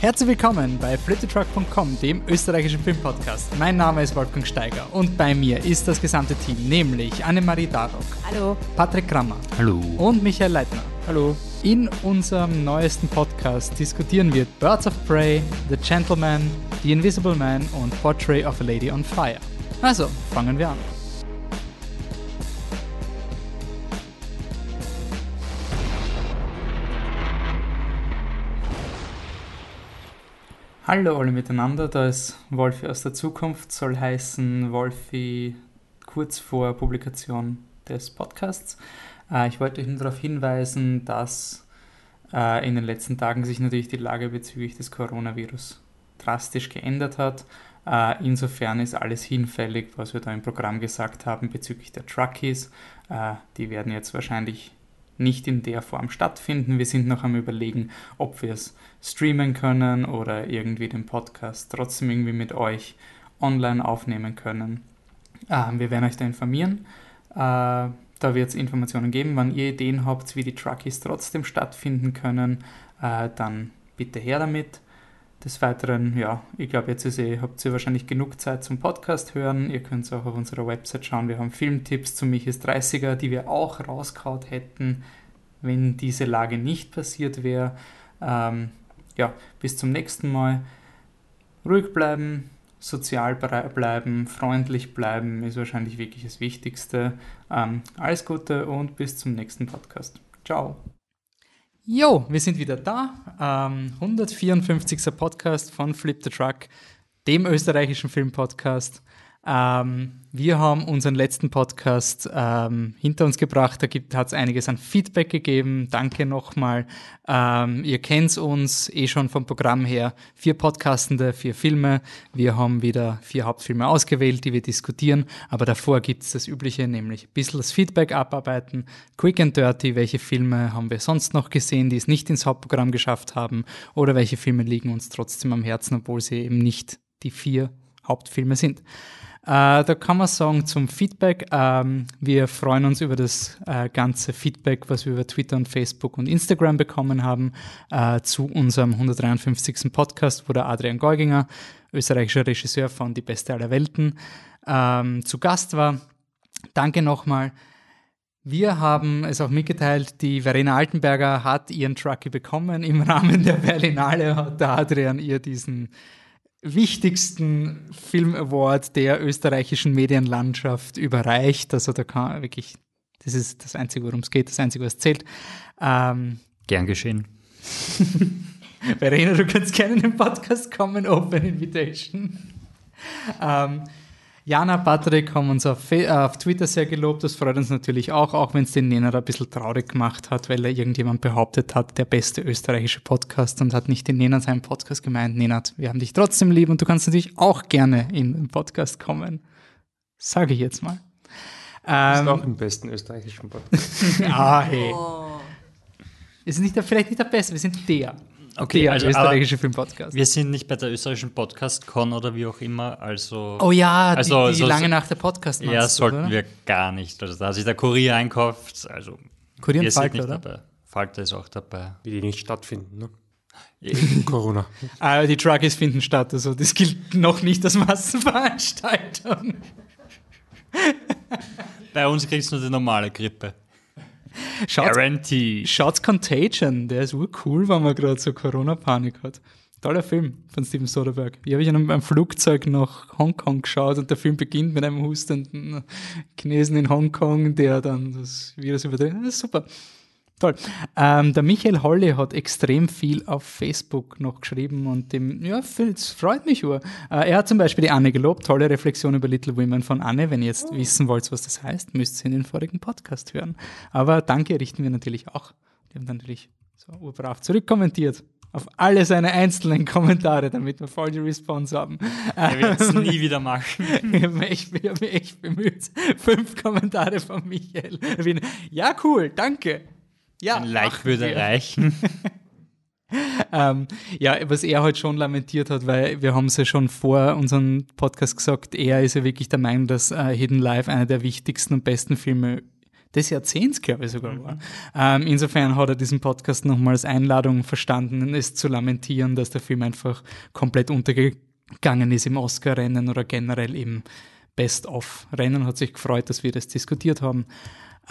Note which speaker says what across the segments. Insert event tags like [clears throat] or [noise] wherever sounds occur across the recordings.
Speaker 1: Herzlich willkommen bei flittertruck.com, dem österreichischen Filmpodcast. Mein Name ist Wolfgang Steiger und bei mir ist das gesamte Team, nämlich Annemarie Darok.
Speaker 2: Hallo.
Speaker 1: Patrick Krammer.
Speaker 3: Hallo.
Speaker 1: Und Michael Leitner.
Speaker 4: Hallo.
Speaker 1: In unserem neuesten Podcast diskutieren wir Birds of Prey, The Gentleman, The Invisible Man und Portrait of a Lady on Fire. Also, fangen wir an. Hallo alle miteinander, da ist Wolfi aus der Zukunft, soll heißen Wolfi kurz vor Publikation des Podcasts. Äh, ich wollte euch nur darauf hinweisen, dass äh, in den letzten Tagen sich natürlich die Lage bezüglich des Coronavirus drastisch geändert hat. Äh, insofern ist alles hinfällig, was wir da im Programm gesagt haben bezüglich der Truckies. Die werden jetzt wahrscheinlich nicht in der Form stattfinden. Wir sind noch am Überlegen, ob wir es streamen können oder irgendwie den Podcast trotzdem irgendwie mit euch online aufnehmen können. Ah, wir werden euch da informieren. Äh, da wird es Informationen geben. Wenn ihr Ideen habt, wie die Truckies trotzdem stattfinden können, äh, dann bitte her damit. Des Weiteren, ja, ich glaube, jetzt eh, habt ihr wahrscheinlich genug Zeit zum Podcast hören. Ihr könnt auch auf unserer Website schauen. Wir haben Filmtipps zu Michis 30er, die wir auch rauskaut hätten, wenn diese Lage nicht passiert wäre. Ähm, ja, bis zum nächsten Mal. Ruhig bleiben, sozial bleiben, freundlich bleiben ist wahrscheinlich wirklich das Wichtigste. Ähm, alles Gute und bis zum nächsten Podcast. Ciao. Jo, wir sind wieder da. Ähm, 154. Podcast von Flip the Truck, dem österreichischen Filmpodcast. Ähm, wir haben unseren letzten Podcast ähm, hinter uns gebracht. Da hat es einiges an Feedback gegeben. Danke nochmal. Ähm, ihr kennt uns eh schon vom Programm her. Vier Podcastende, vier Filme. Wir haben wieder vier Hauptfilme ausgewählt, die wir diskutieren. Aber davor gibt es das Übliche, nämlich ein bisschen das Feedback abarbeiten. Quick and Dirty, welche Filme haben wir sonst noch gesehen, die es nicht ins Hauptprogramm geschafft haben? Oder welche Filme liegen uns trotzdem am Herzen, obwohl sie eben nicht die vier Hauptfilme sind. Äh, da kann man sagen zum Feedback, ähm, wir freuen uns über das äh, ganze Feedback, was wir über Twitter und Facebook und Instagram bekommen haben äh, zu unserem 153. Podcast, wo der Adrian Geuginger, österreichischer Regisseur von Die Beste aller Welten, ähm, zu Gast war. Danke nochmal. Wir haben es auch mitgeteilt, die Verena Altenberger hat ihren Trucky bekommen. Im Rahmen der Berlinale hat der Adrian ihr diesen wichtigsten Film Award der österreichischen Medienlandschaft überreicht. Also da kann wirklich, das ist das Einzige, worum es geht, das Einzige, was zählt.
Speaker 3: Ähm, Gern geschehen. [laughs]
Speaker 1: Verena, du kannst gerne in den Podcast kommen, Open Invitation. Ähm, Jana, Patrick haben uns auf, äh, auf, Twitter sehr gelobt. Das freut uns natürlich auch, auch wenn es den Nenner ein bisschen traurig gemacht hat, weil er irgendjemand behauptet hat, der beste österreichische Podcast und hat nicht den Nenner seinem Podcast gemeint. Nenad, wir haben dich trotzdem lieb und du kannst natürlich auch gerne in den Podcast kommen. Sage ich jetzt mal.
Speaker 4: Du bist ähm, auch im besten österreichischen Podcast. [laughs]
Speaker 1: ah, hey. Oh. Ist nicht der, vielleicht nicht der beste, wir sind der.
Speaker 3: Okay, der also, österreichische Filmpodcast. Wir sind nicht bei der österreichischen Podcast-Con oder wie auch immer, also.
Speaker 1: Oh ja, also, die, die so, lange nach der Podcast
Speaker 3: Ja, sollten oder? wir gar nicht. Also da sich der Kurier einkauft, also.
Speaker 1: Kurier und Falter, oder?
Speaker 3: Dabei. Falter ist auch dabei.
Speaker 4: Wie die nicht stattfinden, ne? Corona. [laughs]
Speaker 1: Ah, die Truckies finden statt, also das gilt noch nicht als Massenveranstaltung.
Speaker 3: Bei uns kriegst du nur die normale Grippe.
Speaker 1: Schaut, Schaut Contagion, der ist urcool, wenn man gerade so Corona-Panik hat. Toller Film von Steven Soderbergh. Ich habe ich in einem Flugzeug nach Hongkong geschaut und der Film beginnt mit einem hustenden Chinesen in Hongkong, der dann das Virus überträgt. Das ist super. Toll. Ähm, der Michael Holly hat extrem viel auf Facebook noch geschrieben und dem, ja, es freut mich nur. Äh, er hat zum Beispiel die Anne gelobt, tolle Reflexion über Little Women von Anne. Wenn ihr jetzt oh. wissen wollt, was das heißt, müsst ihr in den vorigen Podcast hören. Aber danke richten wir natürlich auch. Die haben dann natürlich so urbrav zurückkommentiert auf alle seine einzelnen Kommentare, damit wir voll die Response haben.
Speaker 3: Er wird es nie wieder machen.
Speaker 1: ich habe mich, hab mich echt bemüht. Fünf Kommentare von Michael. Ja, cool, danke.
Speaker 3: Ja, ein Like würde reichen. [laughs]
Speaker 1: ähm, ja, was er halt schon lamentiert hat, weil wir haben es ja schon vor unserem Podcast gesagt, er ist ja wirklich der Meinung, dass uh, Hidden Life einer der wichtigsten und besten Filme des Jahrzehnts, glaube ich sogar war. Ähm, insofern hat er diesen Podcast nochmal als Einladung verstanden, es zu lamentieren, dass der Film einfach komplett untergegangen ist im Oscar-Rennen oder generell im Best-of-Rennen. Hat sich gefreut, dass wir das diskutiert haben.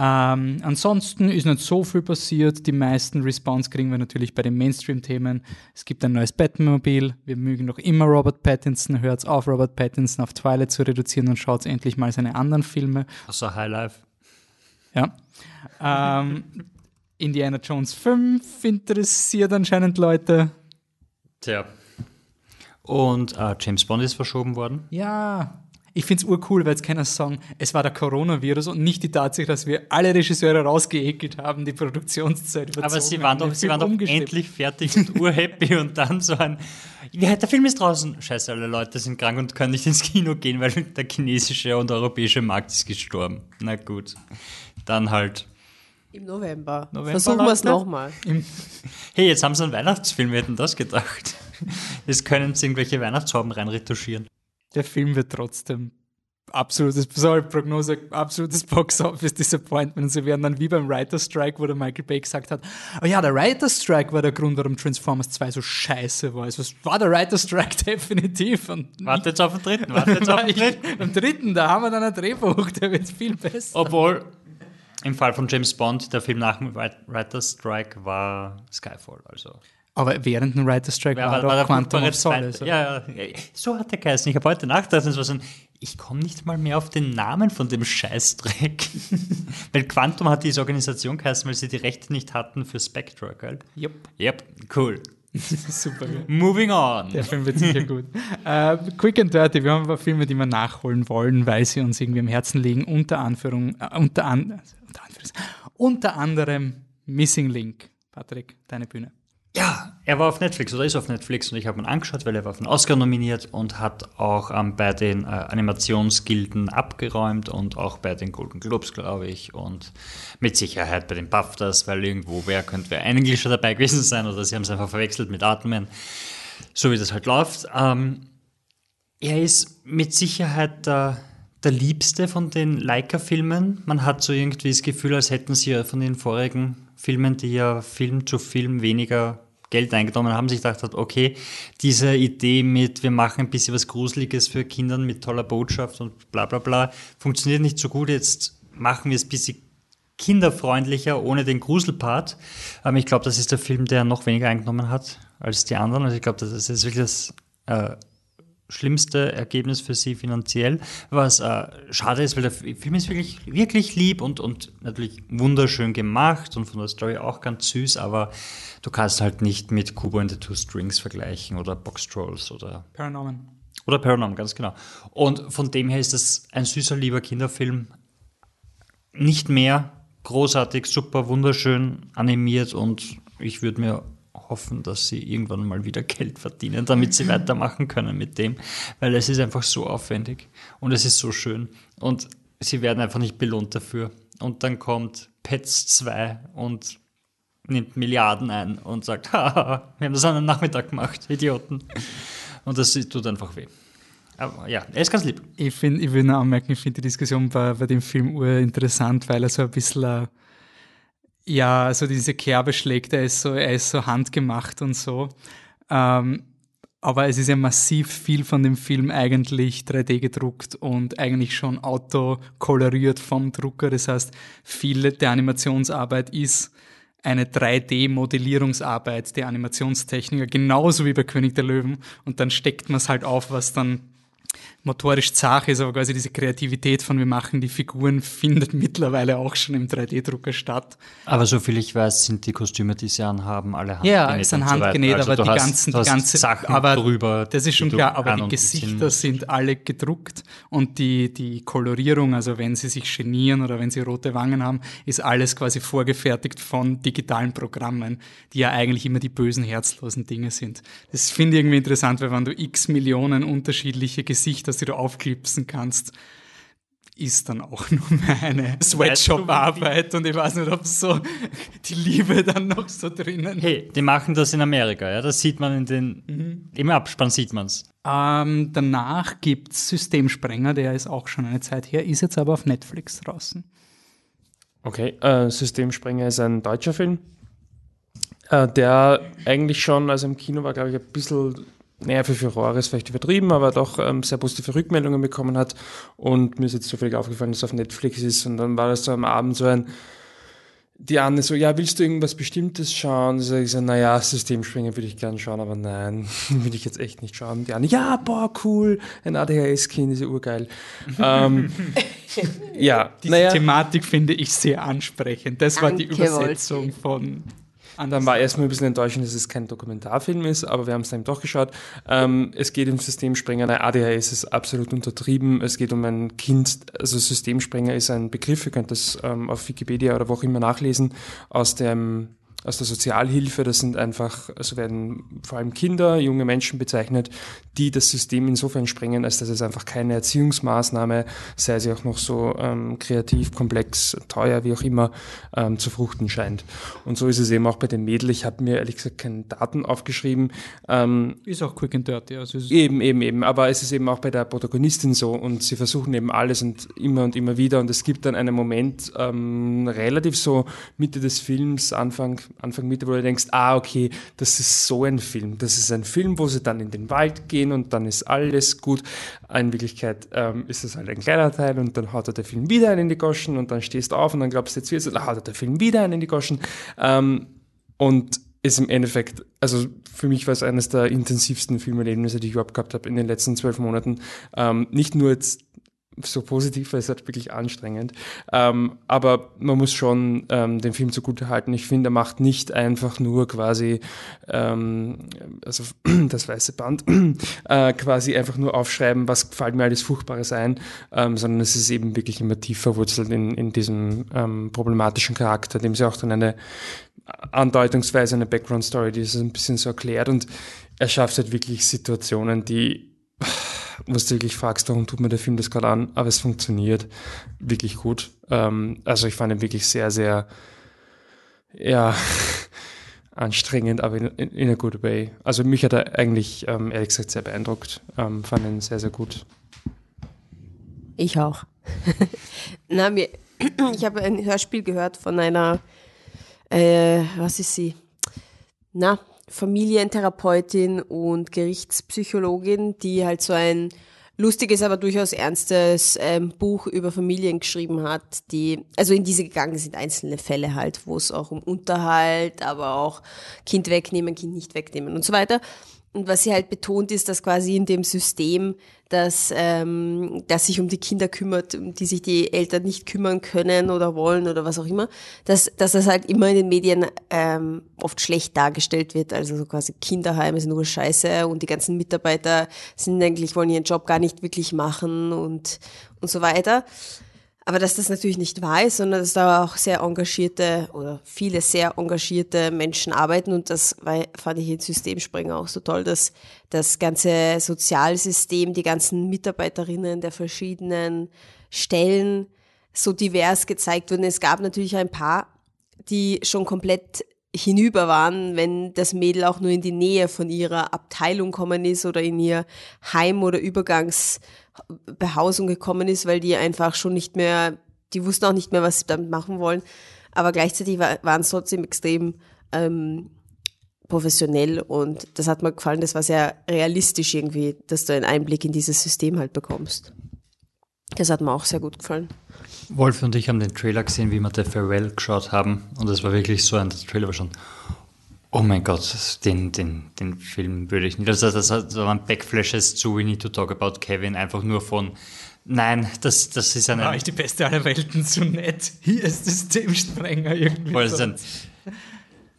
Speaker 1: Ähm, ansonsten ist nicht so viel passiert. Die meisten Response kriegen wir natürlich bei den Mainstream-Themen. Es gibt ein neues Batmobil. Wir mögen noch immer Robert Pattinson. Hört auf, Robert Pattinson auf Twilight zu reduzieren und schaut endlich mal seine anderen Filme.
Speaker 3: Außer High Life.
Speaker 1: Ja. Ähm, Indiana Jones 5 interessiert anscheinend Leute.
Speaker 3: Tja. Und äh, James Bond ist verschoben worden.
Speaker 1: Ja. Ich finde es urcool, weil jetzt keiner sagen, es war der Coronavirus und nicht die Tatsache, dass wir alle Regisseure rausgeekelt haben, die Produktionszeit
Speaker 3: überzogen Aber sie waren doch, sie waren doch endlich fertig und urhappy [laughs] und dann so ein, der Film ist draußen. Scheiße, alle Leute sind krank und können nicht ins Kino gehen, weil der chinesische und europäische Markt ist gestorben. Na gut, dann halt.
Speaker 2: Im November. November Versuchen wir es nochmal.
Speaker 3: Hey, jetzt haben sie einen Weihnachtsfilm, wir hätten das gedacht. Jetzt können sie irgendwelche Weihnachtshauben reinretuschieren
Speaker 1: der Film wird trotzdem absolutes, sorry, Prognose, absolutes Box-Office Disappointment. Sie werden dann wie beim Writer Strike, wo der Michael Bay gesagt hat, oh ja, der Writer Strike war der Grund, warum Transformers 2 so scheiße war. Also, es war der Writer Strike [laughs] definitiv. Und
Speaker 3: warte jetzt auf den dritten, warte jetzt auf den [laughs] dritten.
Speaker 1: Beim dritten, da haben wir dann ein Drehbuch, der wird viel besser.
Speaker 3: Obwohl, im Fall von James Bond, der Film nach dem Writer Strike war Skyfall, also.
Speaker 1: Aber während dem Writer Strike ja, war, war, war Quantum of Solace.
Speaker 3: Ja, ja, so hat der geheißen. Ich habe heute nachgedacht, es war so ein, ich komme nicht mal mehr auf den Namen von dem Scheißdreck. [laughs] weil Quantum hat diese Organisation geheißen, weil sie die Rechte nicht hatten für Spectre, gell?
Speaker 1: Yep.
Speaker 3: Yep, cool. [laughs]
Speaker 1: Super.
Speaker 3: Moving on.
Speaker 1: Der Film wird sicher gut. Uh, Quick and Dirty, wir haben ein paar Filme, die wir nachholen wollen, weil sie uns irgendwie am Herzen liegen. Unter Anführung, uh, unter, an, unter, unter anderem Missing Link. Patrick, deine Bühne.
Speaker 3: Ja, er war auf Netflix oder ist auf Netflix und ich habe ihn angeschaut, weil er war auf den Oscar nominiert und hat auch ähm, bei den äh, Animationsgilden abgeräumt und auch bei den Golden Globes, glaube ich, und mit Sicherheit bei den BAFTAs, weil irgendwo wer könnte wer ein Englischer dabei gewesen sein oder sie haben es einfach verwechselt mit Atmen, so wie das halt läuft. Ähm, er ist mit Sicherheit der, der Liebste von den Leica-Filmen. Man hat so irgendwie das Gefühl, als hätten sie von den vorigen Filmen, die ja Film zu Film weniger Geld eingenommen haben, sich gedacht hat, okay, diese Idee mit, wir machen ein bisschen was Gruseliges für Kinder mit toller Botschaft und bla bla bla, funktioniert nicht so gut, jetzt machen wir es ein bisschen kinderfreundlicher, ohne den Gruselpart. Aber ich glaube, das ist der Film, der noch weniger eingenommen hat als die anderen. Also ich glaube, das ist wirklich das äh, schlimmste Ergebnis für sie finanziell, was äh, schade ist, weil der Film ist wirklich, wirklich lieb und, und natürlich wunderschön gemacht und von der Story auch ganz süß, aber du kannst halt nicht mit Kubo and the Two Strings vergleichen oder Box Trolls oder
Speaker 1: Paranorman.
Speaker 3: Oder Paranorman, ganz genau. Und von dem her ist das ein süßer, lieber Kinderfilm. Nicht mehr großartig, super, wunderschön animiert und ich würde mir hoffen, dass sie irgendwann mal wieder Geld verdienen, damit sie weitermachen können mit dem, weil es ist einfach so aufwendig und es ist so schön und sie werden einfach nicht belohnt dafür. Und dann kommt Pets 2 und nimmt Milliarden ein und sagt, [laughs] haha, wir haben das an einem Nachmittag gemacht, Idioten. Und das tut einfach weh. Aber ja, er ist ganz lieb.
Speaker 1: Ich, find, ich will nur anmerken, ich finde die Diskussion bei, bei dem Film interessant, weil er so ein bisschen ja, also diese Kerbe schlägt, er ist so, er ist so handgemacht und so. Ähm, aber es ist ja massiv viel von dem Film eigentlich 3D gedruckt und eigentlich schon autokoloriert vom Drucker. Das heißt, viele der Animationsarbeit ist eine 3D-Modellierungsarbeit der Animationstechniker, genauso wie bei König der Löwen. Und dann steckt man es halt auf, was dann motorisch zart ist, aber quasi diese Kreativität von wir machen die Figuren findet mittlerweile auch schon im 3D-Drucker statt.
Speaker 3: Aber soviel ich weiß, sind die Kostüme, die sie anhaben, alle
Speaker 1: handgenäht. Ja, es sind handgenäht, so also aber die hast, ganzen, die ganze Sachen aber drüber. Das ist schon klar, aber die Gesichter sind alle gedruckt und die, die Kolorierung, also wenn sie sich genieren oder wenn sie rote Wangen haben, ist alles quasi vorgefertigt von digitalen Programmen, die ja eigentlich immer die bösen, herzlosen Dinge sind. Das finde ich irgendwie interessant, weil wenn du x Millionen unterschiedliche Gesichter die du aufklipsen kannst, ist dann auch [laughs] nur mehr eine Sweatshop-Arbeit und ich weiß nicht, ob so die Liebe dann noch so drinnen.
Speaker 3: Hey, die machen das in Amerika, ja, das sieht man in den, mhm. im Abspann sieht man es.
Speaker 1: Ähm, danach gibt es Systemsprenger, der ist auch schon eine Zeit her, ist jetzt aber auf Netflix draußen.
Speaker 4: Okay, äh, Systemsprenger ist ein deutscher Film, äh, der eigentlich schon, also im Kino war, glaube ich, ein bisschen naja, für Furore ist vielleicht übertrieben, aber doch ähm, sehr positive Rückmeldungen bekommen hat. Und mir ist jetzt zufällig aufgefallen, dass es auf Netflix ist. Und dann war das so am Abend so ein, die Anne so, ja, willst du irgendwas Bestimmtes schauen? So, ich so, naja, Systemspringer würde ich gerne schauen, aber nein, [laughs] will ich jetzt echt nicht schauen. Die Anne, ja, boah, cool, ein ADHS-Kind ist ja urgeil. ähm, [laughs]
Speaker 1: ja, Diese naja. Thematik finde ich sehr ansprechend. Das war die Übersetzung von
Speaker 4: und dann war erstmal ein bisschen enttäuschend, dass es kein Dokumentarfilm ist, aber wir haben es dann doch geschaut. Ähm, es geht um Systemsprenger. Nein, ADHS ist absolut untertrieben. Es geht um ein Kind, also Systemsprenger ist ein Begriff, ihr könnt das ähm, auf Wikipedia oder wo auch immer nachlesen, aus dem aus der Sozialhilfe. Das sind einfach, also werden vor allem Kinder, junge Menschen bezeichnet, die das System insofern sprengen, als dass es einfach keine Erziehungsmaßnahme, sei sie auch noch so ähm, kreativ, komplex, teuer, wie auch immer, ähm, zu fruchten scheint. Und so ist es eben auch bei den Mädel. Ich habe mir ehrlich gesagt keine Daten aufgeschrieben.
Speaker 1: Ähm, ist auch quick and dirty.
Speaker 4: Also eben, eben, eben. Aber es ist eben auch bei der Protagonistin so und sie versuchen eben alles und immer und immer wieder. Und es gibt dann einen Moment, ähm, relativ so Mitte des Films, Anfang, Anfang Mitte, wo du denkst, ah, okay, das ist so ein Film. Das ist ein Film, wo sie dann in den Wald gehen und dann ist alles gut. In Wirklichkeit ähm, ist es halt ein kleiner Teil und dann haut er der Film wieder einen in die Goschen und dann stehst du auf und dann glaubst du jetzt wieder, dann haut er der Film wieder einen in die Goschen. Ähm, und ist im Endeffekt, also für mich war es eines der intensivsten Filmerlebnisse, die ich überhaupt gehabt habe in den letzten zwölf Monaten. Ähm, nicht nur jetzt so positiv, weil es halt wirklich anstrengend. Ähm, aber man muss schon ähm, den Film zugute halten. Ich finde, er macht nicht einfach nur quasi, ähm, also [clears throat] das weiße Band, [clears throat] äh, quasi einfach nur aufschreiben, was fällt mir alles Furchtbares ein, ähm, sondern es ist eben wirklich immer tief verwurzelt in, in diesem ähm, problematischen Charakter, dem sie auch dann eine andeutungsweise eine Background-Story, die es ein bisschen so erklärt und er schafft halt wirklich Situationen, die wo du wirklich fragst, warum tut mir der Film das gerade an, aber es funktioniert wirklich gut. Ähm, also ich fand ihn wirklich sehr, sehr, ja, [laughs] anstrengend, aber in, in, in a good way. Also mich hat er eigentlich, ähm, ehrlich gesagt, sehr beeindruckt. Ähm, fand ihn sehr, sehr gut.
Speaker 2: Ich auch. [laughs] Na, mir, [clears throat] ich habe ein Hörspiel gehört von einer, äh, was ist sie? Na, Familientherapeutin und Gerichtspsychologin, die halt so ein lustiges, aber durchaus ernstes ähm, Buch über Familien geschrieben hat, die, also in diese gegangen sind einzelne Fälle halt, wo es auch um Unterhalt, aber auch Kind wegnehmen, Kind nicht wegnehmen und so weiter. Und was sie halt betont ist, dass quasi in dem System, dass, ähm, dass sich um die Kinder kümmert, um die sich die Eltern nicht kümmern können oder wollen oder was auch immer, dass, dass das halt immer in den Medien ähm, oft schlecht dargestellt wird. Also so quasi Kinderheime sind nur Scheiße und die ganzen Mitarbeiter sind eigentlich, wollen ihren Job gar nicht wirklich machen und, und so weiter. Aber dass das natürlich nicht wahr ist, sondern dass da auch sehr engagierte oder viele sehr engagierte Menschen arbeiten und das war, fand ich in Systemsprenger auch so toll, dass das ganze Sozialsystem, die ganzen Mitarbeiterinnen der verschiedenen Stellen so divers gezeigt wurden. Es gab natürlich ein paar, die schon komplett hinüber waren, wenn das Mädel auch nur in die Nähe von ihrer Abteilung kommen ist oder in ihr Heim- oder Übergangsbehausung gekommen ist, weil die einfach schon nicht mehr, die wussten auch nicht mehr, was sie damit machen wollen. Aber gleichzeitig war, waren es trotzdem extrem ähm, professionell und das hat mir gefallen, das war sehr realistisch irgendwie, dass du einen Einblick in dieses System halt bekommst. Das hat mir auch sehr gut gefallen.
Speaker 3: Wolf und ich haben den Trailer gesehen, wie wir The Farewell geschaut haben. Und es war wirklich so ein, der Trailer war schon, oh mein Gott, den, den, den Film würde ich nicht. Also das, das waren Backflashes zu We Need to Talk About Kevin, einfach nur von, nein, das, das ist eine...
Speaker 1: War ich die beste aller Welten, so nett. Hier ist Systemsprenger irgendwie. Voll, so.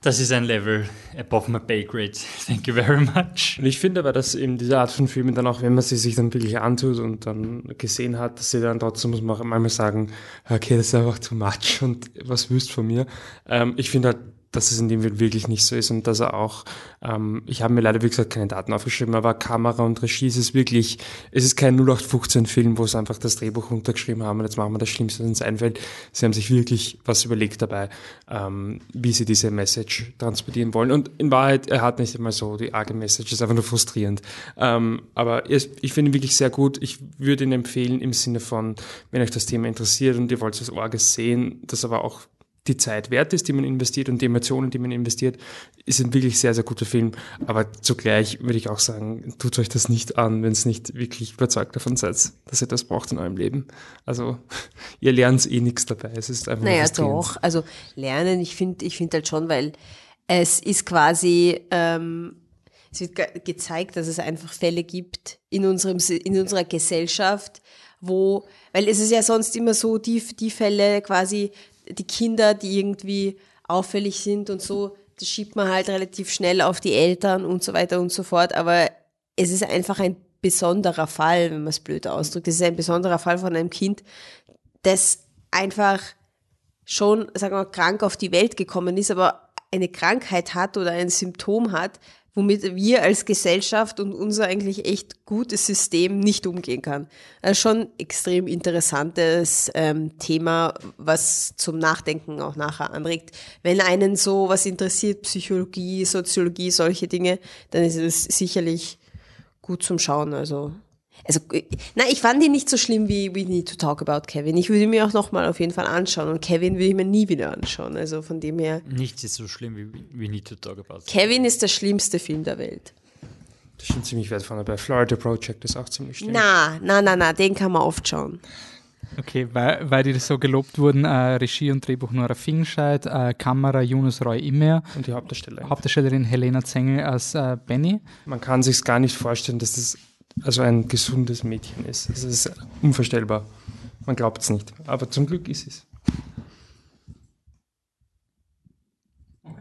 Speaker 3: Das ist ein Level above my pay grade. [laughs] Thank you very much.
Speaker 4: Und ich finde aber, dass eben diese Art von Filmen dann auch, wenn man sie sich dann wirklich antut und dann gesehen hat, dass sie dann trotzdem muss man auch manchmal sagen, okay, das ist einfach too much und was wüsst von mir. Ähm, ich finde halt, dass es in dem wirklich nicht so ist und dass er auch, ähm, ich habe mir leider, wie gesagt, keine Daten aufgeschrieben, aber Kamera und Regie ist es wirklich, es ist kein 0815-Film, wo sie einfach das Drehbuch runtergeschrieben haben und jetzt machen wir das Schlimmste, was uns einfällt. Sie haben sich wirklich was überlegt dabei, ähm, wie sie diese Message transportieren wollen. Und in Wahrheit, er hat nicht immer so die arge Message, ist einfach nur frustrierend. Ähm, aber ich finde ihn wirklich sehr gut. Ich würde ihn empfehlen im Sinne von, wenn euch das Thema interessiert und ihr wollt was Orges sehen, das aber auch die Zeit wert ist, die man investiert und die Emotionen, die man investiert, ist ein wirklich sehr, sehr guter Film. Aber zugleich würde ich auch sagen, tut euch das nicht an, wenn es nicht wirklich überzeugt davon seid, dass ihr das braucht in eurem Leben. Also [laughs] ihr lernt eh nichts dabei. Es ist einfach
Speaker 2: Naja, doch. Also lernen, ich finde ich finde halt schon, weil es ist quasi, ähm, es wird ge gezeigt, dass es einfach Fälle gibt in, unserem, in unserer Gesellschaft, wo, weil es ist ja sonst immer so, die, die Fälle quasi, die Kinder, die irgendwie auffällig sind und so, das schiebt man halt relativ schnell auf die Eltern und so weiter und so fort. Aber es ist einfach ein besonderer Fall, wenn man es blöd ausdrückt. Es ist ein besonderer Fall von einem Kind, das einfach schon, sagen wir mal, krank auf die Welt gekommen ist, aber eine Krankheit hat oder ein Symptom hat, womit wir als Gesellschaft und unser eigentlich echt gutes System nicht umgehen kann. Also schon extrem interessantes ähm, Thema, was zum Nachdenken auch nachher anregt. Wenn einen so was interessiert, Psychologie, Soziologie, solche Dinge, dann ist es sicherlich gut zum Schauen. Also also, na, ich fand ihn nicht so schlimm wie We Need to Talk About Kevin. Ich würde ihn mir auch nochmal auf jeden Fall anschauen und Kevin würde ich mir nie wieder anschauen. Also von dem her.
Speaker 3: Nichts ist so schlimm wie We Need to Talk About
Speaker 2: Kevin ist der schlimmste Film der Welt.
Speaker 4: Das ist schon ziemlich weit vorne. Bei Florida Project ist auch ziemlich schlimm.
Speaker 2: Na, na, na, na, den kann man oft schauen.
Speaker 1: Okay, weil, weil die so gelobt wurden, äh, Regie und Drehbuch Nora Fingenscheid, äh, Kamera Jonas Roy Immer.
Speaker 4: Und die Hauptdarstellerin.
Speaker 1: Hauptdarstellerin Helena Zengel als äh, Benny.
Speaker 4: Man kann sich gar nicht vorstellen, dass das also ein gesundes Mädchen ist. Es ist unvorstellbar. Man glaubt es nicht. Aber zum Glück ist es.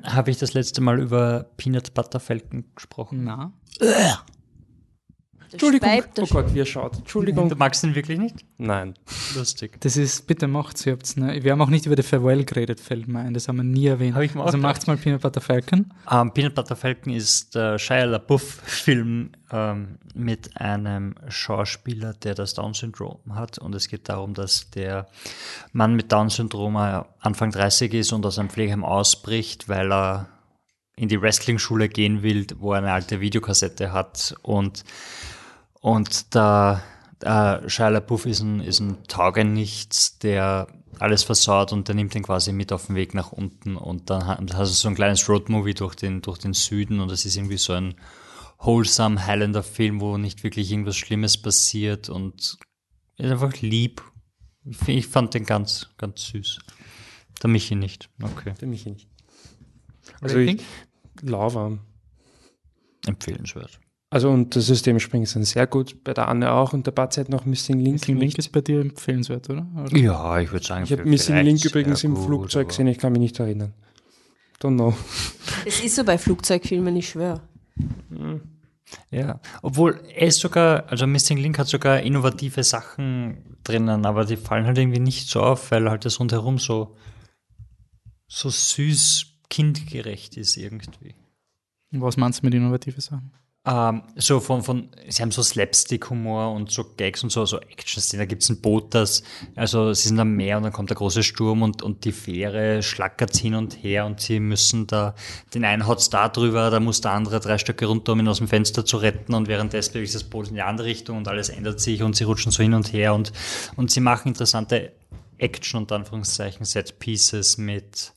Speaker 3: Habe ich das letzte Mal über Peanut Butter Falcon gesprochen?
Speaker 1: Na.
Speaker 4: Entschuldigung. Oh Gott, wie er schaut. Entschuldigung.
Speaker 3: Du magst ihn wirklich nicht?
Speaker 4: Nein.
Speaker 3: Lustig.
Speaker 1: Das ist, bitte macht's, ihr habt's, ne? Wir haben auch nicht über The Farewell geredet, fällt mir ein. Das haben wir nie erwähnt.
Speaker 3: Hab ich auch
Speaker 1: also macht's mal Peanut Butter Falcon.
Speaker 3: Ähm, Peanut Butter Falcon ist der Shia LaBeouf-Film ähm, mit einem Schauspieler, der das Down-Syndrom hat. Und es geht darum, dass der Mann mit Down-Syndrom äh, Anfang 30 ist und aus einem Pflegeheim ausbricht, weil er in die Wrestling-Schule gehen will, wo er eine alte Videokassette hat. Und, und da äh, Shia LaBeouf ist ein, ist ein Taugenichts, der alles versaut und der nimmt ihn quasi mit auf den Weg nach unten und dann ha- hast du so ein kleines Roadmovie durch den, durch den Süden und es ist irgendwie so ein wholesome Highlander-Film, wo nicht wirklich irgendwas Schlimmes passiert und ist einfach lieb. Ich, fand den ganz, ganz süß. Der Michi nicht. Okay.
Speaker 4: Für mich nicht.
Speaker 1: Also
Speaker 4: Also
Speaker 1: ich
Speaker 4: lauwarm.
Speaker 3: Empfehlenswert.
Speaker 4: Also und das Systemspringen sind sehr gut. Bei der Anne auch und der Batze hat noch Missing Link.
Speaker 1: Missing Link ist bei dir empfehlenswert, oder? oder?
Speaker 3: Ja, ich würde sagen,
Speaker 4: Ich habe Missing Link übrigens
Speaker 3: sehr
Speaker 4: im
Speaker 3: gut,
Speaker 4: Flugzeug gesehen, ich kann mich nicht erinnern. Don't know.
Speaker 2: Es ist so bei Flugzeugfilmen, ich schwöre.
Speaker 3: Ja, obwohl er ist sogar, also Missing Link hat sogar innovative Sachen drinnen, aber die fallen halt irgendwie nicht so auf, weil halt das rundherum so, so süß kindgerecht ist irgendwie.
Speaker 1: Was meinst du mit innovative Sachen?
Speaker 3: Ähm, so von, von, sie haben so Slapstick-Humor und so Gags und so, so Action-Szenen. Da gibt es ein Boot, das, also sie sind am Meer und dann kommt der große Sturm und, und die Fähre schlackert hin und her und sie müssen da, den einen haut's da drüber, da muss der andere drei Stöcke runter, um ihn aus dem Fenster zu retten und währenddessen bewegt sich das Boot in die andere Richtung und alles ändert sich und sie rutschen so hin und her und, und sie machen interessante Action und Anführungszeichen Set Pieces mit,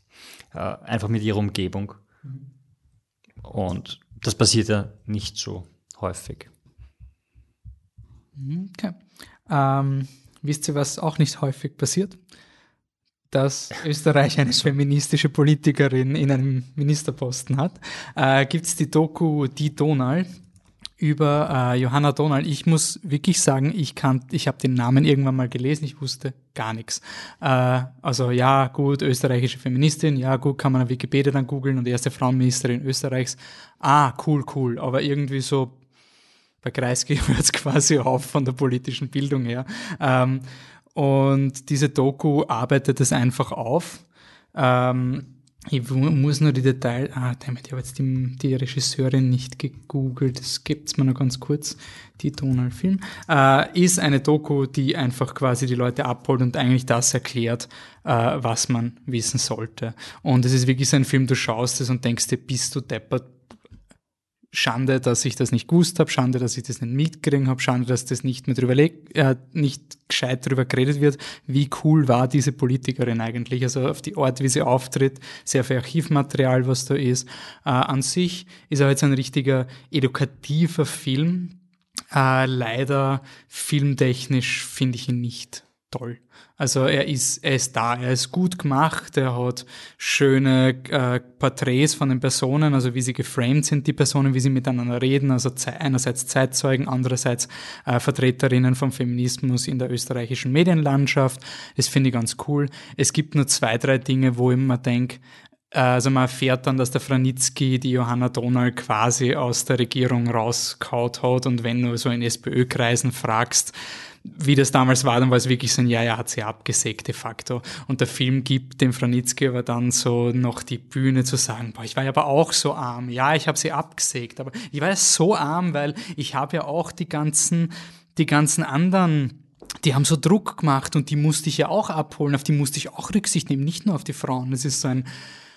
Speaker 3: äh, einfach mit ihrer Umgebung. Und das passiert ja nicht so häufig.
Speaker 1: Okay. Ähm, wisst ihr, was auch nicht häufig passiert? Dass Österreich eine feministische Politikerin in einem Ministerposten hat. Äh, Gibt es die Doku Die Donal über äh, Johanna Donal. Ich muss wirklich sagen, ich kann, ich habe den Namen irgendwann mal gelesen, ich wusste gar nichts. Äh, also ja, gut, österreichische Feministin, ja gut, kann man auf Wikipedia dann googeln und erste Frauenministerin Österreichs. Ah, cool, cool. Aber irgendwie so bei Kreisky [laughs] hört es quasi auf von der politischen Bildung her. Ähm, und diese Doku arbeitet es einfach auf. Ähm, ich muss nur die Details, ah, damit, ich habe jetzt die, die Regisseurin nicht gegoogelt, das gibt's mir noch ganz kurz, die Tonalfilm, äh, ist eine Doku, die einfach quasi die Leute abholt und eigentlich das erklärt, äh, was man wissen sollte. Und es ist wirklich so ein Film, du schaust es und denkst dir, bist du deppert, Schande, dass ich das nicht gewusst habe, Schande, dass ich das nicht mitgekriegt habe, Schande, dass das nicht mehr drüber äh, nicht gescheit drüber geredet wird. Wie cool war diese Politikerin eigentlich? Also auf die Art, wie sie auftritt, sehr viel Archivmaterial, was da ist. Äh, an sich ist er jetzt ein richtiger edukativer Film. Äh, leider filmtechnisch finde ich ihn nicht toll. Also er ist, er ist da, er ist gut gemacht, er hat schöne äh, Porträts von den Personen, also wie sie geframed sind, die Personen, wie sie miteinander reden, also einerseits Zeitzeugen, andererseits äh, Vertreterinnen vom Feminismus in der österreichischen Medienlandschaft. Das finde ich ganz cool. Es gibt nur zwei, drei Dinge, wo ich mir denke, äh, also man erfährt dann, dass der Franitzky die Johanna Donald quasi aus der Regierung rauskaut hat und wenn du so in SPÖ-Kreisen fragst, wie das damals war, dann war es wirklich so ein, ja, er hat sie abgesägt de facto. Und der Film gibt dem Franitzky aber dann so noch die Bühne zu sagen, boah, ich war ja aber auch so arm. Ja, ich habe sie abgesägt, aber ich war ja so arm, weil ich habe ja auch die ganzen, die ganzen anderen die haben so Druck gemacht und die musste ich ja auch abholen, auf die musste ich auch Rücksicht nehmen, nicht nur auf die Frauen. Es ist so ein,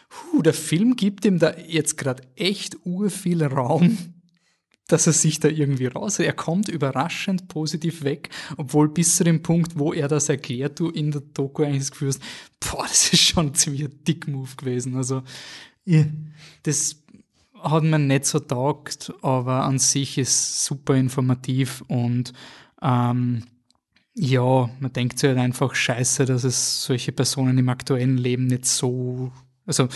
Speaker 1: puh, der Film gibt ihm da jetzt gerade echt urviel Raum dass er sich da irgendwie raus, er kommt überraschend positiv weg, obwohl bis zu dem Punkt, wo er das erklärt, du in der Doku eigentlich das Gefühl hast, boah, das ist schon ein ziemlich dick Move gewesen. Also, das hat mir nicht so taugt, aber an sich ist super informativ und ähm, ja, man denkt sich halt einfach scheiße, dass es solche Personen im aktuellen Leben nicht so, also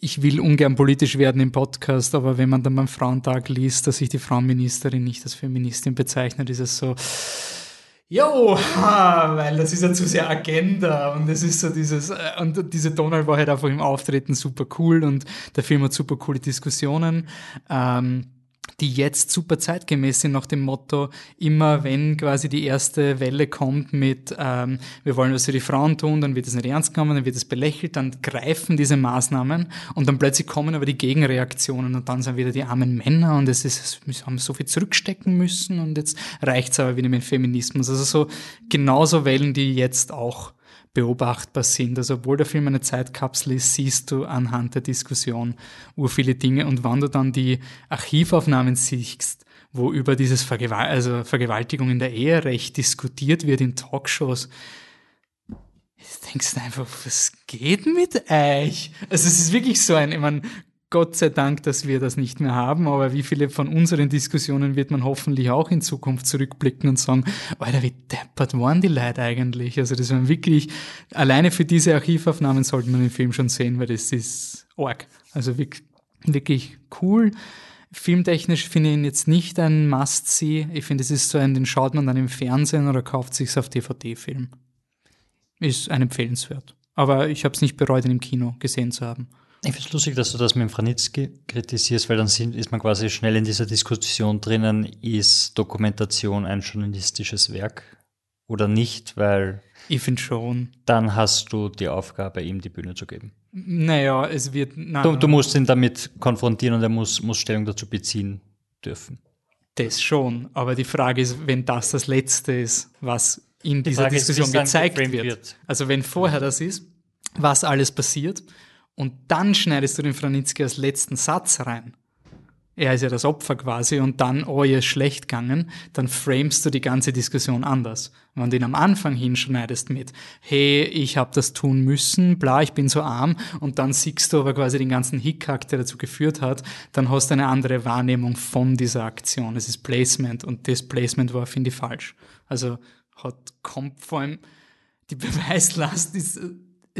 Speaker 1: ich will ungern politisch werden im Podcast, aber wenn man dann beim Frauentag liest, dass sich die Frauenministerin nicht als Feministin bezeichnet, ist es so, Jo, weil das ist ja zu sehr Agenda und es ist so dieses, äh, und diese Donald war halt einfach im Auftreten super cool und der Film hat super coole Diskussionen. Ähm, die jetzt super zeitgemäß sind nach dem Motto, immer wenn quasi die erste Welle kommt mit, ähm, wir wollen was für die Frauen tun, dann wird es nicht ernst genommen, dann wird es belächelt, dann greifen diese Maßnahmen und dann plötzlich kommen aber die Gegenreaktionen und dann sind wieder die armen Männer und es ist, wir haben so viel zurückstecken müssen und jetzt reicht es aber wieder mit Feminismus. Also so genauso Wellen, die jetzt auch beobachtbar sind. Also obwohl der Film eine Zeitkapsel ist, siehst du anhand der Diskussion ur viele Dinge. Und wenn du dann die Archivaufnahmen siehst, wo über dieses Vergewal also Vergewaltigung in der Ehe recht diskutiert wird in Talkshows, denkst du einfach, was geht mit euch? Also es ist wirklich so ein, ich meine, Gott sei Dank, dass wir das nicht mehr haben, aber wie viele von unseren Diskussionen wird man hoffentlich auch in Zukunft zurückblicken und sagen, Alter, wie deppert waren die Leute eigentlich? Also das waren wirklich, alleine für diese Archivaufnahmen sollte man den Film schon sehen, weil das ist arg. Also wirklich, wirklich cool. Filmtechnisch finde ich ihn jetzt nicht ein Must-See. Ich finde, es ist so ein, den schaut man dann im Fernsehen oder kauft sich's auf DVD-Film. Ist ein empfehlenswert. Aber ich habe es nicht bereut, ihn im Kino gesehen zu haben.
Speaker 3: Ich finde es lustig, dass du das mit dem Franitzky kritisierst, weil dann sind, ist man quasi schnell in dieser Diskussion drinnen, ist Dokumentation ein journalistisches Werk oder nicht, weil
Speaker 1: ich finde schon.
Speaker 3: Dann hast du die Aufgabe, ihm die Bühne zu geben.
Speaker 1: Naja, es wird. Nein,
Speaker 3: du, du musst ihn damit konfrontieren und er muss, muss Stellung dazu beziehen dürfen.
Speaker 1: Das schon, aber die Frage ist, wenn das das Letzte ist, was in die dieser Diskussion ist, gezeigt wird. wird. Also wenn vorher das ist, was alles passiert und dann schneidest du den Franitzky als letzten Satz rein. Er ist ja das Opfer quasi und dann, oh, ihr ist schlecht gegangen, dann framest du die ganze Diskussion anders. Wenn du ihn am Anfang hinschneidest mit, hey, ich habe das tun müssen, bla, ich bin so arm und dann siehst du aber quasi den ganzen Hickhack, der dazu geführt hat, dann hast du eine andere Wahrnehmung von dieser Aktion. Es ist Placement und das Placement war, finde ich, falsch. Also hat, kommt vor allem, die [laughs] Beweislast ist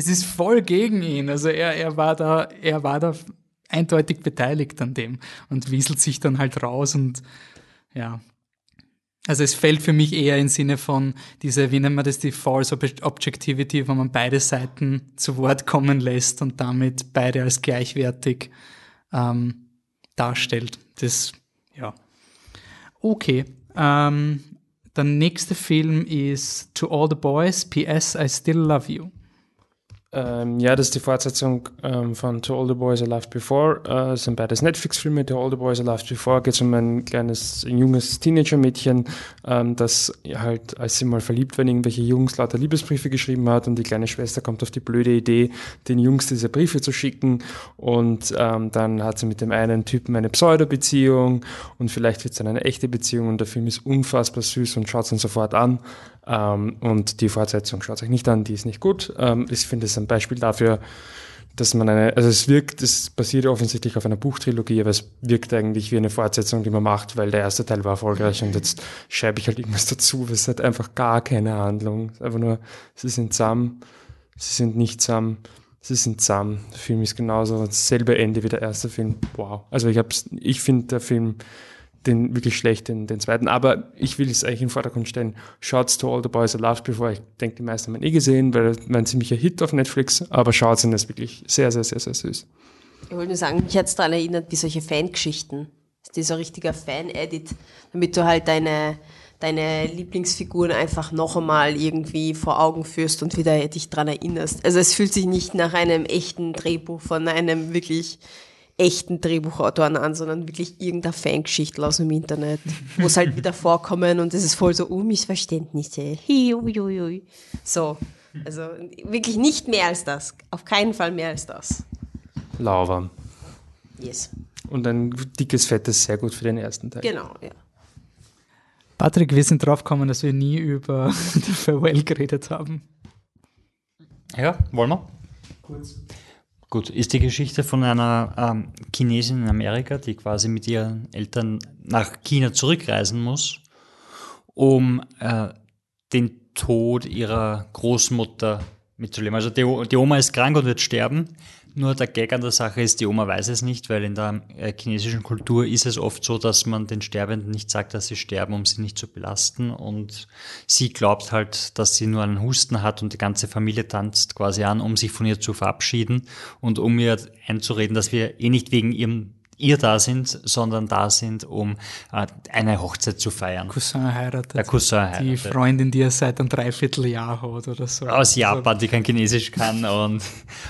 Speaker 1: es ist voll gegen ihn. Also er, er war da, er war da eindeutig beteiligt an dem und wieselt sich dann halt raus und ja. Also es fällt für mich eher im Sinne von diese, wie nennt man das, die False Objectivity, wo man beide Seiten zu Wort kommen lässt und damit beide als gleichwertig ähm, darstellt. Das, ja. Okay. Ähm, der nächste Film ist To All the Boys, P.S. I Still Love You.
Speaker 4: Ähm, ja, das ist die Fortsetzung ähm, von To All the Boys I Loved Before. Äh, sind beides Netflix-Filme. To All the Boys I Loved Before geht es um ein kleines, ein junges Teenager-Mädchen, ähm, das halt, als sie mal verliebt war, irgendwelche Jungs lauter Liebesbriefe geschrieben hat und die kleine Schwester kommt auf die blöde Idee, den Jungs diese Briefe zu schicken und ähm, dann hat sie mit dem einen Typen eine Pseudo-Beziehung und vielleicht wird es dann eine echte Beziehung und der Film ist unfassbar süß und schaut es dann sofort an. Ähm, und die Fortsetzung schaut euch nicht an, die ist nicht gut. Ähm, ich finde es ein Beispiel dafür, dass man eine, also es wirkt, es basiert offensichtlich auf einer Buchtrilogie, aber es wirkt eigentlich wie eine Fortsetzung, die man macht, weil der erste Teil war erfolgreich und jetzt schreibe ich halt irgendwas dazu. Es hat einfach gar keine Handlung. Einfach nur, sie sind zusammen, sie sind nicht zusammen, sie sind zusammen. Der Film ist genauso dasselbe Ende wie der erste Film. Wow. Also ich hab's, ich finde der Film den wirklich schlecht, den, den zweiten. Aber ich will es eigentlich in den Vordergrund stellen. Shouts to All the Boys I Loved Before. Ich denke, die meisten haben ihn eh gesehen, weil er war ein ziemlicher Hit auf Netflix. Aber Shouts sind das wirklich sehr, sehr, sehr, sehr süß.
Speaker 2: Ich wollte nur sagen, mich hat es daran erinnert, wie solche Fangeschichten. Das ist so ein richtiger Fan-Edit, damit du halt deine, deine Lieblingsfiguren einfach noch einmal irgendwie vor Augen führst und wieder dich dran erinnerst. Also es fühlt sich nicht nach einem echten Drehbuch von einem wirklich echten Drehbuchautoren an, sondern wirklich irgendeine Fangeschichte aus dem Internet, wo es halt wieder vorkommen und es ist voll so Unmissverständnisse. Hiuiui. So. Also wirklich nicht mehr als das. Auf keinen Fall mehr als das.
Speaker 4: Lauwarm.
Speaker 2: Yes.
Speaker 4: Und ein dickes, fettes, sehr gut für den ersten Teil.
Speaker 2: Genau, ja.
Speaker 1: Patrick, wir sind drauf gekommen, dass wir nie über [laughs] The Farewell geredet haben.
Speaker 3: Ja, wollen wir?
Speaker 1: Kurz.
Speaker 3: Gut, ist die Geschichte von einer ähm, Chinesin in Amerika, die quasi mit ihren Eltern nach China zurückreisen muss, um äh, den Tod ihrer Großmutter mitzuleben. Also die, die Oma ist krank und wird sterben. Nur der Gag an der Sache ist, die Oma weiß es nicht, weil in der äh, chinesischen Kultur ist es oft so, dass man den Sterbenden nicht sagt, dass sie sterben, um sie nicht zu belasten. Und sie glaubt halt, dass sie nur einen Husten hat und die ganze Familie tanzt quasi an, um sich von ihr zu verabschieden und um ihr einzureden, dass wir eh nicht wegen ihrem ihr da sind, sondern da sind, um äh, eine Hochzeit zu feiern.
Speaker 1: Cousin heiratet.
Speaker 3: Der Cousin heiratet.
Speaker 1: Die Freundin, die er seit einem Dreivierteljahr hat oder so.
Speaker 3: Aus Japan, die kein Chinesisch kann und,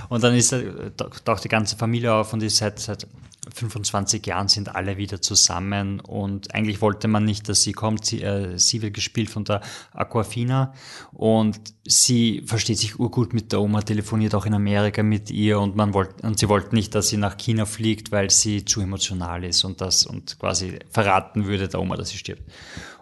Speaker 3: und dann ist er, taucht die ganze Familie auf und ist seit, seit 25 Jahren sind alle wieder zusammen und eigentlich wollte man nicht, dass sie kommt. Sie, äh, sie wird gespielt von der Aquafina und sie versteht sich urgut mit der Oma, telefoniert auch in Amerika mit ihr und man wollte und sie wollte nicht, dass sie nach China fliegt, weil sie zu emotional ist und das und quasi verraten würde der Oma, dass sie stirbt.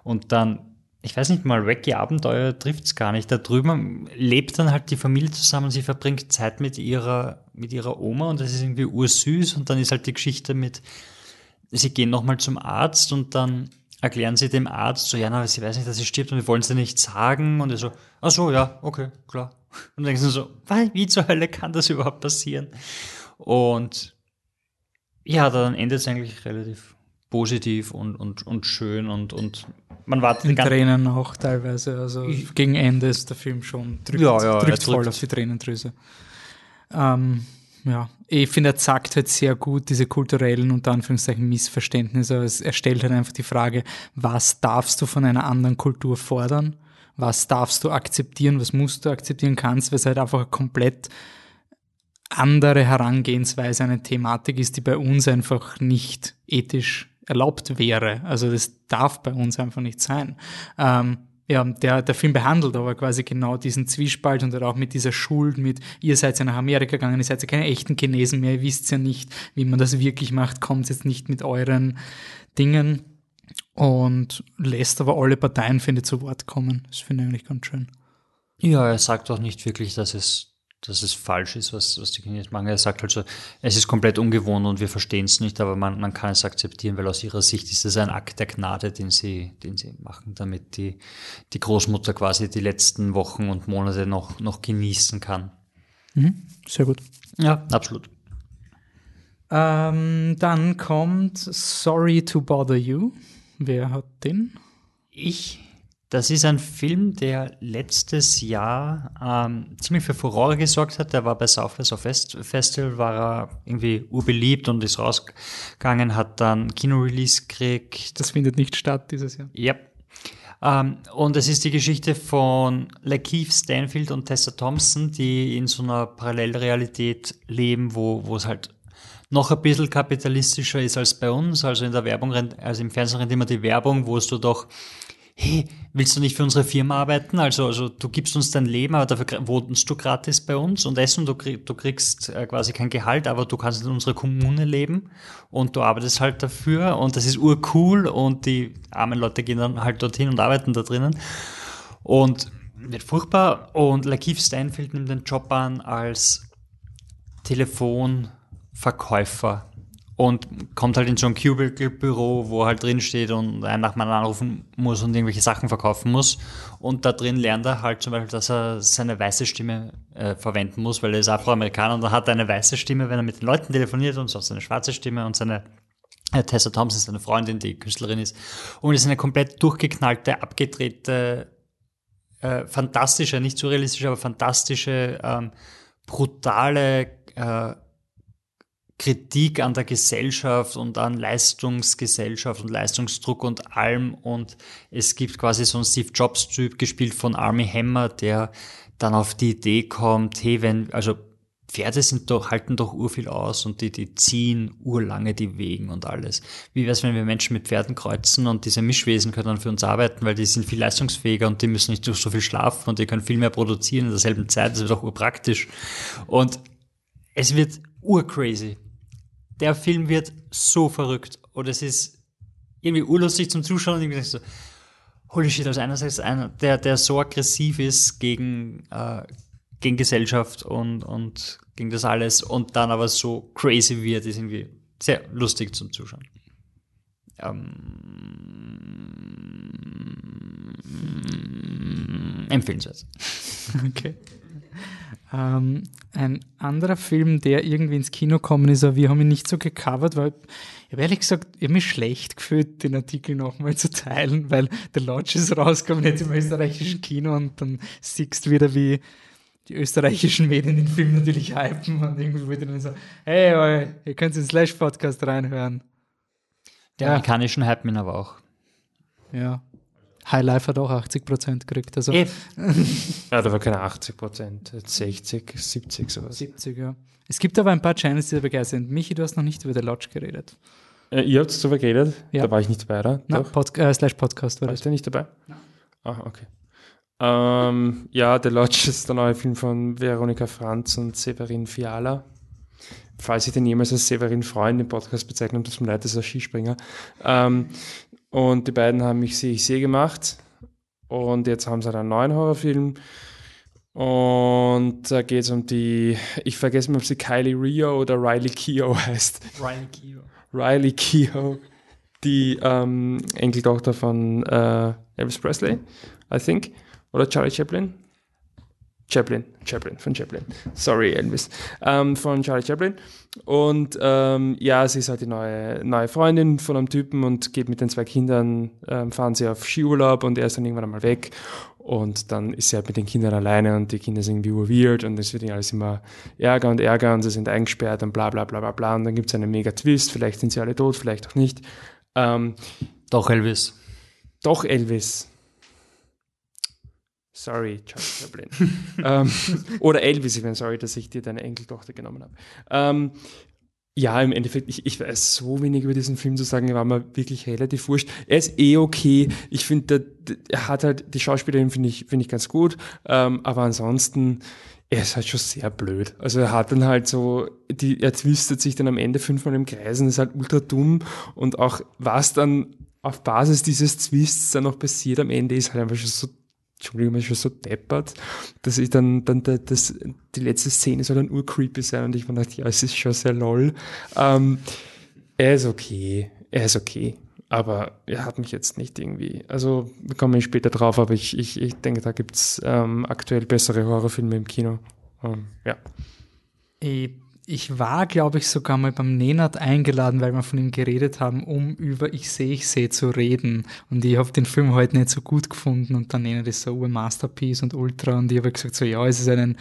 Speaker 3: Und dann ich weiß nicht mal, Wacky Abenteuer trifft's gar nicht. Da drüben lebt dann halt die Familie zusammen, sie verbringt Zeit mit ihrer, mit ihrer Oma und das ist irgendwie ursüß und dann ist halt die Geschichte mit, sie gehen nochmal zum Arzt und dann erklären sie dem Arzt so, ja, na, sie weiß nicht, dass sie stirbt und wir wollen sie nicht sagen und er so, ach so, ja, okay, klar. [laughs] Und dann denken sie so, wie zur Hölle kann das überhaupt passieren? Und ja, dann endet es eigentlich relativ positiv und, und, und schön und, und man wartet
Speaker 1: In Tränen auch teilweise. Also ich, gegen Ende ist der Film schon drückt,
Speaker 3: ja, ja,
Speaker 1: drückt voll auf die Tränendrüse. Ähm, ja, ich finde, er sagt halt sehr gut diese kulturellen unter Anführungszeichen Missverständnisse. Er stellt halt einfach die Frage, was darfst du von einer anderen Kultur fordern? Was darfst du akzeptieren? Was musst du akzeptieren kannst? Weil es halt einfach komplett andere Herangehensweise eine Thematik ist, die bei uns einfach nicht ethisch erlaubt wäre. Also das darf bei uns einfach nicht sein. Ähm, ja, der, der Film behandelt aber quasi genau diesen Zwiespalt und auch mit dieser Schuld, mit ihr seid ja nach Amerika gegangen, ihr seid ja keine echten Chinesen mehr, ihr wisst ja nicht, wie man das wirklich macht, kommt jetzt nicht mit euren Dingen und lässt aber alle Parteien, finde ich, zu Wort kommen. Das finde ich eigentlich ganz schön.
Speaker 3: Ja, er sagt auch nicht wirklich, dass es dass es falsch ist, was, was die Chinesen machen. Er sagt halt so, es ist komplett ungewohnt und wir verstehen es nicht, aber man, man kann es akzeptieren, weil aus ihrer Sicht ist es ein Akt der Gnade, den sie, den sie machen, damit die, die Großmutter quasi die letzten Wochen und Monate noch, noch genießen kann.
Speaker 1: Mhm, sehr gut.
Speaker 3: Ja, absolut.
Speaker 1: Ähm, dann kommt Sorry to Bother You. Wer hat den?
Speaker 3: Ich das ist ein Film, der letztes Jahr ähm, ziemlich für Furore gesorgt hat. Der war bei South by Southwest Festival, war er irgendwie urbeliebt und ist rausgegangen, hat dann Kino-Release gekriegt.
Speaker 1: Das findet nicht statt dieses Jahr.
Speaker 3: Ja, Ähm, und es ist die Geschichte von Lakeith Stanfield und Tessa Thompson, die in so einer Parallelrealität leben, wo, wo es halt noch ein bisschen kapitalistischer ist als bei uns. Also in der Werbung, also im Fernsehen rennt immer die Werbung, wo es du doch, hey, willst du nicht für unsere Firma arbeiten? Also, also du gibst uns dein Leben, aber dafür wohnst du gratis bei uns und essen, du, krieg, du kriegst äh, quasi kein Gehalt, aber du kannst in unserer Kommune leben und du arbeitest halt dafür und das ist urcool und die armen Leute gehen dann halt dorthin und arbeiten da drinnen. Und wird furchtbar und Lakeith Stanfield nimmt den Job an als Telefonverkäufer und kommt halt in so ein Cubicle-Büro, wo halt drin steht und einen nach mal anrufen muss und irgendwelche Sachen verkaufen muss. Und da drin lernt er halt zum Beispiel, dass er seine weiße Stimme äh, verwenden muss, weil er ist Afroamerikaner und er hat eine weiße Stimme, wenn er mit den Leuten telefoniert und sonst eine schwarze Stimme und seine äh, Tessa Thompson ist eine Freundin, die Künstlerin ist. Und ist eine komplett durchgeknallte, abgedrehte äh, fantastische, nicht surrealistische, aber fantastische, ähm, brutale äh, Kritik an der Gesellschaft und an Leistungsgesellschaft und Leistungsdruck und allem. Und es gibt quasi so einen Steve Jobs-Typ, gespielt von Army Hammer, der dann auf die Idee kommt, hey, wenn, also Pferde sind doch, halten doch urviel aus und die, die ziehen urlange die Wegen und alles. Wie wäre es, wenn wir Menschen mit Pferden kreuzen und diese Mischwesen können dann für uns arbeiten, weil die sind viel leistungsfähiger und die müssen nicht so viel schlafen und die können viel mehr produzieren in derselben Zeit. Das wird auch urpraktisch. Und es wird urcrazy. Der Film wird so verrückt und es ist irgendwie urlustig zum Zuschauen und irgendwie du, holy shit, also einerseits einer, der, der so aggressiv ist gegen, äh, gegen Gesellschaft und, und gegen das alles und dann aber so crazy wird, ist irgendwie sehr lustig zum Zuschauen. Ähm, empfehlenswert. [laughs]
Speaker 1: Okay. Ähm, ein anderer Film, der irgendwie ins Kino gekommen ist, aber wir haben ihn nicht so gecovert, weil ich habe ehrlich gesagt, ich habe mich schlecht gefühlt, den Artikel nochmal zu teilen, weil der Lodge ist rausgekommen jetzt im österreichischen Kino und dann siehst du wieder, wie die österreichischen Medien den Film natürlich hypen und irgendwie wurde dann so, hey, oi, ihr könnt ins Slash-Podcast reinhören.
Speaker 3: Die
Speaker 1: Ja.
Speaker 3: amerikanischen hypen ihn aber auch.
Speaker 1: Ja. High Life hat auch 80% gekriegt, also [laughs]
Speaker 4: Ja, da war keine 80 Prozent, 60, 70 sowas.
Speaker 1: 70, ja. Es gibt aber ein paar Channels, die da begeistert sind. Michi, du hast noch nicht über The Lodge geredet.
Speaker 4: Äh, ihr habt darüber geredet?
Speaker 1: Ja.
Speaker 4: Da war ich nicht dabei, oder?
Speaker 1: Na,
Speaker 4: Doch.
Speaker 1: Pod äh, Slash Podcast war.
Speaker 4: Warst du nicht dabei? Ah, okay. Ähm, ja, The Lodge ist der neue Film von Veronika Franz und Severin Fiala. Falls ich den jemals als Severin Freund im Podcast bezeichne, tut es mir leid, das ist ein Skispringer. Ähm, und die beiden haben mich sehe ich sehe gemacht. Und jetzt haben sie halt einen neuen Horrorfilm. Und da geht es um die, ich vergesse mal, ob sie Kylie Rio oder Riley Keough [laughs] heißt.
Speaker 3: Ryan Keough.
Speaker 4: Riley Keough, die ähm, Enkeltochter von äh, Elvis Presley, I think, oder Charlie Chaplin. Chaplin, Chaplin, von Chaplin. Sorry, Elvis. Ähm, von Charlie Chaplin. Und ähm, ja, sie ist halt die neue, neue Freundin von einem Typen und geht mit den zwei Kindern, ähm, fahren sie auf Skiurlaub und er ist dann irgendwann einmal weg. Und dann ist sie halt mit den Kindern alleine und die Kinder sind irgendwie weird und es wird ihnen alles immer Ärger und Ärger und sie sind eingesperrt und bla bla bla bla bla. Und dann gibt es einen mega Twist, vielleicht sind sie alle tot, vielleicht auch nicht. Ähm,
Speaker 3: Doch, Elvis.
Speaker 4: doch Elvis. Sorry, Charlie Chaplin. [laughs] ähm, oder Elvis, ich bin sorry, dass ich dir deine Enkeltochter genommen habe. Ähm, ja, im Endeffekt, ich, ich weiß so wenig über diesen Film zu sagen, er war mir wirklich relativ wurscht. Er ist eh okay. Ich finde, er hat halt, die Schauspielerin finde ich, finde ich ganz gut. Ähm, aber ansonsten, er ist halt schon sehr blöd. Also er hat dann halt so, die, er twistet sich dann am Ende fünfmal im Kreisen, ist halt ultra dumm und auch was dann auf Basis dieses Twists dann noch passiert am Ende ist halt einfach schon so, Entschuldigung, ist schon so deppert, dass ich dann, dann das, die letzte Szene soll dann urcreepy sein und ich mir dachte, ja, es ist schon sehr lol. Ähm, er ist okay, er ist okay. Aber er hat mich jetzt nicht irgendwie, also wir kommen später drauf, aber ich, ich, ich denke, da gibt's ähm, aktuell bessere Horrorfilme im Kino. Ähm, ja.
Speaker 1: Ich, ich war, glaube ich, sogar mal beim Nenad eingeladen, weil wir von ihm geredet haben, um über Ich sehe, ich sehe zu reden. Und ich habe den Film heute nicht so gut gefunden und dann Nenad ist so ein Masterpiece und Ultra. Und ich habe gesagt, so ja, es ist ein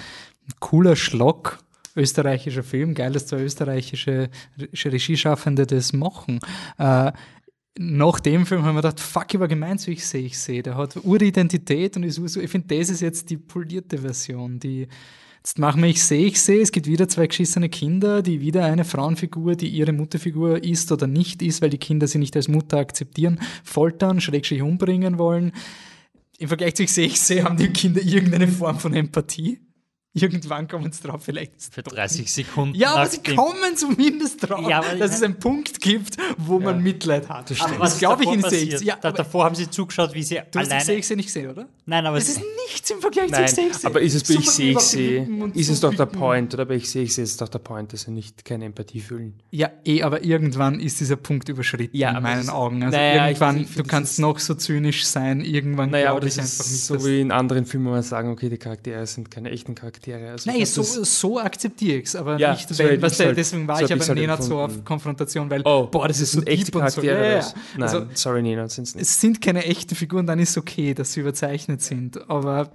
Speaker 1: cooler Schlock, österreichischer Film, geil, dass zwei österreichische Re- Regieschaffende das machen. Äh, nach dem Film haben wir gedacht, fuck, ich war gemeint, so ich sehe, ich sehe. Der hat Uridentität und ist so, ich finde, das ist jetzt die polierte Version, die Jetzt machen wir Ich sehe, ich sehe, es gibt wieder zwei geschissene Kinder, die wieder eine Frauenfigur, die ihre Mutterfigur ist oder nicht ist, weil die Kinder sie nicht als Mutter akzeptieren, foltern, schrägstrich umbringen wollen. Im Vergleich zu Ich sehe, ich sehe, haben die Kinder irgendeine Form von Empathie. Irgendwann kommen sie drauf, vielleicht.
Speaker 3: Für 30 Sekunden.
Speaker 1: Ja, aber sie kommen zumindest drauf,
Speaker 3: Ja,
Speaker 1: dass es einen Punkt gibt, wo man Mitleid hat. Das,
Speaker 3: Aber was
Speaker 1: glaube ich in
Speaker 3: davor
Speaker 1: sehe, ich. Ja,
Speaker 3: davor haben sie zugeschaut, wie sie
Speaker 1: du hast
Speaker 3: alleine.
Speaker 1: Sehe, ich sehe nicht gesehen, oder?
Speaker 3: Nein, aber
Speaker 1: Es ist nichts im Vergleich zu
Speaker 4: Nein,
Speaker 1: Ich sehe, ich sehe.
Speaker 4: aber ist es bei Ich sehe, ich
Speaker 1: und
Speaker 4: ist es doch der. Point, oder bei Ich sehe, ich sehe, ist es doch der Point, dass sie nicht keine Empathie fühlen.
Speaker 1: Ja, eh, aber irgendwann ist dieser Punkt überschritten
Speaker 4: Ja,
Speaker 1: in meinen Augen. Also
Speaker 4: Naja,
Speaker 1: irgendwann,
Speaker 4: ich
Speaker 1: du kannst noch so zynisch sein, irgendwann
Speaker 4: Naja, aber
Speaker 1: glaube
Speaker 4: das
Speaker 1: ich
Speaker 4: ist
Speaker 1: einfach nicht,
Speaker 4: so wie in anderen Filmen, wo man sagen, okay, die Charaktere sind keine echten Charaktere. Also
Speaker 1: Nein, so,
Speaker 4: das-
Speaker 1: so akzeptiere ich es, aber
Speaker 4: Ja,
Speaker 1: nicht,
Speaker 4: so
Speaker 1: weil,
Speaker 4: hätte
Speaker 1: was
Speaker 4: halt-
Speaker 1: deswegen war
Speaker 4: so
Speaker 1: ich aber
Speaker 4: halt
Speaker 1: Nena so auf
Speaker 4: empfunden.
Speaker 1: Konfrontation, weil,
Speaker 4: Oh,
Speaker 1: boah, das ist so
Speaker 4: echte
Speaker 1: deep und so.
Speaker 4: Charaktere.
Speaker 1: Ja, ja.
Speaker 4: Nein,
Speaker 1: Also,
Speaker 4: sorry, Nina, sind es nicht.
Speaker 1: es sind keine echten Figuren, dann ist es okay, dass sie überzeichnet sind, aber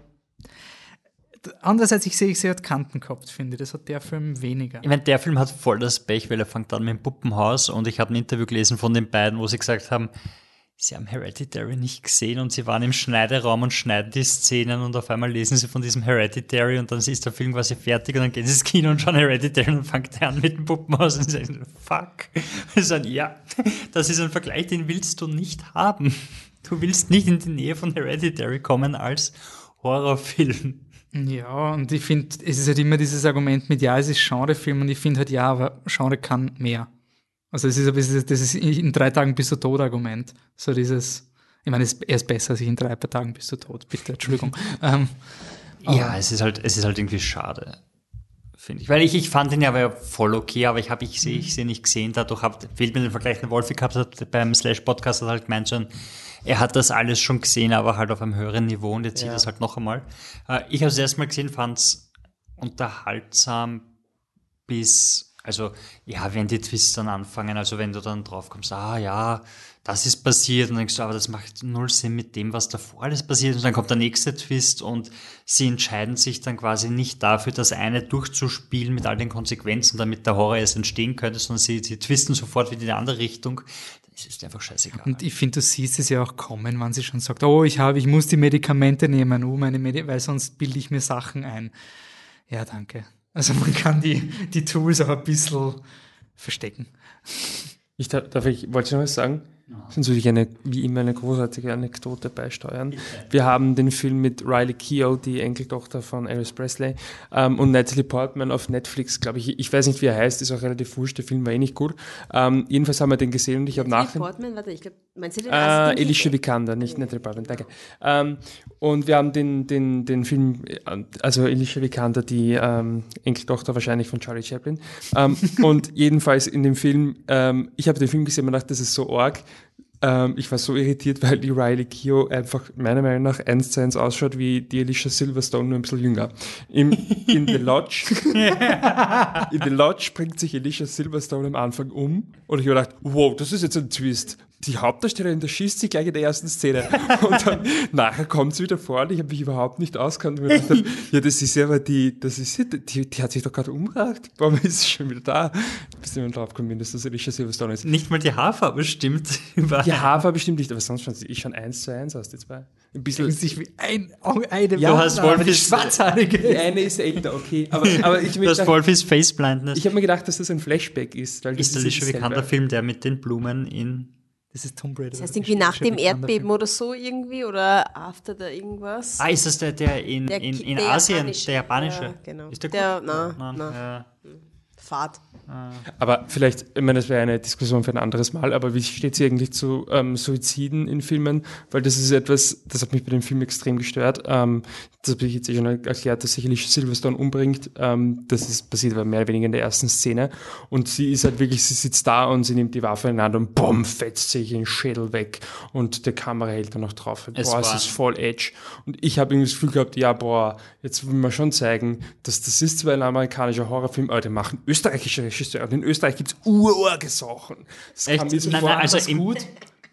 Speaker 1: andererseits, ich sehe, ich sehe, hat Kanten gehabt, finde ich. Das hat der Film weniger.
Speaker 3: Ich meine, der Film hat voll das Pech, weil er fängt an mit dem Puppenhaus und ich habe ein Interview gelesen von den beiden, wo sie gesagt haben, sie haben Hereditary nicht gesehen und sie waren im Schneideraum und schneiden die Szenen und auf einmal lesen sie von diesem Hereditary und dann ist der Film quasi fertig und dann gehen sie ins Kino und schauen Hereditary und er an mit dem Puppenhaus und sagen, fuck. [laughs] Sie sagen, ja, das ist ein Vergleich, den willst du nicht haben. Du willst nicht in die Nähe von Hereditary kommen als Horrorfilm.
Speaker 1: Ja, und ich finde, es ist halt immer dieses Argument mit, ja, es ist Genrefilm und ich finde halt, ja, aber Genre kann mehr. Also es ist ein bisschen, das ist in drei Tagen bist du tot Argument. So dieses, ich meine, es- er ist besser als ich in drei Tagen bist du tot, bitte, Entschuldigung. [laughs] ähm,
Speaker 3: Ja, es ist halt, es ist halt irgendwie schade, finde ich. Weil ich, ich fand ihn ja voll okay, aber ich habe ich sehe, ich sehe nicht gesehen. Dadurch hab, fehlt mir den Vergleich, den Wolfi gehabt hat beim Slash Podcast, hat halt gemeint schon, er hat das alles schon gesehen, aber halt auf einem höheren Niveau und jetzt sieht
Speaker 4: Ja.
Speaker 3: das halt noch einmal. Äh, ich habe es erstmal gesehen, fand es unterhaltsam bis, also ja, wenn die Twists dann anfangen, also wenn du dann drauf kommst, ah ja, das ist passiert und dann denkst du, aber das macht null Sinn mit dem, was davor alles passiert und dann kommt der nächste Twist und sie entscheiden sich dann quasi nicht dafür, das eine durchzuspielen mit all den Konsequenzen, damit der Horror erst entstehen könnte, sondern sie, sie twisten sofort wieder in die andere Richtung. Das ist einfach scheißegal.
Speaker 1: Und ich finde, du siehst es ja auch kommen, wenn sie schon sagt, oh, ich habe, ich muss die Medikamente nehmen, oh, meine Medi weil sonst bilde ich mir Sachen ein. Ja, danke. Also man kann die, die Tools auch ein bisschen verstecken.
Speaker 4: Ich darf, darf ich, wollte ich noch was sagen? Das ist natürlich eine, wie immer eine großartige Anekdote beisteuern. Wir haben den Film mit Riley Keough, die Enkeltochter von Elvis Presley, ähm, und Natalie Portman auf Netflix, glaube ich. Ich weiß nicht, wie er heißt, ist auch relativ wurscht, der Film war eh nicht gut. Ähm, jedenfalls haben wir den gesehen und ich habe
Speaker 2: Natalie
Speaker 4: nachher...
Speaker 2: Portman, warte, ich glaube, meinst du den
Speaker 4: Äh,
Speaker 2: ersten?
Speaker 4: Alicia Vikander, nicht Natalie Portman, danke. Ähm, und wir haben den, den, den Film, äh, also Alicia Vikander, die ähm, Enkeltochter wahrscheinlich von Charlie Chaplin. Ähm, [laughs] und jedenfalls in dem Film, ähm, ich habe den Film gesehen und dachte, das ist so arg. Ähm, ich war so irritiert, weil die Riley Keough einfach meiner Meinung nach eins zu eins ausschaut wie die Alicia Silverstone, nur ein bisschen jünger. Im, in The Lodge [laughs] in The Lodge bringt sich Alicia Silverstone am Anfang um und ich habe gedacht, wow, das ist jetzt ein Twist. Die Hauptdarstellerin, da schießt sie gleich in der ersten Szene. Und dann [laughs] nachher kommt sie wieder vor und ich habe mich überhaupt nicht auskannt. Gedacht, ja, das ist ja aber die, das ist ja, die, die hat sich doch gerade umgebracht. Warum ist sie schon wieder da? Bis jemand draufgekommen dass das Alicia Silverstone ist.
Speaker 3: Nicht mal die Haarfarbe stimmt. [laughs]
Speaker 4: Die Haarfarbe bestimmt nicht, aber sonst schaut sie schon eins zu eins aus, die zwei. Ein bisschen.
Speaker 1: sich wie ein, eine
Speaker 3: Ja, du hast Wolfis-
Speaker 1: schwarzhaarige. [laughs]
Speaker 4: Die eine ist älter, okay. Aber, aber ich habe
Speaker 3: Das
Speaker 4: gedacht-
Speaker 3: Wolfis Face Blindness.
Speaker 4: ich hab mir gedacht, dass das ein Flashback ist. Weil das
Speaker 3: ist
Speaker 4: ja
Speaker 3: Alicia
Speaker 4: dasselbe.
Speaker 3: Vikander Film, der mit den Blumen in
Speaker 1: Das ist Tomb Raider.
Speaker 2: Das heißt irgendwie nach dem Erdbeben oder so irgendwie oder after da irgendwas.
Speaker 3: Ah, ist das der, der in,
Speaker 2: Der
Speaker 3: in, in
Speaker 2: der
Speaker 3: Asien,
Speaker 2: japanische.
Speaker 3: der japanische?
Speaker 2: Ja, genau.
Speaker 3: Ist der gut?
Speaker 2: Der- na,
Speaker 3: Nein,
Speaker 2: na.
Speaker 3: Ja.
Speaker 2: Fahrt.
Speaker 4: Aber vielleicht, ich meine, das wäre eine Diskussion für ein anderes Mal, aber wie steht sie eigentlich zu ähm, Suiziden in Filmen? Weil das ist etwas, das hat mich bei dem Film extrem gestört. Ähm, das habe ich jetzt eh schon erklärt, dass sich Alicia Silverstone umbringt. Ähm, das ist passiert aber mehr oder weniger in der ersten Szene. Und sie ist halt wirklich, sie sitzt da und sie nimmt die Waffe in die Hand und bumm, fetzt sich den Schädel weg. Und der Kamera hält dann noch drauf.
Speaker 3: Es
Speaker 4: boah, es ist voll Edge. Und ich habe irgendwie das Gefühl gehabt, ja, boah, jetzt will man schon zeigen, dass das ist zwar ein amerikanischer Horrorfilm, aber den machen österreichische Regisseure. Und in Österreich gibt's urorge Sachen. Das
Speaker 3: Echt?
Speaker 4: kam mir so
Speaker 3: Nein,
Speaker 4: vor.
Speaker 3: nein, also im,
Speaker 1: gut?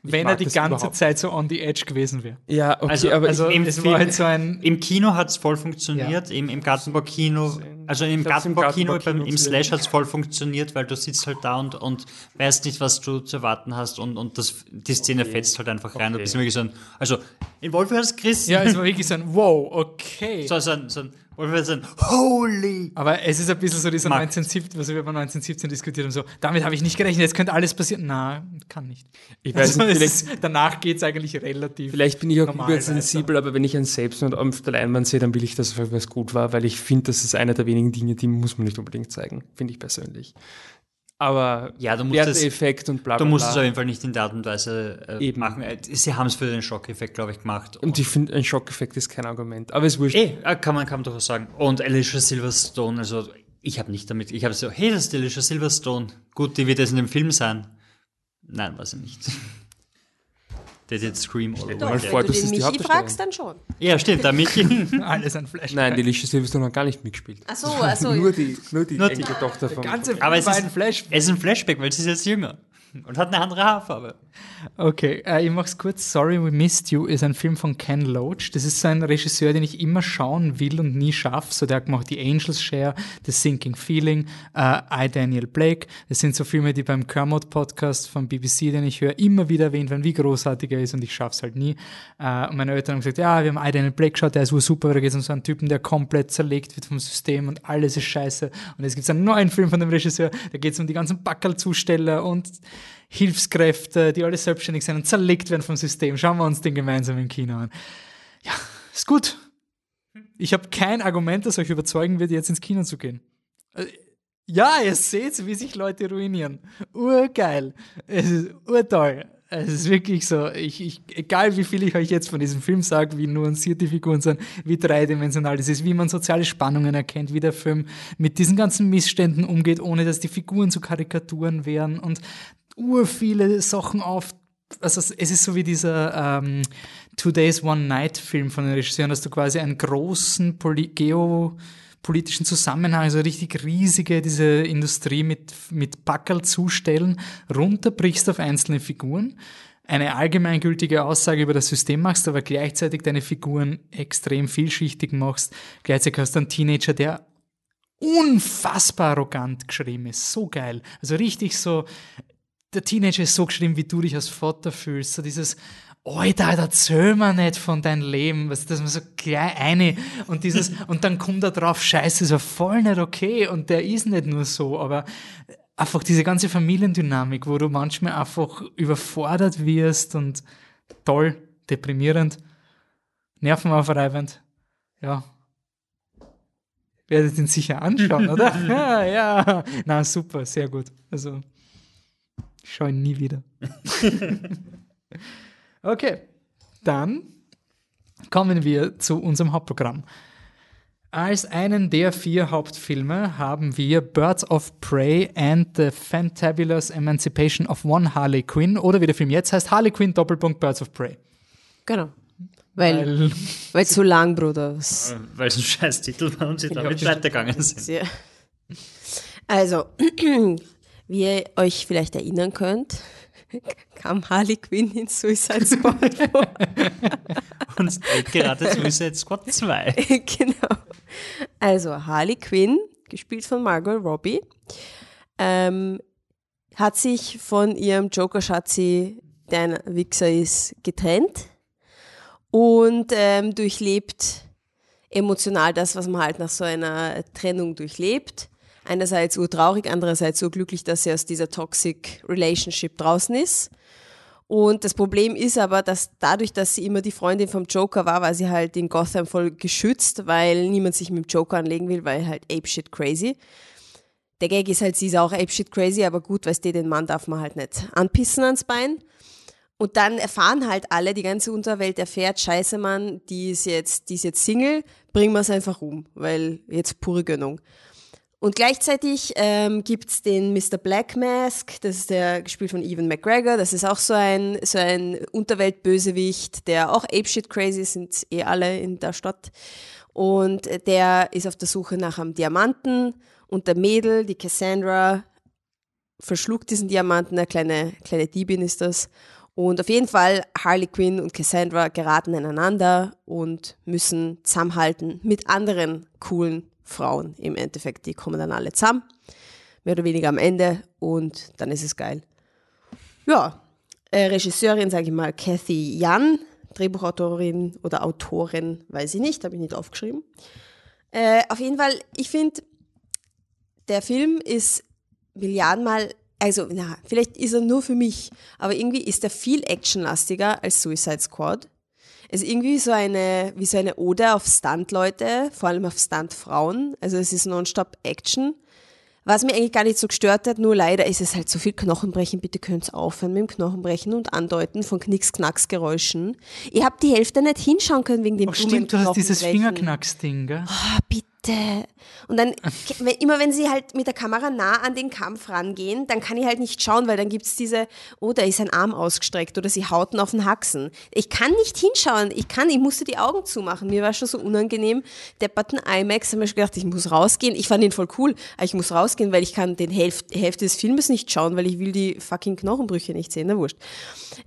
Speaker 1: wenn er die ganze
Speaker 4: überhaupt
Speaker 1: Zeit so on the edge gewesen wäre.
Speaker 4: Ja, okay,
Speaker 3: Also-
Speaker 4: aber
Speaker 1: Also
Speaker 3: Im
Speaker 1: es
Speaker 3: Film-
Speaker 1: war halt so ein
Speaker 3: Im Kino hat es voll funktioniert, im, im Gartenbaukino, also im
Speaker 4: im
Speaker 3: Gartenbaukino, im
Speaker 4: zu-
Speaker 3: Slash hat es voll funktioniert, weil du sitzt halt da und, und weißt nicht, was du zu erwarten hast und, und das, die Szene fetzt halt einfach rein. Du bist wirklich so ein, also in Wolfhard Chris,
Speaker 1: ja, es war wirklich so ein Wow, okay.
Speaker 3: so, so ein, so ein, Wolfhard so ein Holy!
Speaker 1: Aber es ist ein bisschen so dieser
Speaker 3: Mag.
Speaker 1: 1917, was wir über 1917 diskutiert haben, so, damit habe ich nicht gerechnet, jetzt könnte alles passieren. Na, kann nicht.
Speaker 4: ich weiß
Speaker 1: Also,
Speaker 4: nicht,
Speaker 1: ist, danach geht es eigentlich relativ.
Speaker 4: vielleicht bin ich auch übersensibel, aber wenn ich einen Selbstmord auf der Leinwand sehe, dann will ich, dass es was gut war, weil ich finde, das ist einer der wenigen Dinge, die muss man nicht unbedingt zeigen, finde ich persönlich. Aber
Speaker 3: Ja, du musst es-
Speaker 4: Werteffekt und bla
Speaker 3: Du
Speaker 4: bla
Speaker 3: musst es
Speaker 4: bla.
Speaker 3: auf jeden Fall nicht in der Art und Weise äh,
Speaker 4: Eben.
Speaker 3: machen. Äh, Sie haben es für den Schockeffekt, glaube ich, gemacht.
Speaker 4: Und ich finde, ein Schockeffekt ist kein Argument. Aber es wurscht.
Speaker 3: Eh, äh, kann man, kann man durchaus sagen. Und Alicia Silverstone, also ich habe nicht damit, ich habe so, hey, das ist Alicia Silverstone. Gut, die wird jetzt in dem Film sein. Nein, weiß ich nicht. [laughs] Der wird Scream all
Speaker 2: Doch,
Speaker 3: again.
Speaker 4: vor,
Speaker 2: wenn du
Speaker 4: das
Speaker 2: den Michi fragst, dann schon.
Speaker 3: Ja, stimmt, da Michi. [laughs]
Speaker 1: Alles ein Flash.
Speaker 4: Nein, die Alicia Silverstone hat gar nicht mitgespielt.
Speaker 2: Ach so, ach so. [laughs]
Speaker 4: nur die, nur die
Speaker 3: Nur die-
Speaker 4: Tochter von.
Speaker 1: ganze
Speaker 3: Aber es ist, es ist ein Flashback, weil sie ist jetzt jünger. Und hat eine andere Haarfarbe.
Speaker 1: Okay, äh, ich mach's kurz. Sorry We Missed You ist ein Film von Ken Loach. Das ist so ein Regisseur, den ich immer schauen will und nie schaffe. So, der hat gemacht die Angels Share, The Sinking Feeling, äh, I, Daniel Blake. Das sind so Filme, die beim Kermode-Podcast vom BBC, den ich höre, immer wieder erwähnt werden, wie großartig er ist und ich schaff's halt nie. Äh, und meine Eltern haben gesagt, ja, wir haben I, Daniel Blake geschaut, der ist super, da geht es um so einen Typen, der komplett zerlegt wird vom System und alles ist scheiße. Und jetzt gibt's einen neuen Film von dem Regisseur, da geht's um die ganzen Backerlzusteller und Hilfskräfte, die alle selbstständig sind und zerlegt werden vom System. Schauen wir uns den gemeinsam im Kino an. Ja, ist gut. Ich habe kein Argument, das euch überzeugen wird, jetzt ins Kino zu gehen. Äh, Ja, ihr seht, wie sich Leute ruinieren. Urgeil. Es ist urtoll. Es ist wirklich so, ich, ich, egal wie viel ich euch jetzt von diesem Film sage, wie nuanciert die Figuren sind, wie dreidimensional das ist, wie man soziale Spannungen erkennt, wie der Film mit diesen ganzen Missständen umgeht, ohne dass die Figuren zu Karikaturen werden und ur viele Sachen auf. Also es ist so wie dieser ähm, Two Days One Night Film von den Regisseuren, dass du quasi einen großen Poli geopolitischen Zusammenhang, also richtig riesige diese Industrie mit, mit Packerl zustellen, runterbrichst auf einzelne Figuren, eine allgemeingültige Aussage über das System machst, aber gleichzeitig deine Figuren extrem vielschichtig machst. Gleichzeitig hast du einen Teenager, der unfassbar arrogant geschrieben ist. So geil. Also richtig so, der Teenager ist so geschrieben, wie du dich als Vater fühlst. So dieses, Alter, erzähl mir nicht von deinem Leben, was, dass man so gleich eine und dieses, [laughs] und dann kommt er drauf, scheiße, ist ja voll nicht okay und der ist nicht nur so, aber einfach diese ganze Familiendynamik, wo du manchmal einfach überfordert wirst und toll, deprimierend, nervenaufreibend, ja. Werdet ihn sicher anschauen, oder? ja, [laughs] [laughs] ja. Na, super, sehr gut. Also, ich schaue ihn nie wieder. [laughs] okay, dann kommen wir zu unserem Hauptprogramm. Als einen der vier Hauptfilme haben wir Birds of Prey and the Fantabulous Emancipation of One Harley Quinn oder wie der Film jetzt heißt, Harley Quinn Doppelpunkt Birds of Prey.
Speaker 2: Genau. Weil,
Speaker 1: Weil,
Speaker 2: weil zu lang, Bruder. Das-
Speaker 3: Weil es ein scheiß Titel war und sie damit weitergegangen sind.
Speaker 2: Ja. Also, [clears throat] wie ihr euch vielleicht erinnern könnt, [laughs] kam Harley Quinn in Suicide Squad vor. [laughs]
Speaker 3: Und gerade Suicide Squad 2. [laughs]
Speaker 2: genau. Also, Harley Quinn, gespielt von Margot Robbie, ähm, hat sich von ihrem Joker-Schatzi, der ein Wichser ist, getrennt und ähm, durchlebt emotional das, was man halt nach so einer Trennung durchlebt. Einerseits urtraurig, andererseits urglücklich, dass sie aus dieser Toxic Relationship draußen ist. Und das Problem ist aber, dass dadurch, dass sie immer die Freundin vom Joker war, war sie halt in Gotham voll geschützt, weil niemand sich mit dem Joker anlegen will, weil halt apeshit crazy. Der Gag ist halt, sie ist auch apeshit crazy, aber gut, weißt du, den Mann darf man halt nicht anpissen ans Bein. Und dann erfahren halt alle, die ganze Unterwelt erfährt, scheiße Mann, die ist jetzt, die ist jetzt Single, bringen wir es einfach um, weil jetzt pure Gönnung. Und gleichzeitig ähm, gibt's den Mr. Black Mask, das ist der gespielt von Evan McGregor, das ist auch so ein, so ein Unterweltbösewicht, der auch apeshit crazy ist, sind eh alle in der Stadt. Und der ist auf der Suche nach einem Diamanten und der Mädel, die Cassandra, verschluckt diesen Diamanten, eine kleine, kleine Diebin ist das. Und auf jeden Fall, Harley Quinn und Cassandra geraten ineinander und müssen zusammenhalten mit anderen coolen Frauen. Im Endeffekt, die kommen dann alle zusammen, mehr oder weniger am Ende und dann ist es geil. Ja, äh, Regisseurin, sage ich mal, Kathy Jan, Drehbuchautorin oder Autorin, weiß ich nicht, habe ich nicht aufgeschrieben. Äh, auf jeden Fall, ich finde, der Film ist Milliardenmal, also na, vielleicht ist er nur für mich, aber irgendwie ist er viel actionlastiger als Suicide Squad. Es ist irgendwie so eine, wie so eine Ode auf Stunt-Leute, vor allem auf Stunt-Frauen. Also es ist nonstop Action. Was mir eigentlich gar nicht so gestört hat, nur leider ist es halt so viel Knochenbrechen. Bitte könnt's aufhören mit dem Knochenbrechen und Andeuten von Knicks-Knacks-Geräuschen. Ich hab die Hälfte nicht hinschauen können wegen dem
Speaker 1: Ach stimmt, du hast dieses. Fingerknacks-Ding, gell?
Speaker 2: Ah, bitte. Und dann, immer wenn sie halt mit der Kamera nah an den Kampf rangehen, dann kann ich halt nicht schauen, weil dann gibt's diese, oh, da ist ein Arm ausgestreckt oder sie hauten auf den Haxen. Ich kann nicht hinschauen. Ich kann, ich musste die Augen zumachen. Mir war schon so unangenehm. Depperten IMAX, habe ich schon gedacht, ich muss rausgehen. Ich fand ihn voll cool, aber ich muss rausgehen, weil ich kann den Hälfte, Hälfte des Filmes nicht schauen, weil ich will die fucking Knochenbrüche nicht sehen. Na wurscht.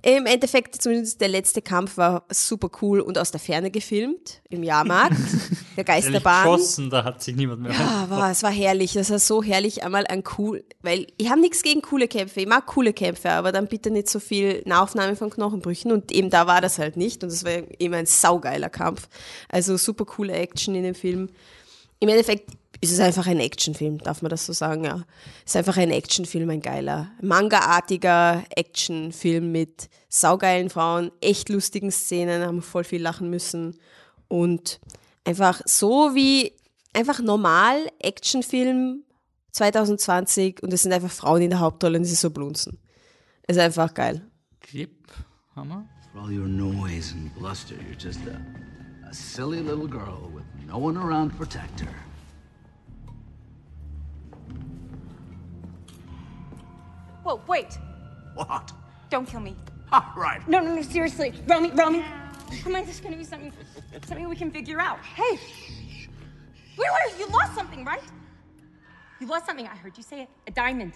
Speaker 2: Im Endeffekt, zumindest der letzte Kampf war super cool und aus der Ferne gefilmt, im Jahrmarkt, [laughs] der Geisterbahn.
Speaker 3: Geschossen, da hat sich niemand mehr.
Speaker 2: Ja, [laughs] war, es war herrlich. Das war so herrlich, einmal ein cool, weil ich habe nichts gegen coole Kämpfe. Ich mag coole Kämpfe, aber dann bitte nicht so viel Nahaufnahme von Knochenbrüchen. Und eben da war das halt nicht. Und das war eben ein saugeiler Kampf. Also super coole Action in dem Film. Im Endeffekt ist es einfach ein Actionfilm, darf man das so sagen, ja. Es ist einfach ein Actionfilm, ein geiler, manga-artiger Actionfilm mit saugeilen Frauen, echt lustigen Szenen, haben voll viel lachen müssen. Und einfach so wie einfach normal Actionfilm 2020 und es sind einfach Frauen in der Hauptrolle und sie so blunzen. Es ist einfach geil.
Speaker 1: Clip, Hammer.
Speaker 5: For all your noise and bluster, you're just a, a silly little girl with no one around to protect her.
Speaker 6: Whoa, wait.
Speaker 5: What?
Speaker 6: Don't kill me.
Speaker 5: All right.
Speaker 6: No, no, no, seriously. Romy, Romy. Come on, this is gonna be something something we can figure out. Hey! Wait, wait, you lost something, right? You lost something. I heard you say it. A diamond.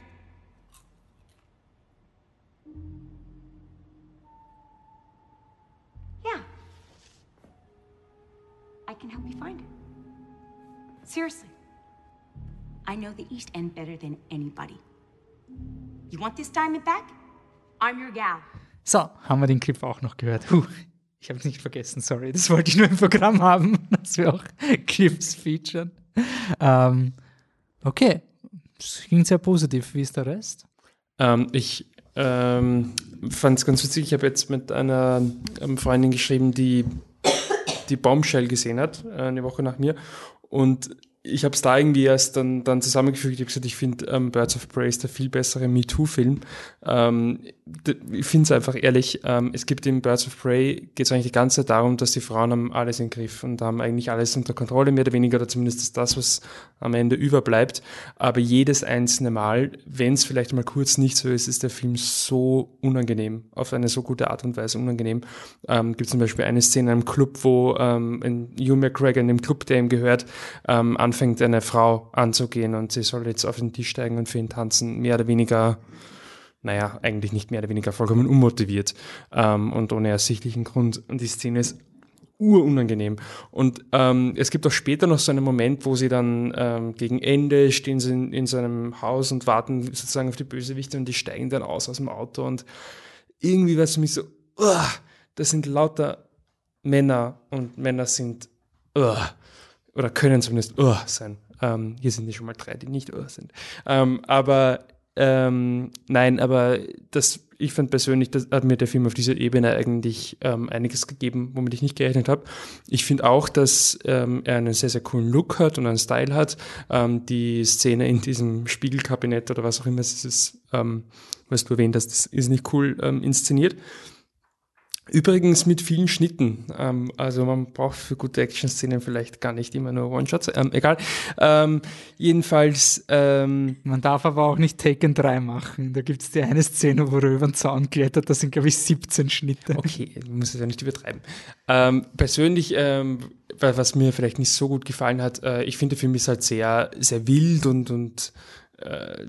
Speaker 6: Yeah. I can help you find it. Seriously. I know the East End better than anybody. You want this diamond back? I'm your gal.
Speaker 1: So, haben wir den Clip auch noch gehört. Huh, ich habe es nicht vergessen, sorry. Das wollte ich nur im Programm haben, [laughs] dass wir auch Clips featuren. Ähm, okay, es ging sehr positiv. Wie ist der Rest?
Speaker 4: Ähm, ich ähm, fand es ganz witzig. Ich habe jetzt mit einer ähm, Freundin geschrieben, die die Bombshell gesehen hat, äh, eine Woche nach mir. Und ich habe es da irgendwie erst dann, dann zusammengefügt. Ich habe gesagt, ich finde ähm, Birds of Prey ist der viel bessere MeToo-Film. Ähm, ich finde es einfach ehrlich, ähm, es gibt in Birds of Prey, geht es eigentlich die ganze Zeit darum, dass die Frauen haben alles im Griff und haben eigentlich alles unter Kontrolle, mehr oder weniger, oder zumindest ist das, was am Ende überbleibt. Aber jedes einzelne Mal, wenn es vielleicht mal kurz nicht so ist, ist der Film so unangenehm, auf eine so gute Art und Weise unangenehm. Ähm, gibt zum Beispiel eine Szene in einem Club, wo ähm, ein Hugh McGregor in dem Club, der ihm gehört, ähm, anfängt, eine Frau anzugehen und sie soll jetzt auf den Tisch steigen und für ihn tanzen, mehr oder weniger naja, eigentlich nicht mehr oder weniger vollkommen unmotiviert ähm, und ohne ersichtlichen Grund. Und die Szene ist urunangenehm. Und ähm, es gibt auch später noch so einen Moment, wo sie dann ähm, gegen Ende stehen sie in, in so einem Haus und warten sozusagen auf die Bösewichte und die steigen dann aus aus dem Auto und irgendwie war es für mich so, uah, das sind lauter Männer und Männer sind uah, oder können zumindest uah sein. Ähm, hier sind nicht schon mal drei, die nicht uah sind. Ähm, aber ähm, nein, aber das, ich fand persönlich, das hat mir der Film auf dieser Ebene eigentlich ähm, einiges gegeben, womit ich nicht gerechnet habe. Ich finde auch, dass ähm, er einen sehr, sehr coolen Look hat und einen Style hat. Ähm, die Szene in diesem Spiegelkabinett oder was auch immer es ist, ähm, was du erwähnt hast, das ist nicht cool ähm, inszeniert. Übrigens mit vielen Schnitten. Ähm, also man braucht für gute Action-Szenen vielleicht gar nicht immer nur One-Shots. Ähm, egal. Ähm, jedenfalls, ähm,
Speaker 1: Man darf aber auch nicht Taken 3 machen. Da gibt es die eine Szene, wo er über den Zaun klettert. Das sind, glaube ich, 17 Schnitte.
Speaker 4: okay, muss es ja nicht übertreiben. Ähm, persönlich, ähm, was mir vielleicht nicht so gut gefallen hat, äh, ich finde der Film ist halt sehr, sehr wild und, und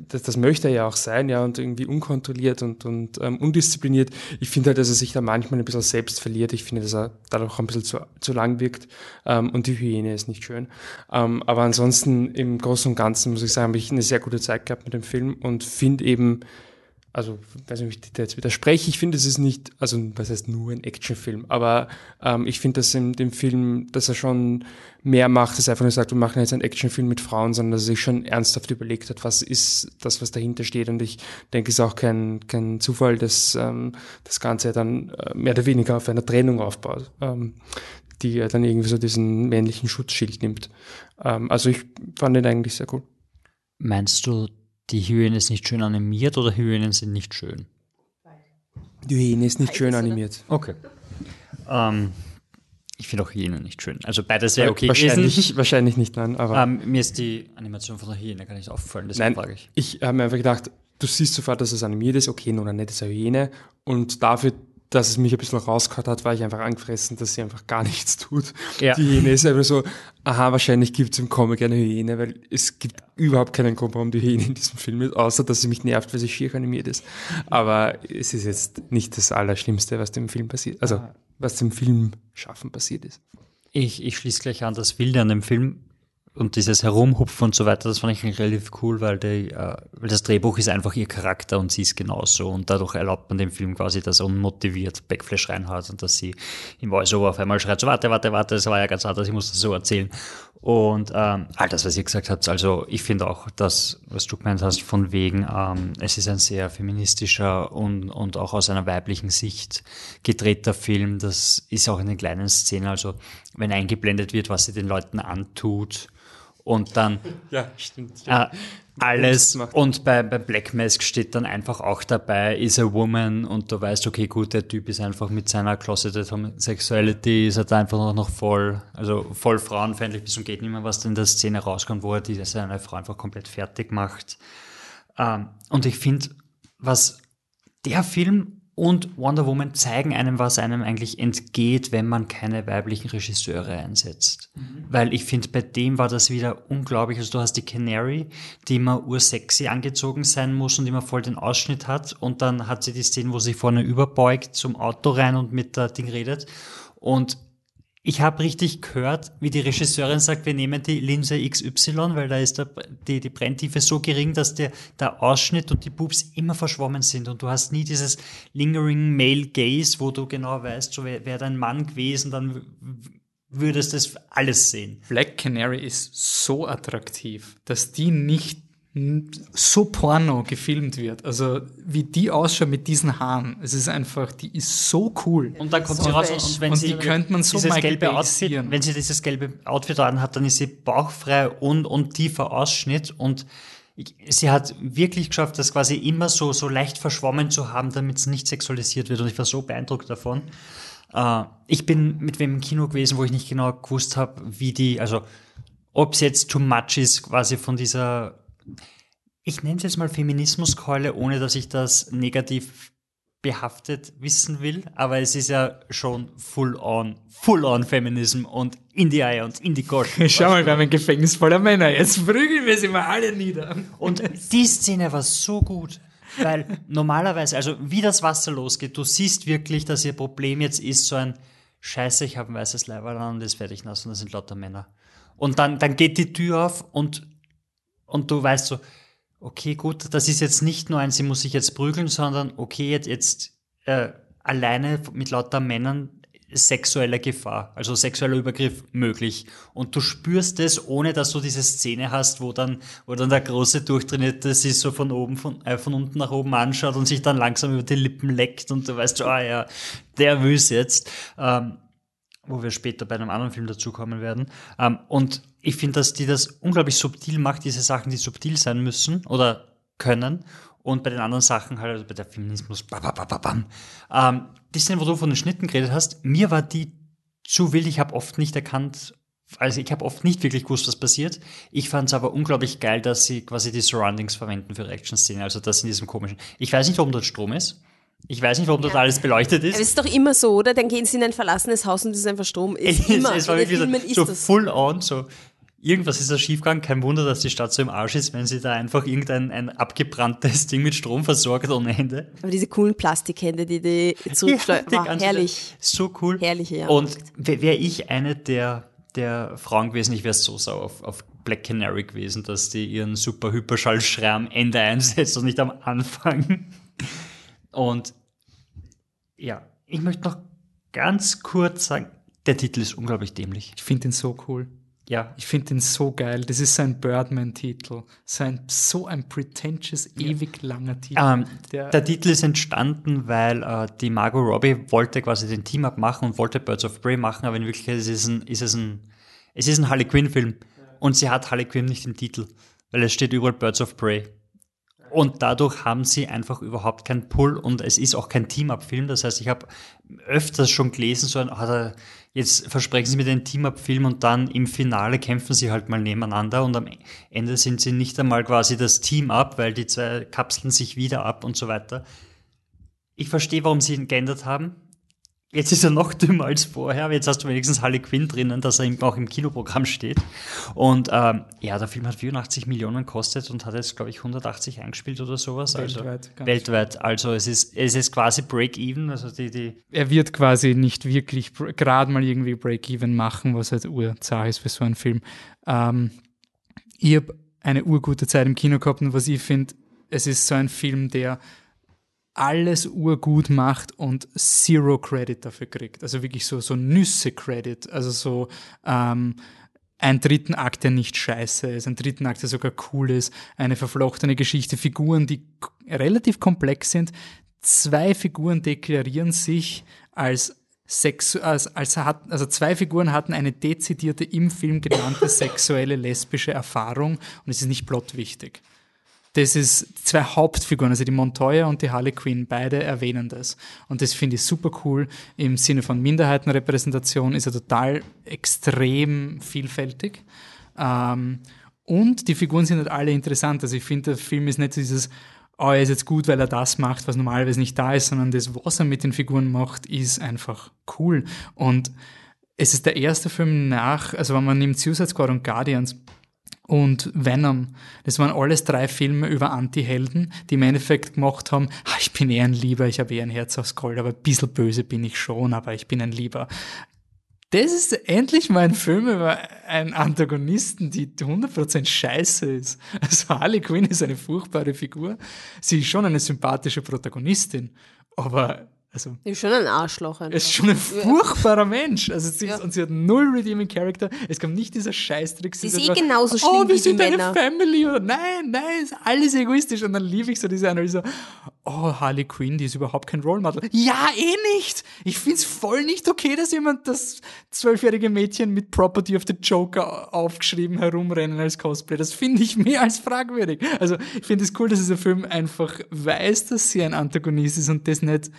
Speaker 4: das, das möchte er ja auch sein, ja, und irgendwie unkontrolliert und, und ähm, undiszipliniert. Ich finde halt, dass er sich da manchmal ein bisschen selbst verliert. Ich finde, dass er dadurch ein bisschen zu, zu lang wirkt ähm, und die Hyäne ist nicht schön. Ähm, aber ansonsten im Großen und Ganzen muss ich sagen, habe ich eine sehr gute Zeit gehabt mit dem Film und finde eben, also weiß nicht, ob ich dir jetzt widerspreche, ich finde, es ist nicht, also was heißt nur ein Actionfilm, aber ähm, ich finde, dass in dem Film, dass er schon mehr macht, als einfach nur sagt, wir machen jetzt einen Actionfilm mit Frauen, sondern dass er sich schon ernsthaft überlegt hat, was ist das, was dahinter steht. Und ich denke, es ist auch kein, kein Zufall, dass ähm, das Ganze dann äh, mehr oder weniger auf einer Trennung aufbaut, ähm, die ja dann irgendwie so diesen männlichen Schutzschild nimmt. Ähm, also ich fand den eigentlich sehr cool.
Speaker 3: Meinst du, die Hyäne ist nicht schön animiert oder Hyänen sind nicht schön?
Speaker 4: Die Hyäne ist nicht schön animiert.
Speaker 3: Okay. Ähm, ich finde auch Hyänen nicht schön. Also beides wäre okay
Speaker 4: wahrscheinlich,
Speaker 3: gewesen.
Speaker 4: wahrscheinlich nicht, nein. Aber
Speaker 3: Ähm, mir ist die Animation von der Hyäne gar nicht aufgefallen, deswegen
Speaker 4: Nein,
Speaker 3: frage ich.
Speaker 4: ich habe mir einfach gedacht, du siehst sofort, dass es animiert ist, okay, nun eine nette Hyäne. Und dafür, dass es mich ein bisschen rausgehört hat, war ich einfach angefressen, dass sie einfach gar [laughs] nichts tut.
Speaker 3: Ja.
Speaker 4: Die Hyäne ist einfach so, aha, wahrscheinlich gibt es im Comic eine Hyäne, weil es gibt überhaupt keinen Grund, warum die Hyäne in diesem Film ist, außer dass sie mich nervt, weil sie schier animiert ist. Aber es ist jetzt nicht das Allerschlimmste, was dem Film passiert, also was dem Film schaffen passiert ist.
Speaker 3: Ich, ich schließe gleich an, das Wilde an dem Film und dieses Herumhupfen und so weiter, das fand ich relativ cool, weil, die, äh, weil das Drehbuch ist einfach ihr Charakter und sie ist genauso. Und dadurch erlaubt man dem Film quasi, dass er unmotiviert Backflash reinhaut und dass sie im Voice-Over auf einmal schreit, so warte, warte, warte, das war ja ganz anders, ich muss das so erzählen. Und ähm, all das, was ihr gesagt habt, also ich finde auch das, was du gemeint hast, von wegen, ähm, es ist ein sehr feministischer und, und auch aus einer weiblichen Sicht gedrehter Film. Das ist auch in den kleinen Szenen, also wenn eingeblendet wird, was sie den Leuten antut und dann [laughs]
Speaker 4: Ja, stimmt.
Speaker 3: äh, alles.
Speaker 4: macht.
Speaker 3: Und bei, bei Black Mask steht dann einfach auch dabei, is a woman und du weißt, okay, gut, der Typ ist einfach mit seiner closeted Homosexuality, ist er da einfach noch, voll, also voll frauenfeindlich bis zum geht nicht mehr, was in der Szene rauskommt, wo er die, seine Frau einfach komplett fertig macht. Ähm, und ich finde, was der Film und Wonder Woman zeigen einem, was einem eigentlich entgeht, wenn man keine weiblichen Regisseure einsetzt. Weil ich finde, bei dem war das wieder unglaublich. Also du hast die Canary, die immer ursexy angezogen sein muss und immer voll den Ausschnitt hat. Und dann hat sie die Szene, wo sie vorne überbeugt zum Auto rein und mit der Ding redet. Und ich habe richtig gehört, wie die Regisseurin sagt, wir nehmen die Linse XY, weil da ist der, die, die Brenntiefe so gering, dass der, der Ausschnitt und die Boobs immer verschwommen sind und du hast nie dieses lingering male gaze, wo du genau weißt, so wäre wär dein Mann gewesen, dann würdest du das alles sehen.
Speaker 1: Black Canary ist so attraktiv, dass die nicht so porno gefilmt wird. Also wie die ausschaut mit diesen Haaren. Es ist einfach, die ist so cool.
Speaker 3: Und dann kommt
Speaker 2: So
Speaker 3: sie raus und, wenn
Speaker 1: Und
Speaker 3: sie
Speaker 1: die könnte man so
Speaker 3: dieses gelbe. Outfit, wenn sie dieses gelbe Outfit an hat, dann ist sie bauchfrei und, und tiefer Ausschnitt und ich, sie hat wirklich geschafft, das quasi immer so, so leicht verschwommen zu haben, damit es nicht sexualisiert wird und ich war so beeindruckt davon. Äh, ich bin mit wem im Kino gewesen, wo ich nicht genau gewusst habe, wie die, also ob es jetzt too much ist, quasi von dieser ich nenne es jetzt mal Feminismuskeule, ohne dass ich das negativ behaftet wissen will, aber es ist ja schon full on, full on Feminism und in die Eier und in die Goschen. [laughs]
Speaker 1: Schau mal, wir haben ein Gefängnis voller Männer. Jetzt prügeln wir sie mal alle nieder.
Speaker 3: Und die Szene war so gut, weil normalerweise, also wie das Wasser losgeht, du siehst wirklich, dass ihr Problem jetzt ist, so ein Scheiße, ich habe ein weißes Leiberl an und ist fertig nass und das sind lauter Männer. Und dann, dann geht die Tür auf und, und du weißt so, okay, gut, das ist jetzt nicht nur ein, sie muss sich jetzt prügeln, sondern okay, jetzt, jetzt äh, alleine mit lauter Männern sexuelle Gefahr, also sexueller Übergriff möglich. Und du spürst es, ohne dass du diese Szene hast, wo dann, wo dann der große Durchtrainierte sich so von oben, von, äh, von unten nach oben anschaut und sich dann langsam über die Lippen leckt und du weißt, ah ja, der will's jetzt. Ähm, wo wir später bei einem anderen Film dazukommen werden. Ähm, und ich finde, dass die das unglaublich subtil macht, diese Sachen, die subtil sein müssen oder können. Und bei den anderen Sachen halt, also bei der Feminismus, ba, ba, ba, ba, bam. Ähm, die Szene, wo du von den Schnitten geredet hast, mir war die zu wild. Ich habe oft nicht erkannt, also ich habe oft nicht wirklich gewusst, was passiert. Ich fand es aber unglaublich geil, dass sie quasi die Surroundings verwenden für ihre Action-Szene. Also das in diesem komischen. Ich weiß nicht, warum dort Strom ist. Ich weiß nicht, warum dort alles beleuchtet ist.
Speaker 2: Aber es ist doch immer so, oder? Dann gehen sie in ein verlassenes Haus und es ist einfach Strom. Es [laughs]
Speaker 3: Es,
Speaker 2: ist immer.
Speaker 3: es war wirklich so,
Speaker 2: ist
Speaker 3: so full on, so irgendwas ist da schiefgegangen. Kein Wunder, dass die Stadt so im Arsch ist, wenn sie da einfach irgendein ein abgebranntes Ding mit Strom versorgt ohne Ende.
Speaker 2: Aber diese coolen Plastikhände, die die zurückschleudern,
Speaker 3: die
Speaker 2: war
Speaker 3: ganze-
Speaker 2: herrlich.
Speaker 3: So cool.
Speaker 2: Herrliche, ja.
Speaker 3: Und wäre ich eine der, der Frauen gewesen, ich wäre so sauer auf, auf Black Canary gewesen, dass die ihren super Hyperschallschrei am Ende einsetzt und nicht am Anfang. Und ja, ich möchte noch ganz kurz sagen, der Titel ist unglaublich dämlich.
Speaker 1: Ich finde ihn so cool.
Speaker 3: Ja,
Speaker 1: Ich finde ihn so geil. Das ist so ein Birdman-Titel. So ein, so ein pretentious, ewig langer Titel.
Speaker 3: Ähm,
Speaker 1: Der-
Speaker 3: der, Titel ist entstanden, weil äh, die Margot Robbie wollte quasi den Team-Up machen und wollte Birds of Prey machen, aber in Wirklichkeit ist es ein, ist es ein, es ist ein Harley Quinn-Film. Und sie hat Harley Quinn nicht im Titel, weil es steht überall Birds of Prey. Und dadurch haben sie einfach überhaupt keinen Pull und es ist auch kein Team-Up-Film. Das heißt, ich habe öfters schon gelesen, so ein, da, jetzt versprechen sie mir den Team-Up-Film und dann im Finale kämpfen sie halt mal nebeneinander und am Ende sind sie nicht einmal quasi das Team-Up, weil die zwei kapseln sich wieder ab und so weiter. Ich verstehe, warum sie ihn geändert haben. Jetzt ist er noch dümmer als vorher, aber jetzt hast du wenigstens Harley Quinn drinnen, dass er auch im Kinoprogramm steht. Und ähm, ja, der Film hat 84 Millionen gekostet und hat jetzt, glaube ich, 180 eingespielt oder sowas.
Speaker 1: Weltweit,
Speaker 3: Also, weltweit. Also es ist, es ist quasi Break-Even. Also die, die,
Speaker 1: er wird quasi nicht wirklich gerade mal irgendwie Break-Even machen, was halt urzah ist für so einen Film. Ähm, ich habe eine urgute Zeit im Kino gehabt und was ich finde, es ist so ein Film, der alles urgut macht und Zero Credit dafür kriegt. Also wirklich so, so Nüsse-Credit. Also so ähm, ein dritten Akt, der nicht scheiße ist, ein dritten Akt, der sogar cool ist, eine verflochtene Geschichte, Figuren, die relativ komplex sind. Zwei Figuren deklarieren sich als Sex, als, als hat, also zwei Figuren hatten eine dezidierte im Film genannte sexuelle lesbische Erfahrung und es ist nicht plotwichtig. Das ist zwei Hauptfiguren, also die Montoya und die Harley Quinn, beide erwähnen das. Und das finde ich super cool. Im Sinne von Minderheitenrepräsentation ist er total extrem vielfältig. Ähm, und die Figuren sind halt alle interessant. Also ich finde, der Film ist nicht dieses, oh, er ist jetzt gut, weil er das macht, was normalerweise nicht da ist, sondern das, was er mit den Figuren macht, ist einfach cool. Und es ist der erste Film nach, also wenn man nimmt Suicide Squad und Guardians, und Venom. Das waren alles drei Filme über Anti-Helden, die im Endeffekt gemacht haben, "Ah, ich bin eher ein Lieber, ich habe eher ein Herz aufs Gold, aber ein bisschen böse bin ich schon, aber ich bin ein Lieber. Das ist endlich mal ein Film über einen Antagonisten, die 100% scheiße ist. Also Harley Quinn ist eine furchtbare Figur. Sie ist schon eine sympathische Protagonistin, aber also
Speaker 2: ist schon ein Arschloch. Einfach.
Speaker 1: ist schon ein furchtbarer Mensch. Also sie,
Speaker 2: Ja.
Speaker 1: und sie hat null redeeming Character. Es kommt nicht dieser Scheißtrick.
Speaker 2: Sie ist eh genauso
Speaker 1: Oh,
Speaker 2: schlimm
Speaker 1: wir
Speaker 2: wie die
Speaker 1: sind eine
Speaker 2: Männer."
Speaker 1: Family. Oder nein, nein, ist alles egoistisch. Und dann liebe ich so diese Analyse. Oh, Harley Quinn, die ist überhaupt kein Role Model. Ja, eh nicht. Ich find's voll nicht okay, dass jemand das zwölfjährige Mädchen mit Property of the Joker aufgeschrieben herumrennen als Cosplay. Das finde ich mehr als fragwürdig. Also ich finde es cool, dass dieser Film einfach weiß, dass sie ein Antagonist ist und das nicht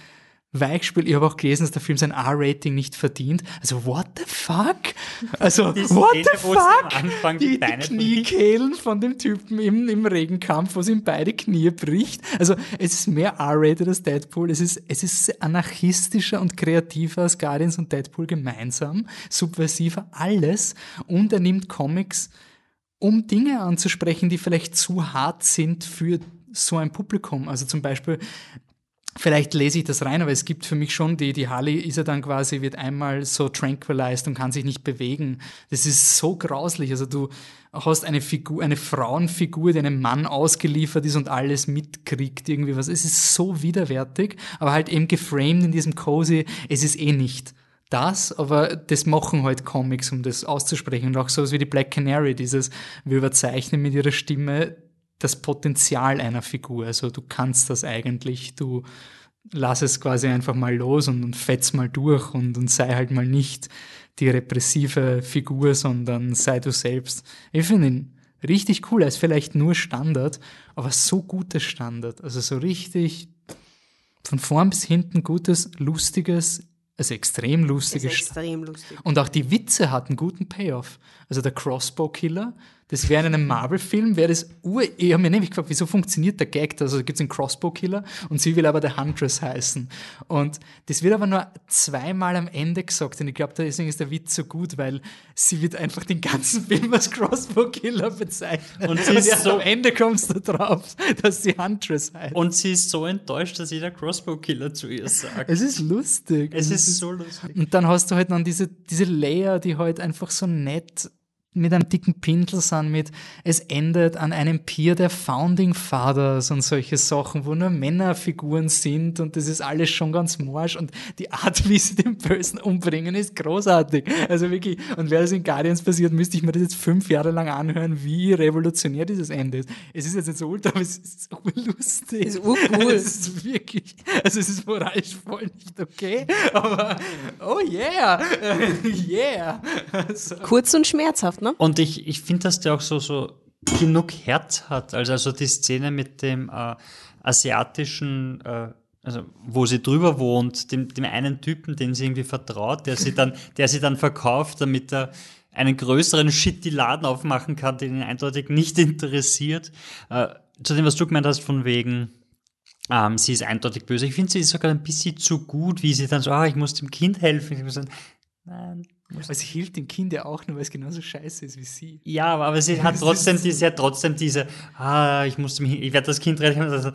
Speaker 1: Weichspiel. Ich habe auch gelesen, dass der Film sein R-Rating nicht verdient. Also, what the fuck? Also,
Speaker 3: Die
Speaker 1: what
Speaker 3: Szene,
Speaker 1: the fuck?
Speaker 3: Die
Speaker 1: die, die Kniekehlen von dem Typen im, im Regenkampf, wo sie ihm beide Knie bricht. Also, es ist mehr R-rated als Deadpool. Es ist, es ist anarchistischer und kreativer als Guardians und Deadpool gemeinsam. Subversiver, alles. Und er nimmt Comics um Dinge anzusprechen, die vielleicht zu hart sind für so ein Publikum. Also zum Beispiel, vielleicht lese ich das rein, aber es gibt für mich schon die, die Harley ist ja dann quasi, wird einmal so tranquilized und kann sich nicht bewegen. Das ist so grauslich. Also du hast eine Figur, eine Frauenfigur, die einem Mann ausgeliefert ist und alles mitkriegt, irgendwie was. Es ist so widerwärtig, aber halt eben geframed in diesem cozy, es ist eh nicht das, aber das machen halt Comics, um das auszusprechen. Und auch sowas wie die Black Canary, dieses, wir überzeichnen mit ihrer Stimme das Potenzial einer Figur. Also du kannst das eigentlich, du lass es quasi einfach mal los und, und fetz mal durch und, und sei halt mal nicht die repressive Figur, sondern sei du selbst. Ich finde ihn richtig cool. Er ist vielleicht nur Standard, aber so gutes Standard. Also so richtig von vorn bis hinten gutes, lustiges, also extrem lustiges
Speaker 2: extrem lustig.
Speaker 1: und auch die Witze hatten guten Payoff. Also der Crossbow Killer, Das wäre in einem Marvel-Film, wäre das ur. Ich habe mir nämlich gefragt, wieso funktioniert der Gag? Also gibt es einen Crossbow-Killer und sie will aber der Huntress heißen. Und das wird aber nur zweimal am Ende gesagt. Und ich glaube, deswegen ist der Witz so gut, weil sie wird einfach den ganzen [laughs] Film als Crossbow-Killer bezeichnet.
Speaker 3: Und sie ist
Speaker 1: erst
Speaker 3: so-
Speaker 1: am Ende kommst du drauf, dass sie Huntress heißt.
Speaker 3: Und sie ist so enttäuscht, dass jeder Crossbow-Killer zu ihr sagt.
Speaker 1: es ist lustig.
Speaker 3: Es ist so lustig.
Speaker 1: Und dann hast du halt dann diese, diese Layer, die halt einfach so nett mit einem dicken Pinsel sind, mit es endet an einem Pier der Founding Fathers und solche Sachen, wo nur Männerfiguren sind und das ist alles schon ganz morsch und die Art, [laughs] wie sie den Bösen umbringen, ist großartig. Also wirklich, und wäre das in Guardians passiert, müsste ich mir das jetzt fünf Jahre lang anhören, wie revolutionär dieses Ende ist. Es ist jetzt nicht so ultra, aber es ist so lustig.
Speaker 2: Ist urcool. [laughs]
Speaker 1: Es ist wirklich, also es ist moralisch voll nicht okay, aber oh yeah, [laughs] yeah. Also,
Speaker 2: Kurz und schmerzhaft, ne?
Speaker 3: Und ich, ich finde, dass der auch so, so genug Herz hat. Also, also die Szene mit dem äh, asiatischen, äh, also wo sie drüber wohnt, dem, dem einen Typen, den sie irgendwie vertraut, der sie dann, der sie dann verkauft, damit er einen größeren shitty Laden aufmachen kann, den ihn eindeutig nicht interessiert. Äh, zu dem, was du gemeint hast, von wegen, ähm, sie ist eindeutig böse. Ich finde, sie ist sogar ein bisschen zu gut, wie sie dann so, ah, ich muss dem Kind helfen. Ich muss sagen, nein,
Speaker 1: aber sie hielt dem Kind ja auch nur, weil es genauso scheiße ist wie sie.
Speaker 3: Ja, aber, sie hat trotzdem diese, sie hat trotzdem diese, ah, ich muss mich, ich werde das Kind retten.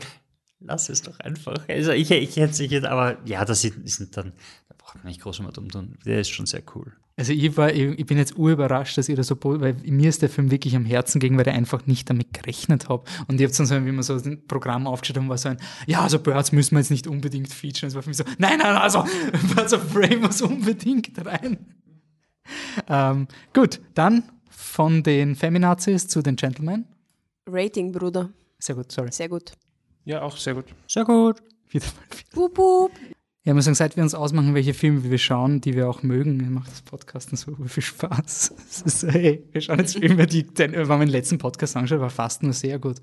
Speaker 3: Lass es doch einfach. Also ich, ich hätte hätte, aber ja, das sind, dann, da braucht man nicht groß um drum tun. Der ist schon sehr cool.
Speaker 1: Also ich war, ich, bin jetzt urüberrascht, dass ihr da so, weil mir ist der Film wirklich am Herzen gegangen, weil ich einfach nicht damit gerechnet habe. Und ich habe dann so, wie man so ein Programm aufgestellt haben, war so ein, ja, also Birds müssen wir jetzt nicht unbedingt featuren. Es war für mich so, nein, nein, also [laughs] Birds of Prey muss unbedingt rein. Ähm, gut, dann von den Feminazis zu den Gentlemen.
Speaker 2: Rating, Bruder.
Speaker 1: Sehr gut, sorry.
Speaker 2: Sehr gut.
Speaker 4: Ja, auch sehr gut.
Speaker 3: Sehr gut.
Speaker 1: Wieder mal.
Speaker 2: Wup, wup.
Speaker 1: Ja, ich muss sagen, seit wir uns ausmachen, welche Filme wir schauen, die wir auch mögen, macht das Podcasten so [laughs] viel Spaß. Es ist hey, wir schauen jetzt Filme, die, den, wenn man den letzten Podcast angeschaut, war fast nur sehr gut.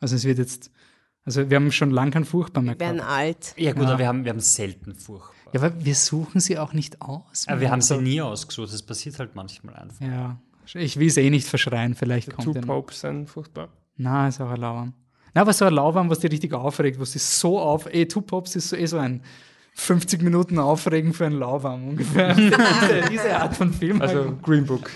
Speaker 1: Also es wird jetzt, also wir haben schon lange keinen Furchtbar mehr
Speaker 2: Wir werden
Speaker 1: gehabt.
Speaker 2: alt.
Speaker 3: Ja gut,
Speaker 1: Ja.
Speaker 3: aber wir haben, wir haben selten furchtbar.
Speaker 1: Ja, aber wir suchen sie auch nicht aus.
Speaker 3: Aber wir haben sie
Speaker 1: Also,
Speaker 3: nie ausgesucht, das passiert halt manchmal einfach.
Speaker 1: Ja, ich will es eh nicht verschreien, vielleicht
Speaker 4: Two
Speaker 1: kommt der noch.
Speaker 4: Popes sind furchtbar.
Speaker 1: Na, ist auch ein Lauwarm. Na, aber so ein Lauwarm, was dich richtig aufregt, was dich so auf, eh, Two Pops ist so, eh so ein 50 Minuten Aufregen für einen Lauwarm ungefähr. [laughs] diese, diese Art von Film.
Speaker 4: Also Green Book.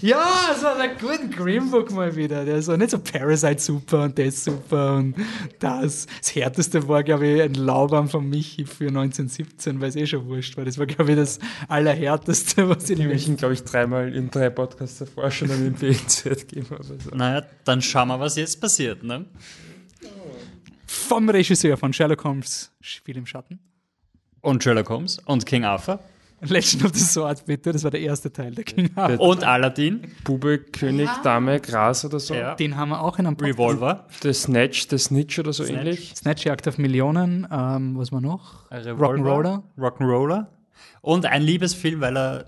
Speaker 1: Ja, so einen guten Green Book mal wieder. Der ist so nicht so Parasite super und das super und das. Das härteste war, glaube ich, ein Laubarm von Michi für 1917, weil es eh schon wurscht war. Das war, glaube ich, das allerhärteste, was ich
Speaker 4: Die ihn, glaube ich, dreimal in drei Podcasts davor schon an den BZ gegeben habe. Also.
Speaker 3: Naja, dann schauen wir, was jetzt passiert, ne?
Speaker 1: vom Regisseur von Sherlock Holmes Spiel im Schatten.
Speaker 3: Und Sherlock Holmes und King Arthur
Speaker 1: Legend of the Sword, bitte. Das war der erste Teil der King Arthur.
Speaker 3: und Aladdin,
Speaker 4: Bube, König, Dame, Gras oder so.
Speaker 3: ja.
Speaker 1: Den haben wir auch in einem Podcast.
Speaker 3: Revolver,
Speaker 4: Der Snatch, der Snitch oder so
Speaker 3: Snatch.
Speaker 4: ähnlich.
Speaker 1: Snatch Jagd auf Millionen. Ähm, was war noch?
Speaker 3: Revolver,
Speaker 1: Rock'n'Roller.
Speaker 3: Rock'n'Roller und ein Liebesfilm, weil er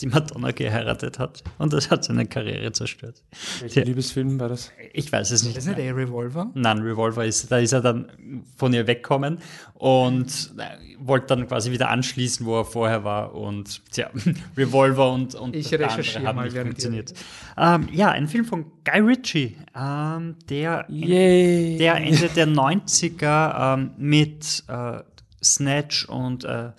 Speaker 3: die Madonna geheiratet hat und das hat seine Karriere zerstört.
Speaker 4: Welcher Liebesfilm war das?
Speaker 3: Ich weiß es nicht.
Speaker 1: Das ist nicht eh Revolver.
Speaker 3: Nein, Revolver ist, da ist er dann von ihr weggekommen und äh, wollte dann quasi wieder anschließen, wo er vorher war und tja, [laughs] Revolver und, und
Speaker 1: Ich recherchiere
Speaker 3: haben
Speaker 1: mal,
Speaker 3: nicht funktioniert. Ähm, ja, ein Film von Guy Ritchie, ähm, der,
Speaker 4: Yay!
Speaker 3: der Ende der 90er ähm, mit äh, Snatch und äh,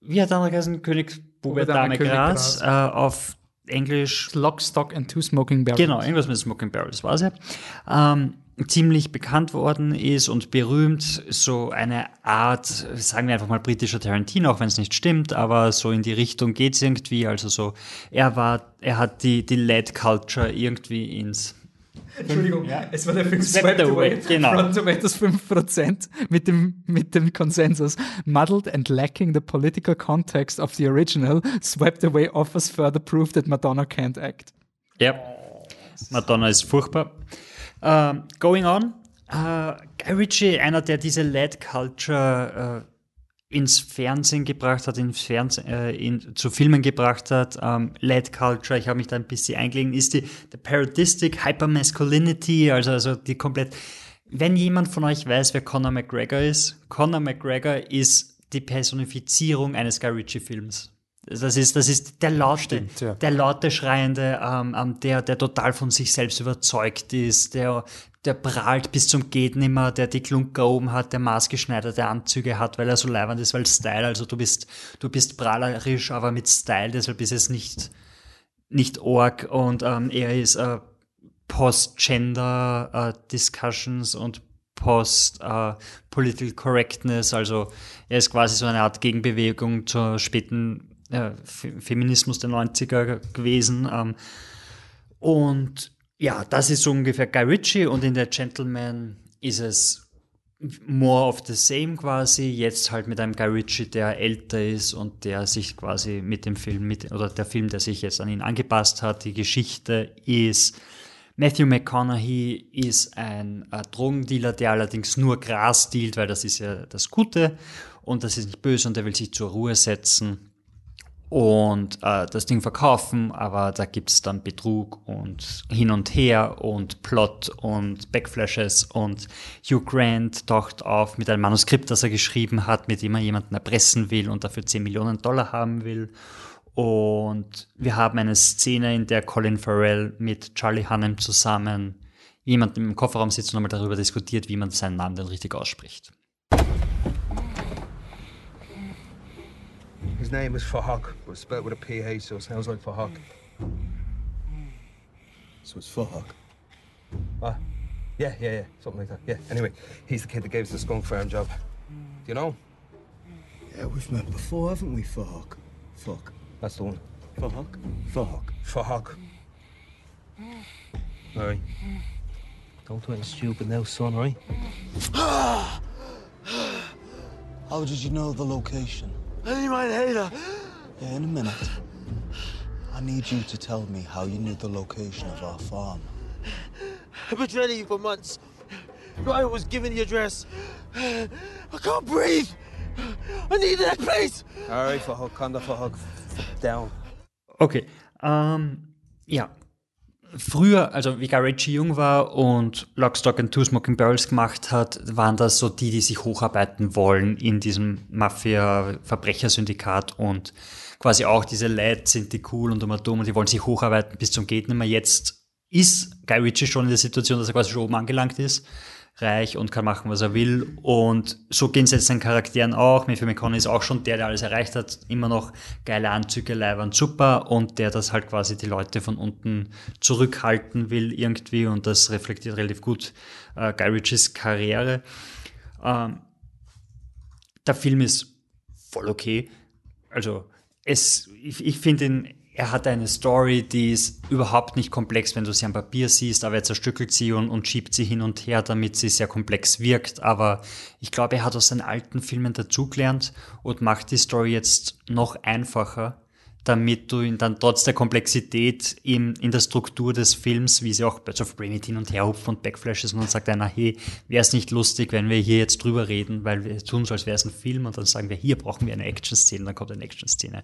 Speaker 3: wie hat der andere geheißen? König Bube,
Speaker 1: Dame,
Speaker 3: Gras,
Speaker 1: Gras.
Speaker 3: äh, auf Englisch
Speaker 1: Lock, Stock and Two Smoking Barrels.
Speaker 3: Genau, irgendwas mit Smoking Barrel, das war's ja. Ähm, ziemlich bekannt worden ist und berühmt, so eine Art, sagen wir einfach mal britischer Tarantino, auch wenn es nicht stimmt, aber so in die Richtung geht's irgendwie. Also so, er war, er hat die, die Led Culture irgendwie ins
Speaker 1: Entschuldigung, es war der Film
Speaker 3: Swept Away, genau.
Speaker 1: Rotten Tomatoes 5% mit dem, mit dem Konsensus. Muddled and lacking the political context of the original, Swept Away offers further proof that Madonna can't act.
Speaker 3: Ja. Madonna ist furchtbar. Ähm, going on. Äh, Guy Ritchie, einer, der diese Led Culture äh, ins Fernsehen gebracht hat, ins Fernsehen, äh, in, zu Filmen gebracht hat. Ähm, Led Culture, ich habe mich da ein bisschen eingelegen, ist die, die Parodistic Hypermasculinity, also, also die komplett. Wenn jemand von euch weiß, wer Conor McGregor ist, Conor McGregor ist die Personifizierung eines Guy Ritchie-Films. Das ist, das ist der laute,
Speaker 4: Stimmt, ja.
Speaker 3: der laute Schreiende, ähm, ähm, der, der total von sich selbst überzeugt ist, der, der prahlt bis zum geht nimmer, der die Klunker oben hat, der maßgeschneiderte Anzüge hat, weil er so leibend ist, weil Style, also du bist, du bist prahlerisch, aber mit Style, deshalb ist es nicht, nicht org und ähm, er ist äh, Post-Gender-Discussions und Post-Political Correctness, also er ist quasi so eine Art Gegenbewegung zur späten äh, Fe- Feminismus der 90er gewesen. Ähm, und ja, das ist so ungefähr Guy Ritchie und in der Gentleman ist es more of the same quasi, jetzt halt mit einem Guy Ritchie, der älter ist und der sich quasi mit dem Film, mit, oder der Film, der sich jetzt an ihn angepasst hat. Die Geschichte ist, Matthew McConaughey ist ein äh, Drogendealer, der allerdings nur Gras dealt, weil das ist ja das Gute und das ist nicht böse und er will sich zur Ruhe setzen und äh, das Ding verkaufen, aber da gibt's dann Betrug und hin und her und Plot und Backflashes und Hugh Grant taucht auf mit einem Manuskript, das er geschrieben hat, mit dem er jemanden erpressen will und dafür 10 Millionen Dollar haben will. Und wir haben eine Szene, in der Colin Farrell mit Charlie Hunnam zusammen jemanden im Kofferraum sitzt und nochmal darüber diskutiert, wie man seinen Namen denn richtig ausspricht.
Speaker 7: His name is Fahak, but spelled with a PH, so it sounds like Fahak.
Speaker 8: So it's Fahak.
Speaker 7: Ah, yeah, yeah, yeah, something like that. Yeah. Anyway, he's the kid that gave us the skunk farm job. Do you know? him?
Speaker 8: Yeah, we've met before, haven't we, Fahak? Fuck.
Speaker 7: That's the one.
Speaker 8: Fahak? Fahak.
Speaker 7: Fahak. All right. Don't do anything stupid now, son. All right?
Speaker 8: How did you know the location?
Speaker 9: Any mein hater.
Speaker 8: Yeah, in a minute. I need you to tell me how you knew the location of our farm.
Speaker 9: I've been training you for months. Ryan was given the address. I can't breathe. I need that place.
Speaker 7: All right, Fahak, calm the Fahak down.
Speaker 3: Okay, Um. ja. Früher, also wie Guy Ritchie jung war und Lock, Stock and Two Smoking Barrels gemacht hat, waren das so die, die sich hocharbeiten wollen in diesem Mafia-Verbrechersyndikat und quasi auch diese Lads sind die cool und immer dumm und die wollen sich hocharbeiten bis zum geht nimmer. Jetzt ist Guy Ritchie schon in der Situation, dass er quasi schon oben angelangt ist, reich und kann machen, was er will. Und so gehen es jetzt seinen Charakteren auch. Matthew McConaughey ist auch schon der, der alles erreicht hat, immer noch geile Anzüge, Leibern, super und der das halt quasi die Leute von unten zurückhalten will irgendwie und das reflektiert relativ gut äh, Guy Ritchies Karriere. Ähm, der Film ist voll okay. Also es, ich, ich finde ihn, er hat eine Story, die ist überhaupt nicht komplex, wenn du sie am Papier siehst, aber er zerstückelt sie und, und schiebt sie hin und her, damit sie sehr komplex wirkt. Aber ich glaube, er hat aus seinen alten Filmen dazugelernt und macht die Story jetzt noch einfacher, damit du ihn dann trotz der Komplexität in, in der Struktur des Films, wie sie auch Birds of Prey hin und her hupft und Backflashes und dann sagt einer, hey, wäre es nicht lustig, wenn wir hier jetzt drüber reden, weil wir tun so, als wäre es ein Film und dann sagen wir, hier brauchen wir eine Action-Szene, dann kommt eine Action-Szene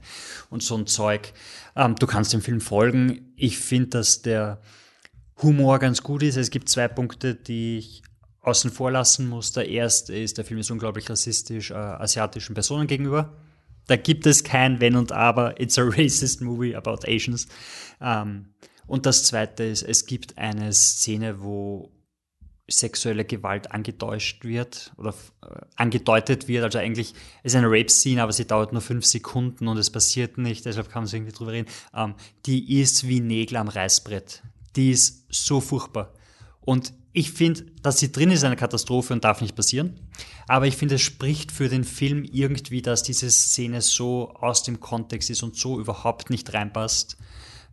Speaker 3: und so ein Zeug. Ähm, du kannst dem Film folgen. Ich finde, dass der Humor ganz gut ist. Es gibt zwei Punkte, die ich außen vor lassen muss. Der erste ist, der Film ist unglaublich rassistisch äh, asiatischen Personen gegenüber. Da gibt es kein Wenn und Aber. It's a [laughs] racist movie about Asians. Ähm, und das zweite ist, es gibt eine Szene, wo sexuelle Gewalt angetäuscht wird oder äh, angedeutet wird. Also eigentlich es ist eine Rape-Scene, aber sie dauert nur fünf Sekunden und es passiert nicht, deshalb kann man so irgendwie drüber reden. Ähm, die ist wie Nägel am Reißbrett. Die ist so furchtbar. Und ich finde, dass sie drin ist, eine Katastrophe und darf nicht passieren. Aber ich finde, es spricht für den Film irgendwie, dass diese Szene so aus dem Kontext ist und so überhaupt nicht reinpasst.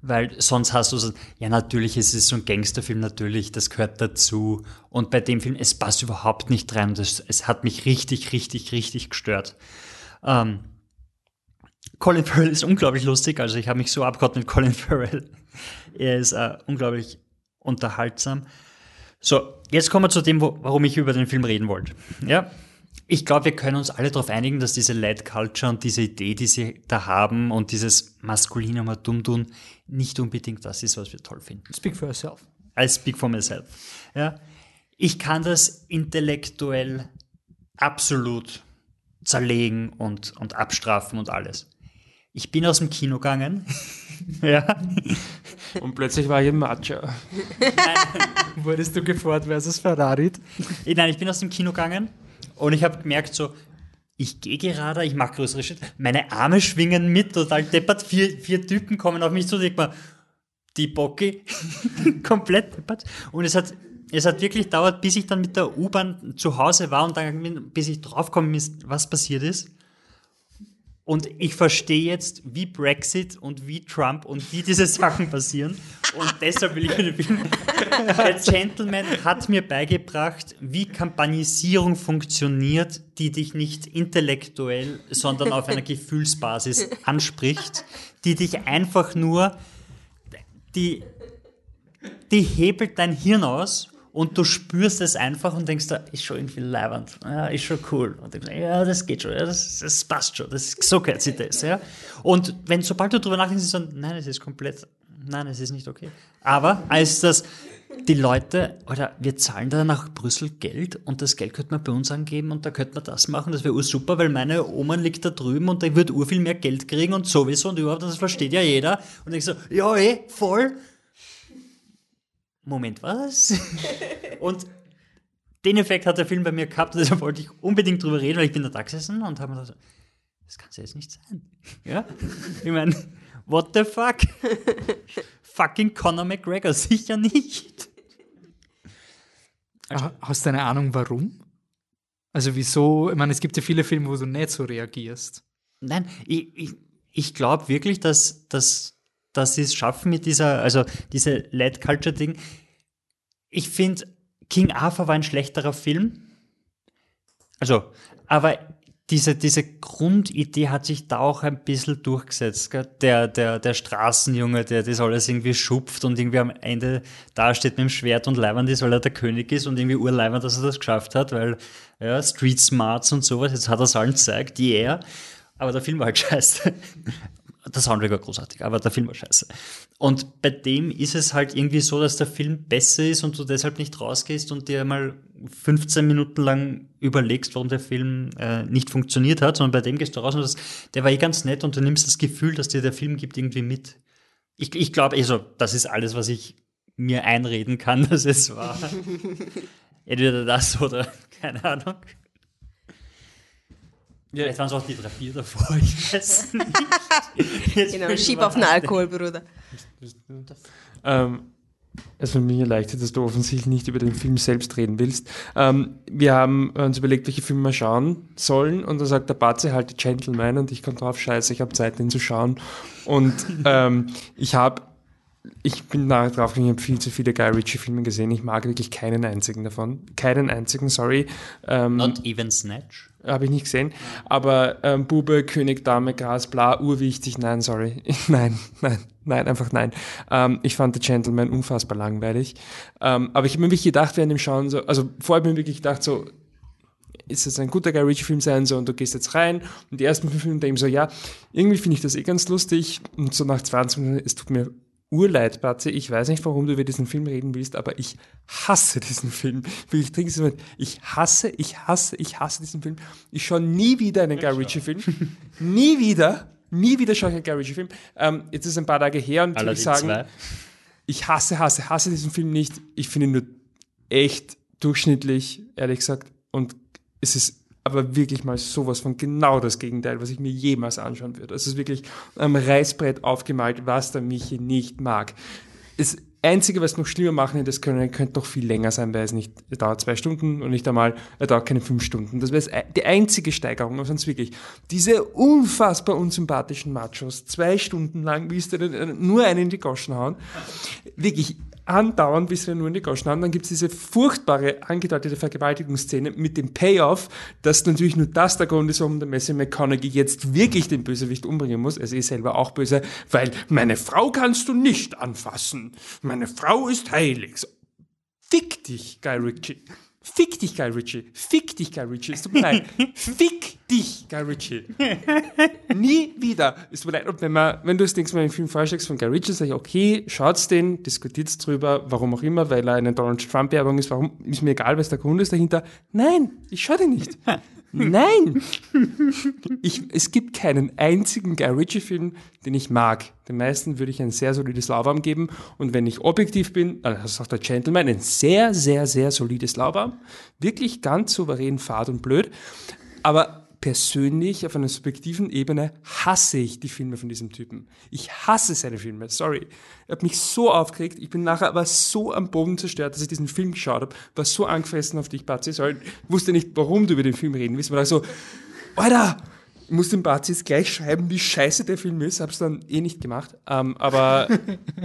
Speaker 3: Weil sonst hast du so, ja natürlich, es ist so ein Gangsterfilm, natürlich, das gehört dazu. Und bei dem Film, es passt überhaupt nicht rein. Das, es hat mich richtig, richtig, richtig gestört. Ähm, Colin Farrell ist unglaublich lustig, also ich habe mich so abgehauen mit Colin [laughs] Farrell. Er ist äh, unglaublich unterhaltsam. So, jetzt kommen wir zu dem, wo, warum ich über den Film reden wollte. Ja, ich glaube, wir können uns alle darauf einigen, dass diese Lad Culture und diese Idee, die sie da haben und dieses maskuline mal dumm tun, nicht unbedingt das ist, was wir toll finden.
Speaker 1: Speak for yourself.
Speaker 3: I speak for myself. Ja, ich kann das intellektuell absolut zerlegen und, und abstrafen und alles. Ich bin aus dem Kino gegangen. [laughs] ja. [laughs]
Speaker 4: Und plötzlich war ich im Matcha. [laughs]
Speaker 1: Wurdest du gefordert versus Ferrari?
Speaker 3: Nein, ich bin aus dem Kino gegangen und ich habe gemerkt, so, ich gehe gerade, ich mache größere Schritte, meine Arme schwingen mit, total deppert, vier, vier Typen kommen auf mich zu, denk mal, die Bocki, [laughs] komplett deppert. Und es hat, es hat wirklich dauert, bis ich dann mit der U-Bahn zu Hause war und dann, bis ich draufgekommen ist, was passiert ist. Und ich verstehe jetzt, wie Brexit und wie Trump und wie diese [laughs] Sachen passieren. Und deshalb will ich den Film. Der Gentleman hat mir beigebracht, wie Kampagnisierung funktioniert, die dich nicht intellektuell, sondern auf einer Gefühlsbasis anspricht, die dich einfach nur, die, die hebelt dein Hirn aus und du spürst es einfach und denkst, da ist schon irgendwie leibend, ja, ist schon cool. Und denkst, ja, das geht schon, ja, das, das passt schon, das, so gehört sich das. Ja. Und wenn, sobald du darüber nachdenkst, ist so, nein, es ist komplett, nein, es ist nicht okay. Aber als das, die Leute, oder wir zahlen da nach Brüssel Geld und das Geld könnte man bei uns angeben und da könnte man das machen, das wäre super, weil meine Oma liegt da drüben und die wird ur viel mehr Geld kriegen und sowieso und überhaupt, das versteht ja jeder. Und ich so, ja, eh, voll. Moment, was? [laughs] und den Effekt hat der Film bei mir gehabt, deshalb wollte ich unbedingt drüber reden, weil ich bin da gesessen und habe mir gedacht, das kann es jetzt nicht sein. Ja? Ich meine, what the fuck? [laughs] Fucking Conor McGregor, sicher nicht.
Speaker 1: Ha- Hast du eine Ahnung, warum? Also wieso? Ich meine, es gibt ja viele Filme, wo du nicht so reagierst.
Speaker 3: Nein, ich, ich, ich glaube wirklich, dass, dass, dass sie es schaffen mit dieser, also diese Led Culture Ding. Ich finde, King Arthur war ein schlechterer Film. Also, aber diese, diese Grundidee hat sich da auch ein bisschen durchgesetzt. Gell? Der, der, der Straßenjunge, der das alles irgendwie schupft und irgendwie am Ende dasteht mit dem Schwert und leibend ist, weil er der König ist und irgendwie urleibend, dass er das geschafft hat, weil ja, Street Smarts und sowas, jetzt hat er es allen gezeigt, yeah. Aber der Film war halt [laughs] scheiße. Der Soundtrack war großartig, aber der Film war scheiße. Und bei dem ist es halt irgendwie so, dass der Film besser ist und du deshalb nicht rausgehst und dir mal 15 Minuten lang überlegst, warum der Film äh, nicht funktioniert hat, sondern bei dem gehst du raus und das, der war eh ganz nett und du nimmst das Gefühl, dass dir der Film gibt, irgendwie mit. Ich, ich glaube, also, das ist alles, was ich mir einreden kann, [laughs] dass es war. [laughs] Entweder das oder keine Ahnung. Ja. Vielleicht waren es auch die drei, vier davor, ich weiß nicht. [laughs] Jetzt
Speaker 2: Genau, schieb auf den Alkohol, Bruder.
Speaker 4: Ähm, es wird mir erleichtert, dass du offensichtlich nicht über den Film selbst reden willst. Ähm, wir haben uns überlegt, welche Filme wir schauen sollen und da sagt der Batze halt die Gentleman und ich komme drauf, scheiße, ich habe Zeit, den zu schauen. Und [laughs] ähm, ich habe ich bin nachher drauf gekommen, ich habe viel zu viele Guy Ritchie-Filme gesehen. Ich mag wirklich keinen einzigen davon. Keinen einzigen, sorry. Ähm,
Speaker 3: Not even Snatch.
Speaker 4: habe ich nicht gesehen. Aber ähm, Bube, König, Dame, Gras, bla, urwichtig. Nein, sorry. [laughs] nein, nein, nein, einfach nein. Ähm, ich fand The Gentleman unfassbar langweilig. Ähm, aber ich habe mir wirklich gedacht, während dem Schauen, so, also vorher habe ich mir wirklich gedacht, so, ist es ein guter Guy Ritchie-Film sein, so, und du gehst jetzt rein und die ersten fünf Minuten denke ich so, ja, irgendwie finde ich das eh ganz lustig und so nach 20 Minuten, es tut mir urleid, Batze, ich weiß nicht, warum du über diesen Film reden willst, aber ich hasse diesen Film. Ich trinke so, ich hasse, ich hasse, ich hasse diesen Film. Ich schaue nie wieder einen Guy Ritchie-Film. nie wieder, nie wieder schaue ich einen Guy Ritchie-Film. Ähm, jetzt ist es ein paar Tage her und ich
Speaker 3: Aladdin
Speaker 4: sagen,
Speaker 3: 2.
Speaker 4: ich hasse, hasse, hasse diesen Film nicht. Ich finde ihn nur echt durchschnittlich, ehrlich gesagt. Und es ist aber wirklich mal sowas von genau das Gegenteil, was ich mir jemals anschauen würde. Es ist wirklich am Reißbrett aufgemalt, was der Michi nicht mag. Das Einzige, was noch schlimmer machen hätte, können, könnte noch viel länger sein, weil es nicht, es dauert zwei Stunden und nicht einmal, er dauert keine fünf Stunden. Das wäre die einzige Steigerung, aber sonst wirklich. Diese unfassbar unsympathischen Machos, zwei Stunden lang, willst du denn nur einen in die Goschen hauen. Wirklich andauernd, bis wir nur in die Goschen haben. Dann gibt es diese furchtbare, angedeutete Vergewaltigungsszene mit dem Payoff, dass natürlich nur das der Grund ist, warum der Messi McConaughey jetzt wirklich den Bösewicht umbringen muss. Er ist eh selber auch böse, weil meine Frau kannst du nicht anfassen. Meine Frau ist heilig. Fick dich, Guy Ritchie. Fick dich, Guy Ritchie. Fick dich, Guy Ritchie. Es tut mir leid. [laughs] Fick dich, Guy Ritchie. Nie wieder. Es tut mir leid, und wenn, man, wenn du das nächste Mal einen Film vorschlägst von Guy Ritchie, sage ich, okay, schaut's den, diskutiert's drüber, warum auch immer, weil er eine Donald Trump-Werbung ist, warum, ist mir egal, was der Grund ist dahinter. Nein, ich schau den nicht. [laughs] Nein! Ich, es gibt keinen einzigen Guy Ritchie-Film, den ich mag. Den meisten würde ich ein sehr solides Laubarm geben. Und wenn ich objektiv bin, also das sagt der Gentleman, ein sehr, sehr, sehr solides Laubarm. Wirklich ganz souverän, fad und blöd. Aber persönlich, auf einer subjektiven Ebene, hasse ich die Filme von diesem Typen. Ich hasse seine Filme, sorry. Er hat mich so aufgeregt, ich bin nachher aber so am Boden zerstört, dass ich diesen Film geschaut habe, war so angefressen auf dich, Batzi, sorry, wusste nicht, warum du über den Film reden willst, war so, Alter, ich muss dem Batzi jetzt gleich schreiben, wie scheiße der Film ist, hab's dann eh nicht gemacht, ähm, aber,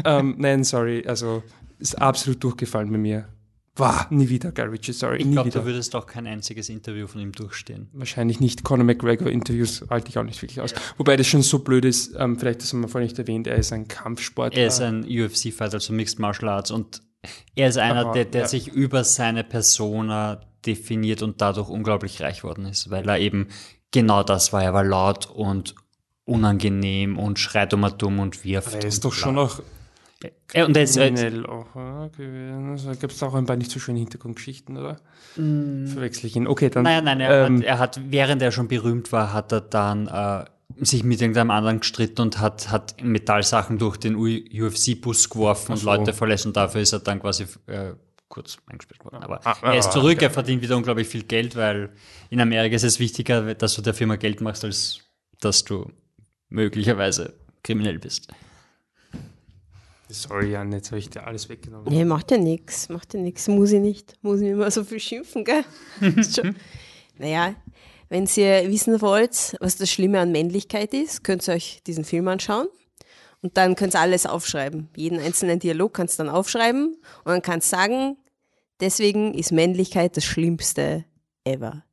Speaker 4: ähm, nein, sorry, also, ist absolut durchgefallen bei mir. War nie wieder Guy Ritchie, sorry,
Speaker 3: Ich glaube, du würdest auch kein einziges Interview von ihm durchstehen.
Speaker 4: Wahrscheinlich nicht. Conor McGregor-Interviews halte ich auch nicht wirklich aus. Wobei das schon so blöd ist, ähm, vielleicht das haben wir vorhin nicht erwähnt, er ist ein Kampfsportler.
Speaker 3: Er ist ein UFC-Fighter, also Mixed Martial Arts, und er ist einer,
Speaker 4: Aha,
Speaker 3: der, der
Speaker 4: ja.
Speaker 3: sich über seine Persona definiert und dadurch unglaublich reich worden ist, weil er eben genau das war. Er war laut und unangenehm und schreit um dumm und wirft.
Speaker 4: Aber er ist doch schon auch
Speaker 3: Er, und er ist, er,
Speaker 4: kriminell auch, gewesen. Also, gibt es auch ein paar nicht so schöne Hintergrundgeschichten, oder? Verwechsel ich ihn. Okay, dann.
Speaker 3: Nein, nein, er,
Speaker 4: ähm,
Speaker 3: hat, er hat, während er schon berühmt war, hat er dann äh, sich mit irgendeinem anderen gestritten und hat, hat Metallsachen durch den UFC-Bus geworfen und
Speaker 4: so.
Speaker 3: Leute und dafür ist er dann quasi äh, kurz eingesperrt worden. Aber
Speaker 4: Ah,
Speaker 3: er ist
Speaker 4: ah,
Speaker 3: zurück,
Speaker 4: okay.
Speaker 3: er verdient wieder unglaublich viel Geld, weil in Amerika ist es wichtiger, dass du der Firma Geld machst, als dass du möglicherweise kriminell bist.
Speaker 4: Sorry, Jan, jetzt habe ich dir alles weggenommen.
Speaker 2: Nee, macht ja nix, macht ja nix, muss ich nicht. Muss ich immer so viel schimpfen, gell? [laughs] Naja, wenn ihr wissen wollt, was das Schlimme an Männlichkeit ist, könnt ihr euch diesen Film anschauen. Und dann könnt ihr alles aufschreiben. Jeden einzelnen Dialog kannst du dann aufschreiben und dann kannst du sagen, deswegen ist Männlichkeit das Schlimmste ever.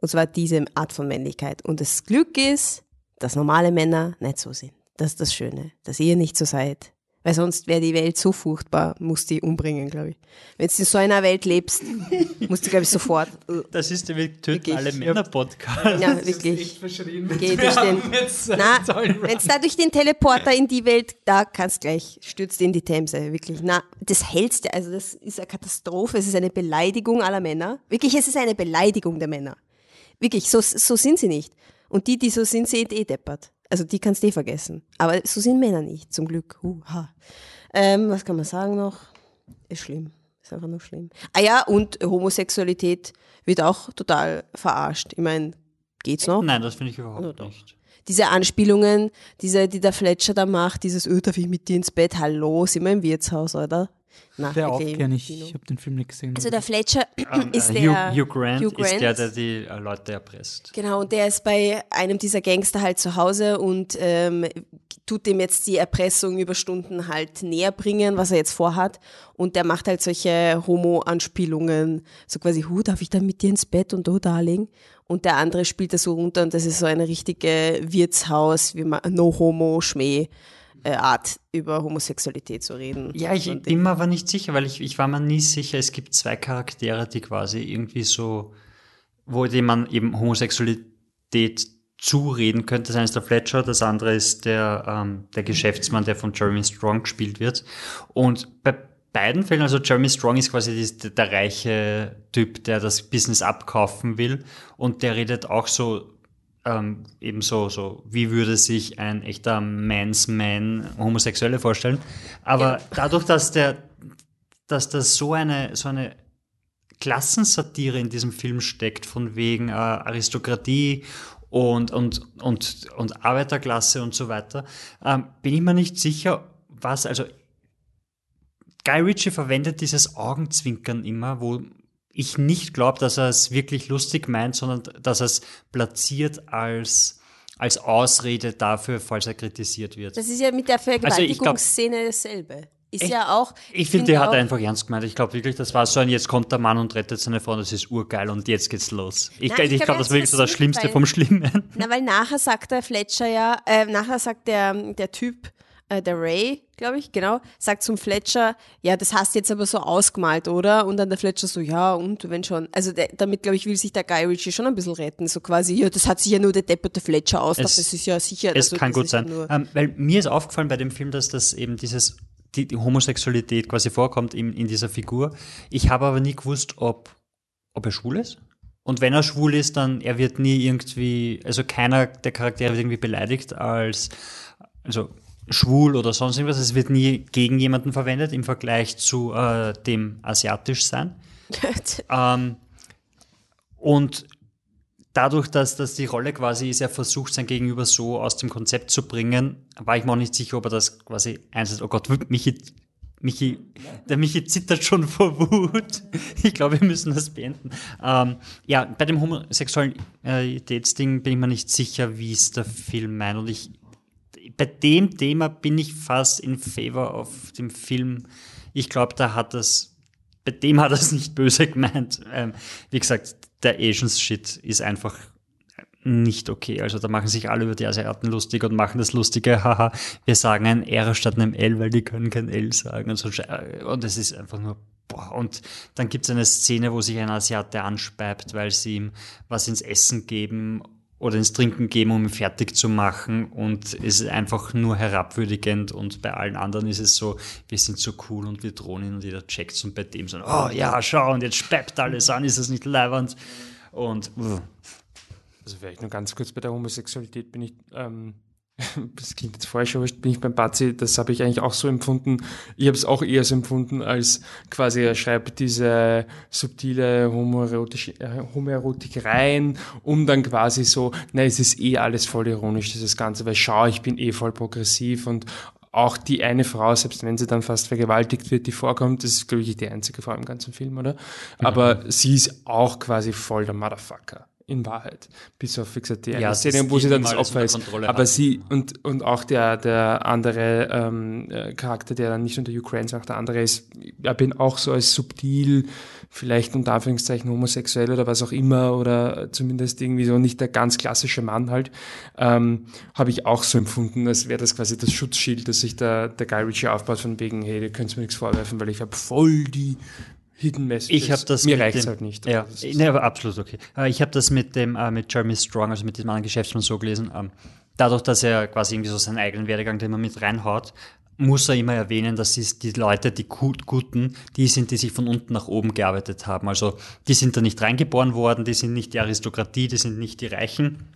Speaker 2: Und zwar diese Art von Männlichkeit. Und das Glück ist, dass normale Männer nicht so sind. Das ist das Schöne, dass ihr nicht so seid. Weil sonst wäre die Welt so furchtbar, musst die umbringen, glaube ich. Wenn du in so einer Welt lebst, [laughs] musst du, glaube ich, sofort.
Speaker 3: Das ist der wir töten
Speaker 2: Wirklich.
Speaker 3: alle Männer-Podcast.
Speaker 2: Ja, wirklich. Geh durch den, na, [laughs] wenn da durch den Teleporter in die Welt, da kannst gleich, stürzt in die Themse, wirklich. Na, das hellste, also das ist eine Katastrophe, es ist eine Beleidigung aller Männer. Wirklich, es ist eine Beleidigung der Männer. Wirklich, so, so sind sie nicht. Und die, die so sind, sind eh deppert. Also die kannst du eh vergessen. Aber so sind Männer nicht, zum Glück. Uh, ha. Ähm, was kann man sagen noch? Ist schlimm. Ist einfach nur schlimm. Ah ja, und Homosexualität wird auch total verarscht. Ich meine, geht's noch?
Speaker 3: Nein, das finde ich überhaupt
Speaker 2: doch?
Speaker 3: nicht.
Speaker 2: diese Anspielungen, diese, die der Fletcher da macht, dieses, öh, darf ich mit dir ins Bett? Hallo, sind wir im Wirtshaus, oder? Na,
Speaker 1: Der auch gerne. Ich, ich habe den Film nicht gesehen.
Speaker 2: Also der Fletcher [clears throat] ist
Speaker 3: Äh,
Speaker 2: der
Speaker 3: Hugh, Hugh, Grant
Speaker 2: Hugh
Speaker 3: ist der,
Speaker 2: Grant.
Speaker 3: der die äh, Leute erpresst.
Speaker 2: Genau, und der ist bei einem dieser Gangster halt zu Hause und ähm, tut dem jetzt die Erpressung über Stunden halt näher bringen, was er jetzt vorhat. Und der macht halt solche Homo-Anspielungen, so quasi, hu, darf ich dann mit dir ins Bett und oh, Darling? Und der andere spielt das so runter und das ist so eine richtige Wirtshaus, wie man, No-Homo-Schmäh. Äh, Art über Homosexualität zu reden.
Speaker 3: Ja, ich mir aber nicht sicher, weil ich, ich war mir nie sicher, es gibt zwei Charaktere, die quasi irgendwie so, wo dem man eben Homosexualität zureden könnte. Das eine ist der Fletcher, das andere ist der, ähm, der Geschäftsmann, der von Jeremy Strong gespielt wird. Und bei beiden Fällen, also Jeremy Strong ist quasi der, der reiche Typ, der das Business abkaufen will und der redet auch so ähm, eben so, wie würde sich ein echter Man's Man Homosexuelle vorstellen. Aber [laughs] dadurch, dass der, dass das so eine, so eine Klassensatire in diesem Film steckt, von wegen äh, Aristokratie und, und, und, und Arbeiterklasse und so weiter, ähm, bin ich mir nicht sicher, was, also Guy Ritchie verwendet dieses Augenzwinkern immer, wo ich nicht glaube, dass er es wirklich lustig meint, sondern dass er es platziert als, als Ausrede dafür, falls er kritisiert wird.
Speaker 2: Das ist ja mit der
Speaker 3: Also ich
Speaker 2: Vergewaltigungsszene dasselbe. Ist
Speaker 3: Echt?
Speaker 2: ja auch.
Speaker 3: Ich finde,
Speaker 2: find
Speaker 3: der hat einfach ernst gemeint. Ich glaube wirklich, das war so ein, jetzt kommt der Mann und rettet seine Frau, das ist urgeil und jetzt geht's los. Ich, ich,
Speaker 2: ich
Speaker 3: glaube,
Speaker 2: glaub,
Speaker 3: das war wirklich so das Schlimmste
Speaker 2: versucht,
Speaker 3: vom Schlimmen.
Speaker 2: Na, weil nachher sagt der Fletcher ja, äh, nachher sagt der, der Typ äh, der Ray, glaube ich, genau, sagt zum Fletcher, ja, das hast du jetzt aber so ausgemalt, oder? Und dann der Fletcher so, ja, und wenn schon. Also der, damit, glaube ich, will sich der Guy Ritchie schon ein bisschen retten. So quasi, ja, das hat sich ja nur der depperte Fletcher ausgedacht,
Speaker 3: Es-
Speaker 2: das ist ja sicher.
Speaker 3: Es
Speaker 2: also,
Speaker 3: kann gut sein. Ähm, weil mir ist aufgefallen bei dem Film, dass das eben dieses, die, die Homosexualität quasi vorkommt in, in dieser Figur. Ich habe aber nie gewusst, ob, ob er schwul ist. Und wenn er schwul ist, dann er wird nie irgendwie, also keiner der Charaktere wird irgendwie beleidigt als, also schwul oder sonst irgendwas. Es wird nie gegen jemanden verwendet im Vergleich zu äh, dem asiatisch sein. [laughs] ähm, und dadurch, dass, dass die Rolle quasi ist, er versucht, sein Gegenüber so aus dem Konzept zu bringen, war ich mir auch nicht sicher, ob er das quasi einsetzt. Oh Gott, Michi, Michi, der Michi zittert schon vor Wut. Ich glaube, wir müssen das beenden. Ähm, ja, bei dem Homosexualitätsding bin ich mir nicht sicher, wie es der Film meint. Und ich, bei dem Thema bin ich fast in favor auf dem Film. Ich glaube, da hat das, bei dem hat es nicht böse [laughs] gemeint. Ähm, wie gesagt, der Asians Shit ist einfach nicht okay. Also da machen sich alle über die Asiaten lustig und machen das Lustige, [laughs] haha, wir sagen ein R statt einem L, weil die können kein L sagen und so. Sche- Und es ist einfach nur, boah. Und dann gibt es eine Szene, wo sich ein Asiate anspeibt, weil sie ihm was ins Essen geben oder ins Trinken geben, um ihn fertig zu machen. Und es ist einfach nur herabwürdigend. Und bei allen anderen ist es so, wir sind so cool und wir drohen ihn und jeder checkt und bei dem so, oh ja, schau, und jetzt speibt alles an, ist das nicht leibernd? Und uff.
Speaker 4: Also vielleicht nur ganz kurz bei der Homosexualität bin ich, ähm, [laughs] das klingt jetzt falsch, aber bin ich beim Bazi, das habe ich eigentlich auch so empfunden. Ich habe es auch eher so empfunden, als quasi er schreibt diese subtile äh, Homoerotik rein, um dann quasi so, na, es ist eh alles voll ironisch, dieses Ganze, weil schau, ich bin eh voll progressiv und auch die eine Frau, selbst wenn sie dann fast vergewaltigt wird, die vorkommt, das ist, glaube ich, die einzige Frau im ganzen Film, oder? Aber sie ist auch quasi voll der Motherfucker. In Wahrheit. Bis auf, wie gesagt, die
Speaker 3: Ja,
Speaker 4: Szene, wo sie dann das Opfer ist. Aber
Speaker 3: hat.
Speaker 4: sie und, und auch der, der andere ähm, äh, Charakter, der dann nicht unter Ukraine sagt, der andere ist, er bin auch so als subtil, vielleicht unter Anführungszeichen homosexuell oder was auch immer, oder zumindest irgendwie so nicht der ganz klassische Mann halt, ähm, habe ich auch so empfunden, als wäre das quasi das Schutzschild, das sich der, der Guy Ritchie aufbaut, von wegen, hey, ihr könnt mir nichts vorwerfen, weil ich habe voll die Hidden Messages.
Speaker 3: Ich habe das
Speaker 4: Mir
Speaker 3: mit
Speaker 4: reicht's
Speaker 3: dem,
Speaker 4: halt nicht.
Speaker 3: Ja,
Speaker 4: ist-
Speaker 3: nee, aber absolut okay. Äh, Ich habe das mit dem äh, mit Jeremy Strong, also mit diesem anderen Geschäftsmann so gelesen. Ähm, dadurch, dass er quasi irgendwie so seinen eigenen Werdegang, den man mit reinhaut, muss er immer erwähnen, dass es die Leute, die Gut- Guten, die sind, die sich von unten nach oben gearbeitet haben. Also die sind da nicht reingeboren worden, die sind nicht die Aristokratie, die sind nicht die Reichen,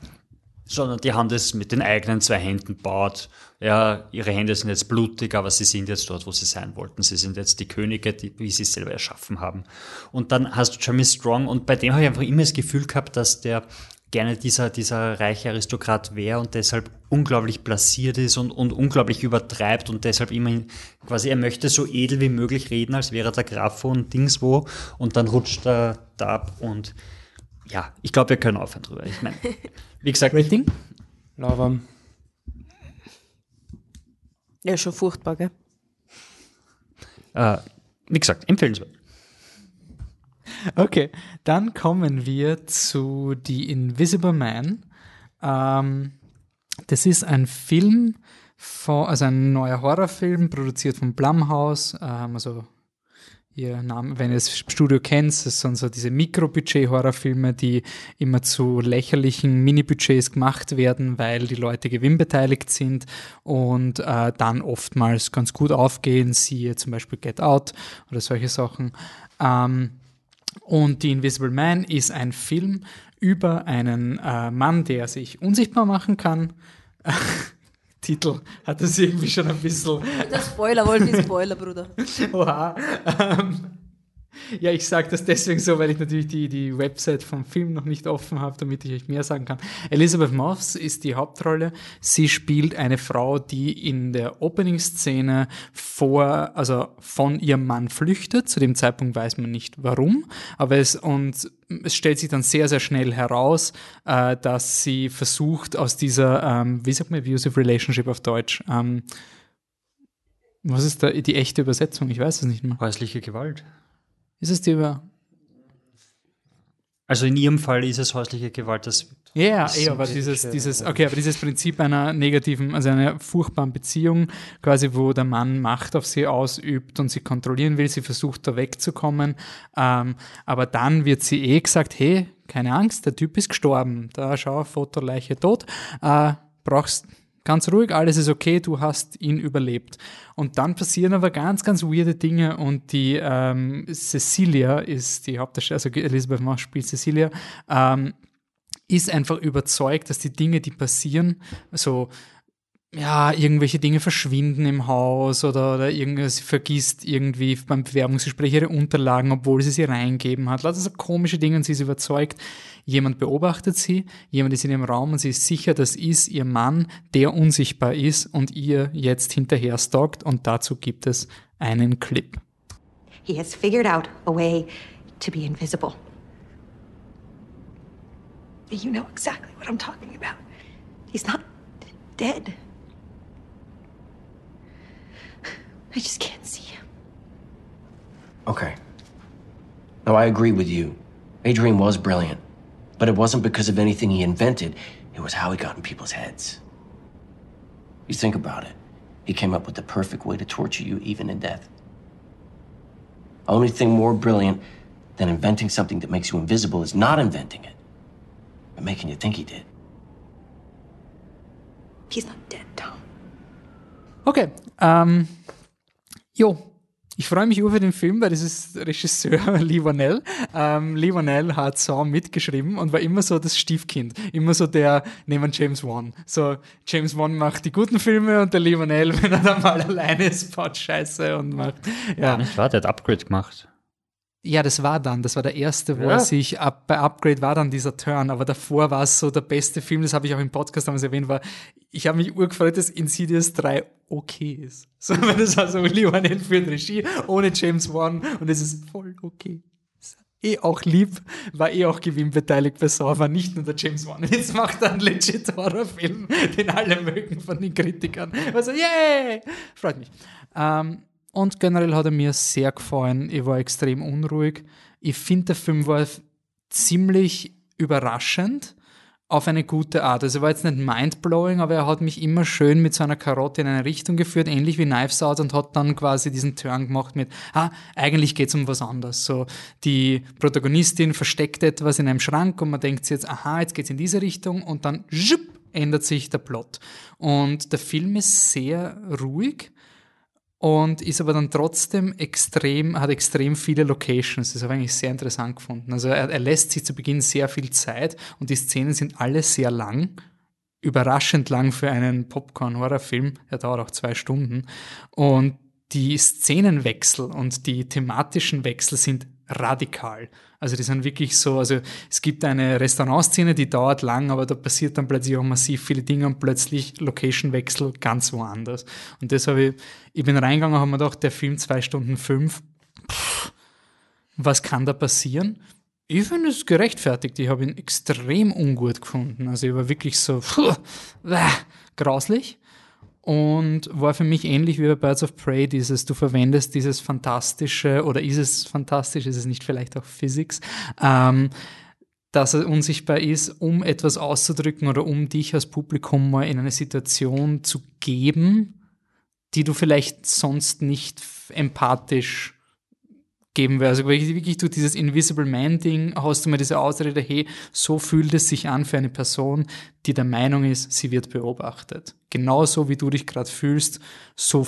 Speaker 3: sondern die haben das mit den eigenen zwei Händen baut. Ja, ihre Hände sind jetzt blutig, aber sie sind jetzt dort, wo sie sein wollten. Sie sind jetzt die Könige, die, wie sie es selber erschaffen haben. Und dann hast du Jeremy Strong und bei dem habe ich einfach immer das Gefühl gehabt, dass der gerne dieser, dieser reiche Aristokrat wäre und deshalb unglaublich blasiert ist und, und unglaublich übertreibt und deshalb immer quasi, er möchte so edel wie möglich reden, als wäre er der Graf von Dingswo und dann rutscht er da ab und ja, ich glaube, wir können aufhören drüber. Ich meine, [laughs] wie gesagt,
Speaker 1: Rating?
Speaker 4: Lauwarm.
Speaker 2: Ja, schon furchtbar, gell?
Speaker 3: äh, wie gesagt, empfehlenswert.
Speaker 1: Okay, dann kommen wir zu The Invisible Man. Ähm, das ist ein Film, von, also ein neuer Horrorfilm, produziert von Blumhouse. Ähm, also ihr Name, wenn ihr das Studio kennt, das sind so diese Mikrobudget-Horrorfilme, die immer zu lächerlichen Mini-Budgets gemacht werden, weil die Leute gewinnbeteiligt sind und äh, dann oftmals ganz gut aufgehen, siehe zum Beispiel Get Out oder solche Sachen. Ähm, und The Invisible Man ist ein Film über einen äh, Mann, der sich unsichtbar machen kann. [laughs] Titel hat das irgendwie schon ein bisschen.
Speaker 2: Der Spoiler, Wolfi, Spoiler, Bruder. [laughs]
Speaker 1: Oha. Ähm, ja, ich sage das deswegen so, weil ich natürlich die, die Website vom Film noch nicht offen habe, damit ich euch mehr sagen kann. Elizabeth Moss ist die Hauptrolle. Sie spielt eine Frau, die in der Opening-Szene vor, also von ihrem Mann flüchtet. Zu dem Zeitpunkt weiß man nicht warum, aber es, und es stellt sich dann sehr, sehr schnell heraus, äh, dass sie versucht, aus dieser, ähm, wie sagt man, abusive relationship auf Deutsch, ähm, was ist da die echte Übersetzung? Ich weiß es nicht mehr.
Speaker 3: Häusliche Gewalt.
Speaker 1: Ist es die über.
Speaker 3: Also in ihrem Fall ist es häusliche Gewalt, das
Speaker 1: Ja,
Speaker 3: ist
Speaker 1: ja, aber dieses, dieses, okay, aber dieses Prinzip einer negativen, also einer furchtbaren Beziehung, quasi, wo der Mann Macht auf sie ausübt und sie kontrollieren will, sie versucht da wegzukommen, ähm, aber dann wird sie eh gesagt, hey, keine Angst, der Typ ist gestorben, da schau, Foto, Leiche tot, äh, brauchst ganz ruhig, alles ist okay, du hast ihn überlebt. Und dann passieren aber ganz, ganz weirde Dinge und die ähm, Cecilia ist die Hauptdarstellerin, also Elizabeth Moss spielt Cecilia, ähm, ist einfach überzeugt, dass die Dinge, die passieren, so ja, irgendwelche Dinge verschwinden im Haus oder, oder irgendwas, vergisst irgendwie beim Bewerbungsgespräch ihre Unterlagen, obwohl sie sie reingeben hat. Lauter so komische Dinge und sie ist überzeugt, jemand beobachtet sie, jemand ist in ihrem Raum und sie ist sicher, das ist ihr Mann, der unsichtbar ist und ihr jetzt hinterher stalkt und dazu gibt es einen Clip.
Speaker 10: He has figured out a way to be invisible. You know exactly what I'm talking about. He's not dead. I just can't see him.
Speaker 11: Okay. No, I agree with you. Adrian was brilliant. But it wasn't because of anything he invented, it was how he got in people's heads. You think about it. He came up with the perfect way to torture you, even in death. Only thing more brilliant than inventing something that makes you invisible is not inventing it, but making you think he did.
Speaker 10: He's not dead, Tom.
Speaker 1: Okay, ähm, jo, ich freue mich über den Film, weil das ist Regisseur [laughs] Lee Wanell. Ähm, Lee Wanell hat Saw mitgeschrieben und war immer so das Stiefkind. Immer so der neben James Wan. So, James Wan macht die guten Filme und der Lee Wanell, [laughs] wenn er dann mal alleine ist, baut Scheiße und macht, ja.
Speaker 3: Nicht wahr? Der hat Upgrade gemacht.
Speaker 1: Ja, das war dann, das war der erste, wo
Speaker 3: Ja.
Speaker 1: er sich, ab, bei Upgrade war dann dieser Turn, aber davor war es so der beste Film, das habe ich auch im Podcast damals erwähnt, war, ich habe mich urgefreut, dass Insidious 3 okay ist. [laughs] So, weil das war so Lee Wanell für Regie, ohne James Wan und es ist voll okay. Ist Eh auch lieb, war eh auch gewinnbeteiligt bei Saw, war nicht nur der James Wan. [laughs] Jetzt macht er einen legit Horrorfilm, den alle mögen von den Kritikern. Also, yay! Freut mich. Ähm, und generell hat er mir sehr gefallen. Ich war extrem unruhig. Ich finde, der Film war ziemlich überraschend auf eine gute Art. Also er war jetzt nicht mindblowing, aber er hat mich immer schön mit so einer Karotte in eine Richtung geführt, ähnlich wie Knives Out und hat dann quasi diesen Turn gemacht mit, ah, eigentlich geht's um was anderes. So, die Protagonistin versteckt etwas in einem Schrank und man denkt sich jetzt, aha, jetzt geht's in diese Richtung und dann schupp, ändert sich der Plot. Und der Film ist sehr ruhig und ist aber dann trotzdem extrem, hat extrem viele Locations. Das habe ich eigentlich sehr interessant gefunden. Also er, er lässt sich zu Beginn sehr viel Zeit und die Szenen sind alle sehr lang. Überraschend lang für einen Popcorn-Horrorfilm. Er dauert auch zwei Stunden. Und die Szenenwechsel und die thematischen Wechsel sind radikal. Also die sind wirklich so, also es gibt eine Restaurantszene, die dauert lang, aber da passiert dann plötzlich auch massiv viele Dinge und plötzlich Location-Wechsel ganz woanders. Und das habe ich, ich bin reingegangen und habe mir gedacht, der Film zwei Stunden fünf, pff, was kann da passieren? Ich finde es gerechtfertigt. Ich habe ihn extrem ungut gefunden. Also ich war wirklich so puh, äh, grauslich und war für mich ähnlich wie bei Birds of Prey, dieses, du verwendest dieses fantastische, oder ist es fantastisch, ist es nicht vielleicht auch Physics, ähm, dass er unsichtbar ist, um etwas auszudrücken oder um dich als Publikum mal in eine Situation zu geben, die du vielleicht sonst nicht empathisch geben wäre. Also wirklich, durch dieses Invisible Man-Ding hast du mir diese Ausrede, hey, so fühlt es sich an für eine Person, die der Meinung ist, sie wird beobachtet. Genauso wie du dich gerade fühlst, so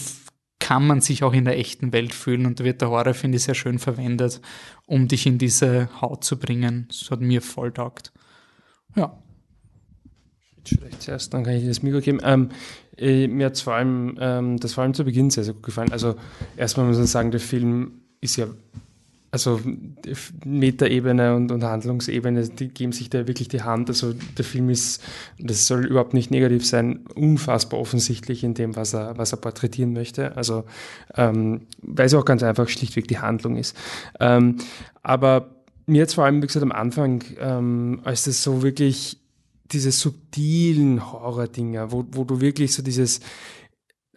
Speaker 1: kann man sich auch in der echten Welt fühlen und da wird der Horror, finde ich, sehr schön verwendet, um dich in diese Haut zu bringen. Das hat mir voll taugt. Ja.
Speaker 4: Vielleicht zuerst, dann kann ich dir das Mikro geben. Ähm, äh, mir hat vor allem, ähm, das vor allem zu Beginn sehr, sehr gut gefallen. Also erstmal muss man sagen, der Film ist ja, also Metaebene und, und Handlungsebene, die geben sich da wirklich die Hand. Also der Film ist, das soll überhaupt nicht negativ sein, unfassbar offensichtlich in dem, was er, was er porträtieren möchte. Also ähm, weil es auch ganz einfach schlichtweg die Handlung ist. Ähm, aber mir jetzt vor allem, wie gesagt, am Anfang, ähm, als das so wirklich diese subtilen Horror-Dinger, wo, wo du wirklich so dieses,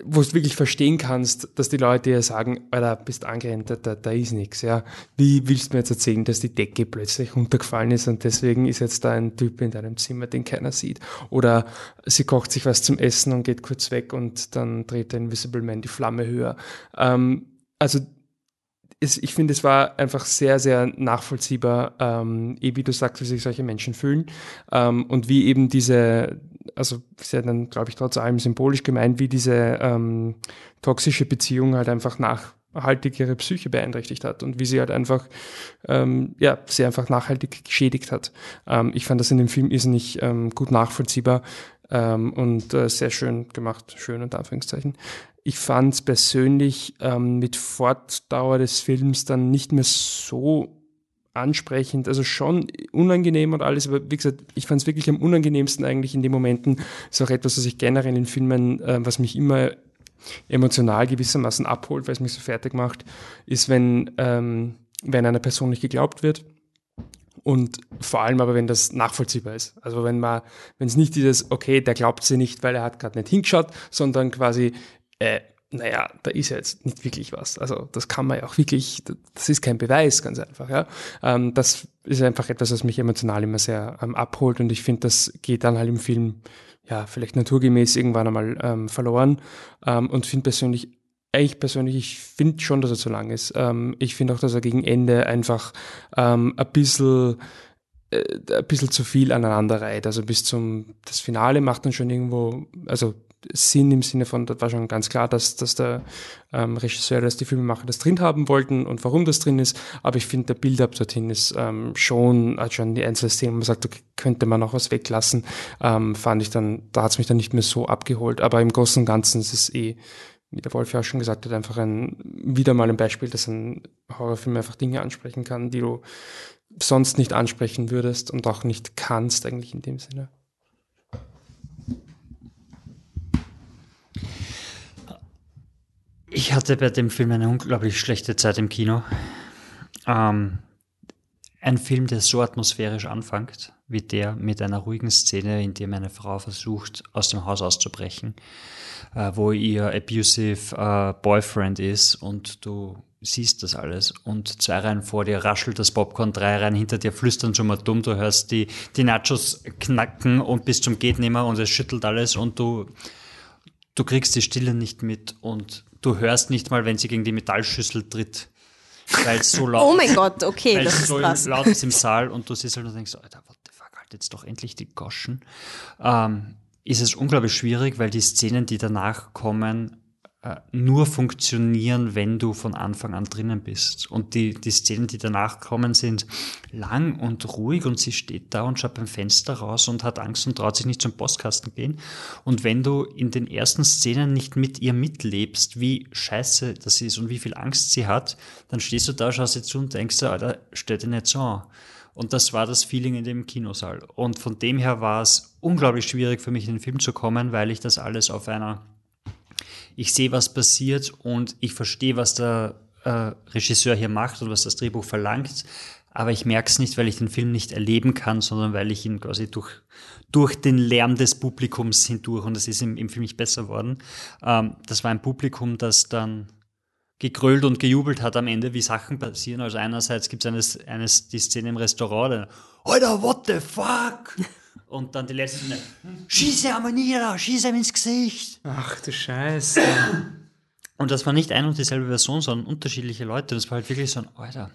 Speaker 4: wo du wirklich verstehen kannst, dass die Leute ja sagen, Alter, bist angerannt, da, da, da ist nichts. Ja. Wie willst du mir jetzt erzählen, dass die Decke plötzlich runtergefallen ist und deswegen ist jetzt da ein Typ in deinem Zimmer, den keiner sieht? Oder sie kocht sich was zum Essen und geht kurz weg und dann dreht der Invisible Man die Flamme höher. Ähm, also es, ich finde, es war einfach sehr, sehr nachvollziehbar, ähm, eh wie du sagst, wie sich solche Menschen fühlen ähm, und wie eben diese, also ist ja dann, glaube ich, trotz allem symbolisch gemeint, wie diese ähm, toxische Beziehung halt einfach nachhaltig ihre Psyche beeinträchtigt hat und wie sie halt einfach, ähm, ja, sie einfach nachhaltig geschädigt hat. Ähm, ich fand das in dem Film irrsinnig ähm, gut nachvollziehbar ähm, und äh, sehr schön gemacht, schön unter Anführungszeichen. Ich fand es persönlich ähm, mit Fortdauer des Films dann nicht mehr so ansprechend, also schon unangenehm und alles, aber wie gesagt, ich fand es wirklich am unangenehmsten eigentlich in den Momenten. Ist auch etwas, was ich generell in Filmen, äh, was mich immer emotional gewissermaßen abholt, weil es mich so fertig macht, ist, wenn, ähm, wenn einer Person nicht geglaubt wird. Und vor allem aber, wenn das nachvollziehbar ist. Also wenn man, wenn es nicht dieses, okay, der glaubt sie nicht, weil er hat gerade nicht hingeschaut, sondern quasi, äh, naja, da ist ja jetzt nicht wirklich was. Also das kann man ja auch wirklich, das ist kein Beweis, ganz einfach. Ja. Ähm, das ist einfach etwas, was mich emotional immer sehr ähm, abholt und ich finde, das geht dann halt im Film ja vielleicht naturgemäß irgendwann einmal ähm, verloren ähm, und finde persönlich ich persönlich, ich finde schon, dass er zu lang ist. Ähm, ich finde auch, dass er gegen Ende einfach ähm, ein bisschen äh, ein bisschen zu viel aneinander reiht. Also bis zum das Finale macht dann schon irgendwo, also Sinn im Sinne von, das war schon ganz klar, dass, dass der ähm, Regisseur, dass die Filmemacher das drin haben wollten und warum das drin ist. Aber ich finde, der Build-up dorthin ist ähm, schon, hat schon die einzelnen Szenen, wo man sagt, okay, könnte man auch was weglassen, ähm, fand ich dann, da hat es mich dann nicht mehr so abgeholt. Aber im Großen und Ganzen ist es eh, wie der Wolf ja auch schon gesagt hat, einfach ein, wieder mal ein Beispiel, dass ein Horrorfilm einfach Dinge ansprechen kann, die du sonst nicht ansprechen würdest und auch nicht kannst eigentlich in dem Sinne.
Speaker 3: Ich hatte bei dem Film eine unglaublich schlechte Zeit im Kino. Ähm, ein Film, der so atmosphärisch anfängt, wie der mit einer ruhigen Szene, in der meine Frau versucht, aus dem Haus auszubrechen, äh, wo ihr abusive äh, Boyfriend ist und du siehst das alles und zwei Reihen vor dir raschelt das Popcorn, drei Reihen hinter dir flüstern schon mal dumm, du hörst die, die Nachos knacken und bis zum Gehtnehmer und es schüttelt alles und du, du kriegst die Stille nicht mit und du hörst nicht mal, wenn sie gegen die Metallschüssel tritt. Weil es so [laughs] laut
Speaker 2: Oh mein Gott, okay,
Speaker 3: weil
Speaker 2: das ist
Speaker 3: so
Speaker 2: krass.
Speaker 3: laut ist im Saal und du siehst halt und denkst, Alter, what the fuck, halt jetzt doch endlich die Goschen. Ähm, ist es unglaublich schwierig, weil die Szenen, die danach kommen, nur funktionieren, wenn du von Anfang an drinnen bist. Und die, die Szenen, die danach kommen, sind lang und ruhig und sie steht da und schaut beim Fenster raus und hat Angst und traut sich nicht zum Postkasten gehen. Und wenn du in den ersten Szenen nicht mit ihr mitlebst, wie scheiße das ist und wie viel Angst sie hat, dann stehst du da, schaust ihr zu und denkst Alter, stell dir nicht so an. Und das war das Feeling in dem Kinosaal. Und von dem her war es unglaublich schwierig für mich in den Film zu kommen, weil ich das alles auf einer ich sehe, was passiert und ich verstehe, was der äh, Regisseur hier macht und was das Drehbuch verlangt. Aber ich merke es nicht, weil ich den Film nicht erleben kann, sondern weil ich ihn quasi durch, durch den Lärm des Publikums hindurch, und das ist im, im Film nicht besser worden, ähm, das war ein Publikum, das dann gegrölt und gejubelt hat am Ende, wie Sachen passieren. Also einerseits gibt es eines, eines, die Szene im Restaurant, dann, Alter, what the fuck? Und dann die letzte Szene, schieße nieder, schieße ihm ins Gesicht.
Speaker 1: Ach du Scheiße.
Speaker 3: Und das war nicht ein und dieselbe Person, sondern unterschiedliche Leute. Das war halt wirklich so ein, Alter.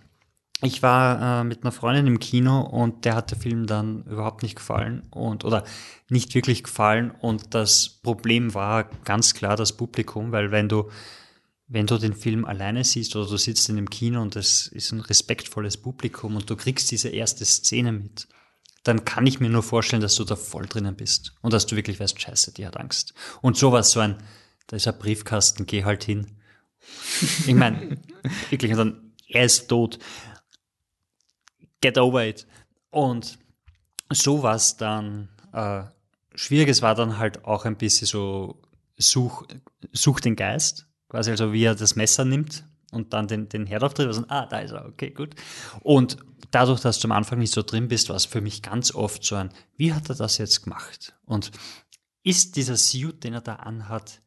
Speaker 3: Ich war äh, mit einer Freundin im Kino und der hat der Film dann überhaupt nicht gefallen und oder nicht wirklich gefallen. Und das Problem war ganz klar das Publikum, weil wenn du wenn du den Film alleine siehst oder du sitzt in dem Kino und es ist ein respektvolles Publikum und du kriegst diese erste Szene mit, dann kann ich mir nur vorstellen, dass du da voll drinnen bist und dass du wirklich weißt, scheiße, die hat Angst. Und sowas, so ein, da ist ein Briefkasten, geh halt hin. Ich meine, [laughs] wirklich, und dann, er ist tot. Get over it. Und sowas dann, äh, Schwieriges war dann halt auch ein bisschen so, such, such den Geist, quasi also wie er das Messer nimmt und dann den, den Herd auftritt, also, ah, da ist er, okay, gut. Und dadurch, dass du am Anfang nicht so drin bist, war es für mich ganz oft so ein, wie hat er das jetzt gemacht? Und ist dieser Suit, den er da anhat,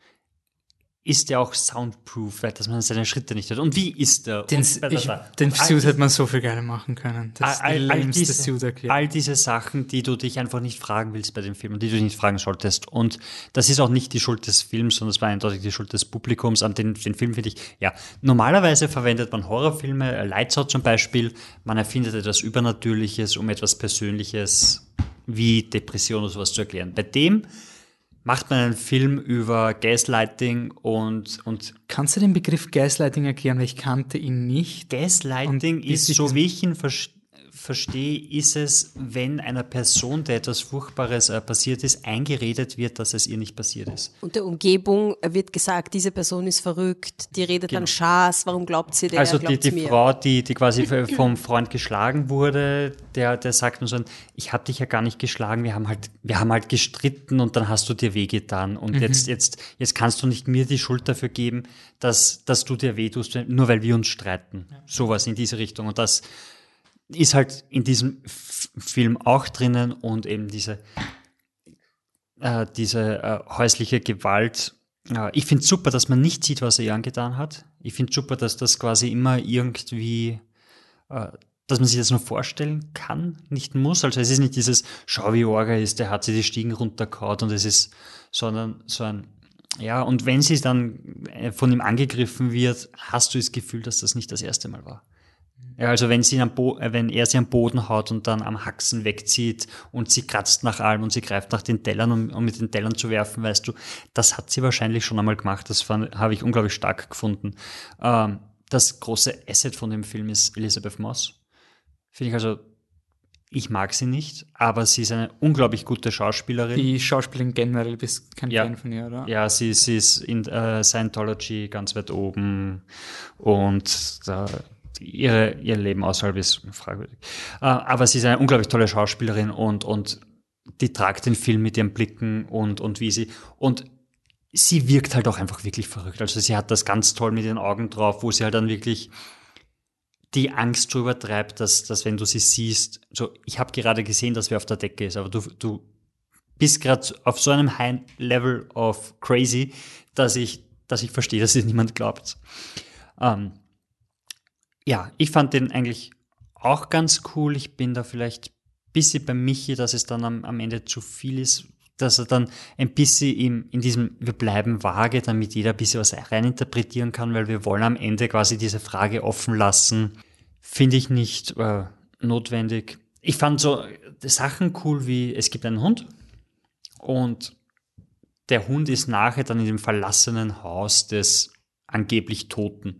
Speaker 3: ist der auch soundproof, weil dass man seine Schritte nicht hört. Und wie ist der?
Speaker 1: Den,
Speaker 3: Und-
Speaker 1: ich, den
Speaker 3: all
Speaker 1: Suit hätte man so viel geiler machen können. Das
Speaker 3: all, all,
Speaker 1: lämste
Speaker 3: diese, all diese Sachen, die du dich einfach nicht fragen willst bei dem Film und die du nicht fragen solltest. Und das ist auch nicht die Schuld des Films, sondern es war eindeutig die Schuld des Publikums. An den, den Film finde ich, ja, normalerweise verwendet man Horrorfilme, äh, Lights Out zum Beispiel, man erfindet etwas Übernatürliches, um etwas Persönliches wie Depression oder sowas zu erklären. Bei dem macht man einen Film über Gaslighting und, und
Speaker 1: Kannst du den Begriff Gaslighting erklären, weil ich kannte ihn nicht.
Speaker 3: Gaslighting ist, so wie ich ihn vers- verstehe, ist es, wenn einer Person, der etwas Furchtbares äh, passiert ist, eingeredet wird, dass es ihr nicht passiert ist.
Speaker 2: Und der Umgebung wird gesagt, diese Person ist verrückt, die redet dann Schaß, warum glaubt sie der,
Speaker 3: also die, die
Speaker 2: mir?
Speaker 3: Frau, die, die quasi vom Freund geschlagen wurde, der, der sagt nur so, ich habe dich ja gar nicht geschlagen, wir haben halt, wir haben halt gestritten und dann hast du dir wehgetan und
Speaker 1: Mhm.
Speaker 3: jetzt, jetzt, jetzt kannst du nicht mir die Schuld dafür geben, dass, dass du dir wehtust, nur weil wir uns streiten. Sowas in diese Richtung und das ist halt in diesem Film auch drinnen und eben diese, äh, diese äh, häusliche Gewalt. Äh, ich finde super, dass man nicht sieht, was er ihr angetan hat. Ich finde super, dass das quasi immer irgendwie, äh, dass man sich das nur vorstellen kann, nicht muss. Also es ist nicht dieses, schau wie Orga ist, der hat sie die Stiegen runtergehauen und es ist, sondern so ein, ja, und wenn sie dann äh, von ihm angegriffen wird, hast du das Gefühl, dass das nicht das erste Mal war. Ja, also wenn sie am Bo äh, wenn er sie am Boden haut und dann am Haxen wegzieht und sie kratzt nach allem und sie greift nach den Tellern, um, um mit den Tellern zu werfen, weißt du, das hat sie wahrscheinlich schon einmal gemacht. Das habe ich unglaublich stark gefunden. Ähm, das große Asset von dem Film ist Elizabeth Moss. Finde ich also, ich mag sie nicht, aber sie ist eine unglaublich gute Schauspielerin.
Speaker 1: Die Schauspielerin generell bist kein
Speaker 3: Ja.
Speaker 1: Fan von ihr, oder?
Speaker 3: Ja, sie, sie ist in äh, Scientology ganz weit oben und da, ihre, ihr Leben außerhalb ist fragwürdig. Äh, aber sie ist eine unglaublich tolle Schauspielerin und, und die tragt den Film mit ihren Blicken und, und wie sie. Und sie wirkt halt auch einfach wirklich verrückt. Also sie hat das ganz toll mit ihren Augen drauf, wo sie halt dann wirklich die Angst so übertreibt, dass, dass wenn du sie siehst, so, ich habe gerade gesehen, dass wer auf der Decke ist, aber du, du bist gerade auf so einem high Level of crazy, dass ich, dass ich verstehe, dass es niemand glaubt. Ähm, ja, ich fand den eigentlich auch ganz cool. Ich bin da vielleicht ein bisschen bei Michi, dass es dann am, am Ende zu viel ist, dass er dann ein bisschen im, in diesem, wir bleiben vage, damit jeder ein bisschen was reininterpretieren kann, weil wir wollen am Ende quasi diese Frage offen lassen. Finde ich nicht äh, notwendig. Ich fand so Sachen cool wie, es gibt einen Hund und der Hund ist nachher dann in dem verlassenen Haus des angeblich Toten.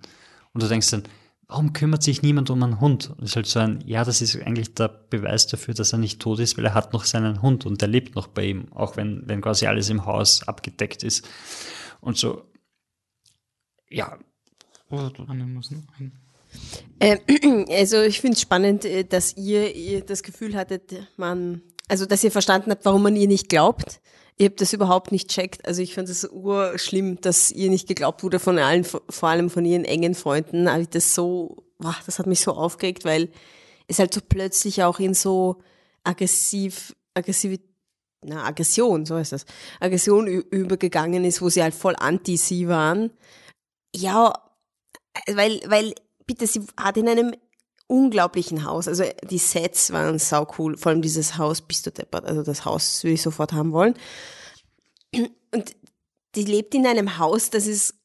Speaker 3: Und du denkst dann, warum kümmert sich niemand um einen Hund? Und es ist halt so ein, ja, das ist eigentlich der Beweis dafür, dass er nicht tot ist, weil er hat noch seinen Hund und der lebt noch bei ihm, auch wenn, wenn quasi alles im Haus abgedeckt ist. Und so, ja.
Speaker 1: Ein.
Speaker 2: Ähm, [clears throat] also ich finde es spannend, äh, dass ihr, ihr das Gefühl hattet, man, also dass ihr verstanden habt, warum man ihr nicht glaubt. Ihr habt das überhaupt nicht checkt. Also ich fand es urschlimm, dass ihr nicht geglaubt wurde von allen, vor allem von ihren engen Freunden. Aber das so, boah, das hat mich so aufgeregt, weil es halt so plötzlich auch in so aggressiv, aggressiv, na, Aggression, so heißt das, Aggression übergegangen ist, wo sie halt voll anti sie waren. Ja, weil, weil, bitte, sie hat in einem unglaublichen Haus, also die Sets waren sau cool, vor allem dieses Haus, bist du deppert, also das Haus würde ich sofort haben wollen. Und die lebt in einem Haus, das ist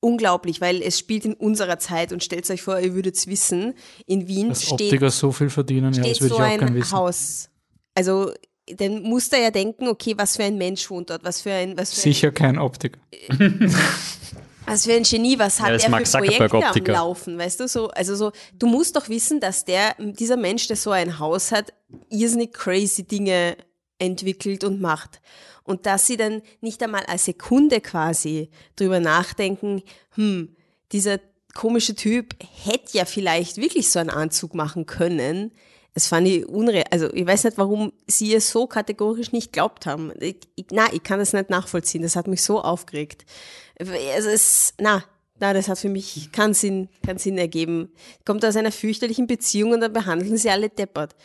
Speaker 2: unglaublich, weil es spielt in unserer Zeit und stellt euch vor, ihr würdet wissen, in Wien
Speaker 1: Dass
Speaker 2: steht,
Speaker 1: Optiker so viel verdienen, ja, das würde
Speaker 2: so
Speaker 1: ich auch
Speaker 2: ein
Speaker 1: wissen.
Speaker 2: Haus. Also, dann muss er ja denken, okay, was für ein Mensch wohnt dort, was für ein, was für ein
Speaker 1: Sicher kein Optiker. [laughs] [laughs]
Speaker 2: was für ein Genie, was hat
Speaker 3: Ja,
Speaker 2: er für Projekte am. Laufen, weißt du, so, also so, du musst doch wissen, dass der, dieser Mensch, der so ein Haus hat, irrsinnig crazy Dinge entwickelt und macht. Und dass sie dann nicht einmal als Sekunde quasi drüber nachdenken, hm, dieser komische Typ hätte ja vielleicht wirklich so einen Anzug machen können. Das fand ich unreal. Also ich weiß nicht, warum sie es so kategorisch nicht glaubt haben. Ich, ich, na, ich kann das nicht nachvollziehen. Das hat mich so aufgeregt. Also es, na, na, das hat für mich keinen Sinn, keinen Sinn ergeben. Kommt aus einer fürchterlichen Beziehung und dann behandeln sie alle deppert.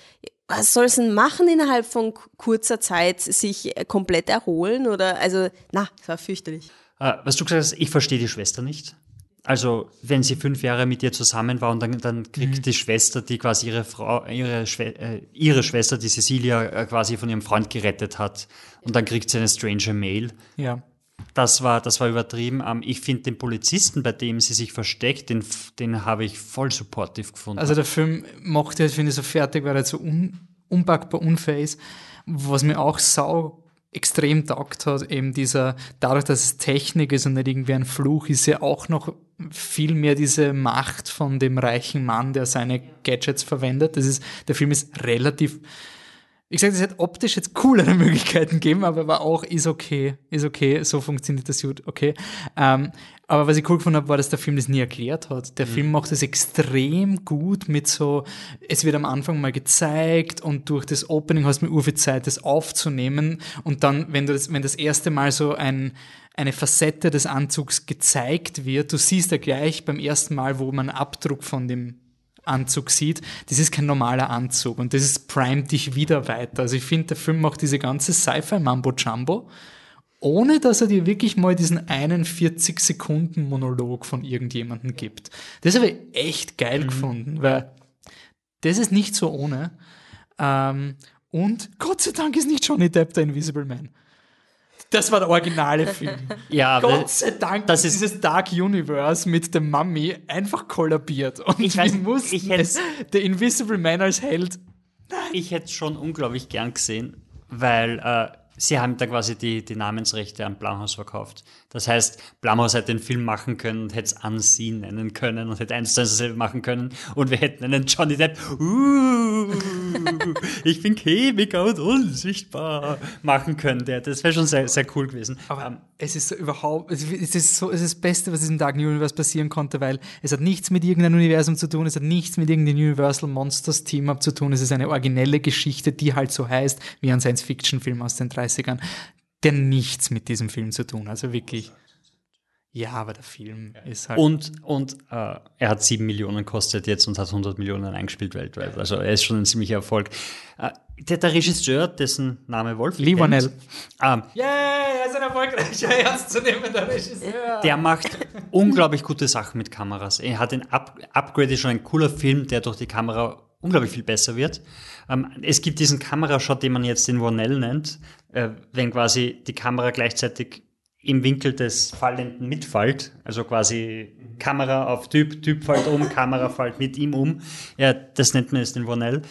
Speaker 2: Was soll es denn machen innerhalb von kurzer Zeit? Sich komplett erholen oder, also, na, das war fürchterlich.
Speaker 3: Äh, was du gesagt hast, ich verstehe die Schwester nicht. Also, wenn sie fünf Jahre mit ihr zusammen war und dann, dann kriegt
Speaker 1: Mhm.
Speaker 3: die Schwester, die quasi ihre Frau, ihre, Schwe äh, ihre Schwester, die Cecilia, äh, quasi von ihrem Freund gerettet hat. Und dann kriegt sie eine strange Mail.
Speaker 1: Ja.
Speaker 3: Das war, das war übertrieben. Ähm, ich finde den Polizisten, bei dem sie sich versteckt, den, den habe ich voll supportive gefunden.
Speaker 1: Also der Film macht halt, finde ich, so fertig, weil er so un, unpackbar unfair ist. Was mir auch sau extrem taugt hat, eben dieser, dadurch, dass es Technik ist und nicht irgendwie ein Fluch, ist ja auch noch viel mehr diese Macht von dem reichen Mann, der seine Gadgets verwendet. Das ist, der Film ist relativ, ich sage, es hätte optisch jetzt coolere [laughs] Möglichkeiten geben, aber war auch, ist okay, ist okay, so funktioniert das gut, okay. Ähm, aber was ich cool gefunden habe, war, dass der Film das nie erklärt hat. Der Film macht es extrem gut mit so, es wird am Anfang mal gezeigt und durch das Opening hast du mir viel Zeit, das aufzunehmen und dann, wenn du das, wenn das erste Mal so ein, eine Facette des Anzugs gezeigt wird, du siehst ja gleich beim ersten Mal, wo man Abdruck von dem Anzug sieht, das ist kein normaler Anzug und das ist primet dich wieder weiter. Also ich finde, der Film macht diese ganze Sci-Fi-Mambo-Jumbo, ohne dass er dir wirklich mal diesen einen 40-Sekunden-Monolog von irgendjemandem gibt. Das habe ich echt geil gefunden, weil das ist nicht so ohne. Ähm, und Gott sei Dank ist nicht Johnny Depp der Invisible Man. Das war der originale [laughs] Film.
Speaker 3: Ja,
Speaker 1: Gott sei Dank das ist dieses Dark Universe mit der Mummy einfach kollabiert. Und
Speaker 3: Ich weiß,
Speaker 1: mussten
Speaker 3: ich hätte-
Speaker 1: es, der Invisible Man als Held
Speaker 3: Ich hätte es schon unglaublich gern gesehen, weil äh, sie haben da quasi die, die Namensrechte an Blumhouse verkauft. Das heißt, Blumhouse hätte den Film machen können und hätte es Unseen nennen können und hätte eins zu eins dasselbe machen können und wir hätten einen Johnny Depp, uh, ich bin Chemiker und unsichtbar machen können. Der, das wäre schon sehr, sehr cool gewesen.
Speaker 1: Aber es ist so überhaupt, es ist so, es ist das Beste, was diesem Dark Universe passieren konnte, weil es hat nichts mit irgendeinem Universum zu tun, es hat nichts mit irgendeinem Universal Monsters Team-Up zu tun, es ist eine originelle Geschichte, die halt so heißt, wie ein Science-Fiction-Film aus den 30ern, der nichts mit diesem Film zu tun, also wirklich. Ja, aber der Film ist halt.
Speaker 3: Und, und äh, er hat 7 Millionen kostet jetzt und hat 100 Millionen eingespielt weltweit. Also er ist schon ein ziemlicher Erfolg. Äh, der, der Regisseur, dessen Name Wolf
Speaker 1: Lee Wanell.
Speaker 3: Ähm,
Speaker 1: Yeah, er ist ein erfolgreicher, [laughs] ernstzunehmender Regisseur.
Speaker 3: der macht unglaublich gute Sachen mit Kameras. Er hat den Up Upgrade ist schon ein cooler Film, der durch die Kamera unglaublich viel besser wird. Ähm, es gibt diesen Kamerashot, den man jetzt den Wanell nennt, äh, wenn quasi die Kamera gleichzeitig im Winkel des Fallenden mitfällt, also quasi Kamera auf Typ, Typ fällt um, Kamera fällt mit ihm um. Ja, das nennt man jetzt den Wanell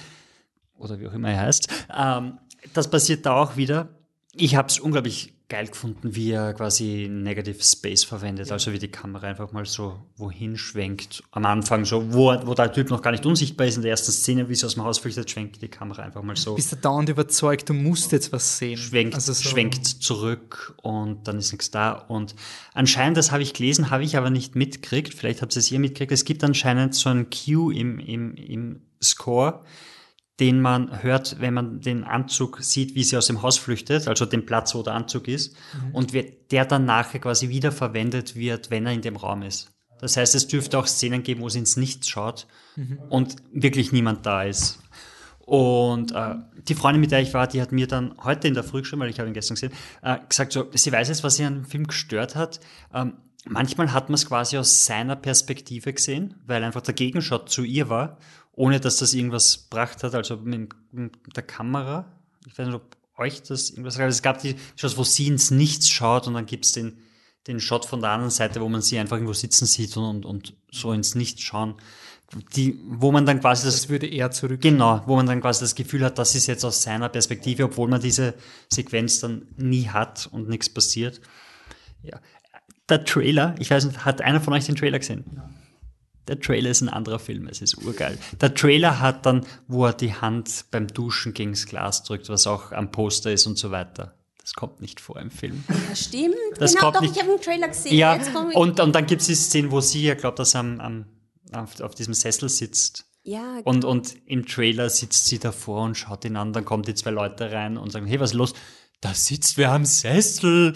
Speaker 3: oder wie auch immer er heißt. Ähm, das passiert da auch wieder. Ich habe es unglaublich geil gefunden, wie er quasi Negative Space verwendet, also wie die Kamera einfach mal so wohin schwenkt. Am Anfang so, wo, wo der Typ noch gar nicht unsichtbar ist in der ersten Szene, wie sie aus dem Haus flüchtet, schwenkt die Kamera einfach mal so.
Speaker 1: Bist du dauernd überzeugt, du musst jetzt was sehen.
Speaker 3: Schwenkt,
Speaker 1: Also so-
Speaker 3: schwenkt zurück und dann ist nichts da. Und anscheinend, das habe ich gelesen, habe ich aber nicht mitgekriegt. Vielleicht habt ihr es ihr mitgekriegt. Es gibt anscheinend so einen Cue im, im, im Score, den man hört, wenn man den Anzug sieht, wie sie aus dem Haus flüchtet, also den Platz, wo der Anzug ist,
Speaker 1: Mhm.
Speaker 3: und der dann nachher quasi wieder verwendet wird, wenn er in dem Raum ist. Das heißt, es dürfte auch Szenen geben, wo sie ins Nichts schaut
Speaker 1: Mhm.
Speaker 3: und wirklich niemand da ist. Und äh, die Freundin, mit der ich war, die hat mir dann heute in der Früh geschrieben, weil ich habe ihn gestern gesehen, äh, gesagt, so, sie weiß jetzt, was sie an dem Film gestört hat. Ähm, manchmal hat man es quasi aus seiner Perspektive gesehen, weil einfach der Gegenshot zu ihr war, ohne dass das irgendwas gebracht hat, also mit, mit der Kamera. Ich weiß nicht, ob euch das irgendwas sagt. aber Es gab die Shots, wo sie ins Nichts schaut und dann gibt es den, den Shot von der anderen Seite, wo man sie einfach irgendwo sitzen sieht und, und, und so ins Nichts schauen. Die, wo man dann quasi das,
Speaker 1: Das würde eher zurück.
Speaker 3: Genau, wo man dann quasi das Gefühl hat, das ist jetzt aus seiner Perspektive, obwohl man diese Sequenz dann nie hat und nichts passiert. Ja. Der Trailer, ich weiß nicht, hat einer von euch den Trailer gesehen? Der Trailer ist ein anderer Film, es ist urgeil. Der Trailer hat dann, wo er die Hand beim Duschen gegens Glas drückt, was auch am Poster ist und so weiter. Das kommt nicht vor im Film.
Speaker 2: Ja, stimmt.
Speaker 3: Das
Speaker 2: genau,
Speaker 3: kommt
Speaker 2: doch,
Speaker 3: nicht-
Speaker 2: ich habe einen Trailer gesehen.
Speaker 3: Ja, und, und dann gibt es die Szene, wo sie ja glaubt, dass er am, am, auf, auf diesem Sessel sitzt.
Speaker 2: Ja,
Speaker 3: Und, und im Trailer sitzt sie davor und schaut ihn an, dann kommen die zwei Leute rein und sagen, hey, was ist los? Da sitzt wer am Sessel.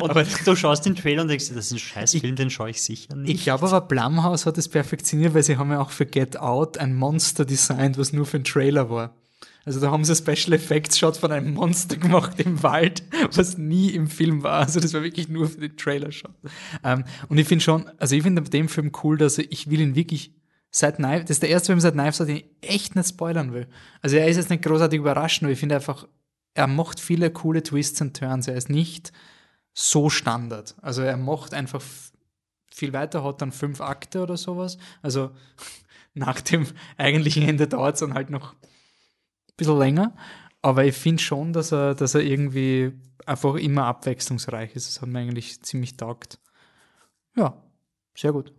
Speaker 3: Und, und du schaust den Trailer und denkst das ist ein Scheißfilm, den schaue ich sicher nicht.
Speaker 1: Ich glaube aber, Blumhouse hat es perfektioniert, weil sie haben ja auch für Get Out ein Monster designt, was nur für einen Trailer war. Also da haben sie Special Effects Shot von einem Monster gemacht im Wald, was nie im Film war. Also das war wirklich nur für den Trailer Shot. Ähm, und ich finde schon, also ich finde dem Film cool, dass er, ich will ihn wirklich seit Knife, das ist der erste Film seit Knives, den ich echt nicht spoilern will. Also er ist jetzt nicht großartig überraschend, aber ich finde einfach, er macht viele coole Twists und Turns. Er ist nicht so Standard. Also er macht einfach viel weiter, hat dann fünf Akte oder sowas. Also [laughs] nach dem eigentlichen Ende dauert es dann halt noch ein bisschen länger. Aber ich finde schon, dass er, dass er irgendwie einfach immer abwechslungsreich ist. Das hat mir eigentlich ziemlich taugt. Ja, sehr gut.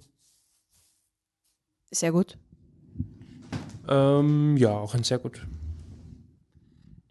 Speaker 2: Sehr gut.
Speaker 4: Ähm, ja, auch ein sehr gut.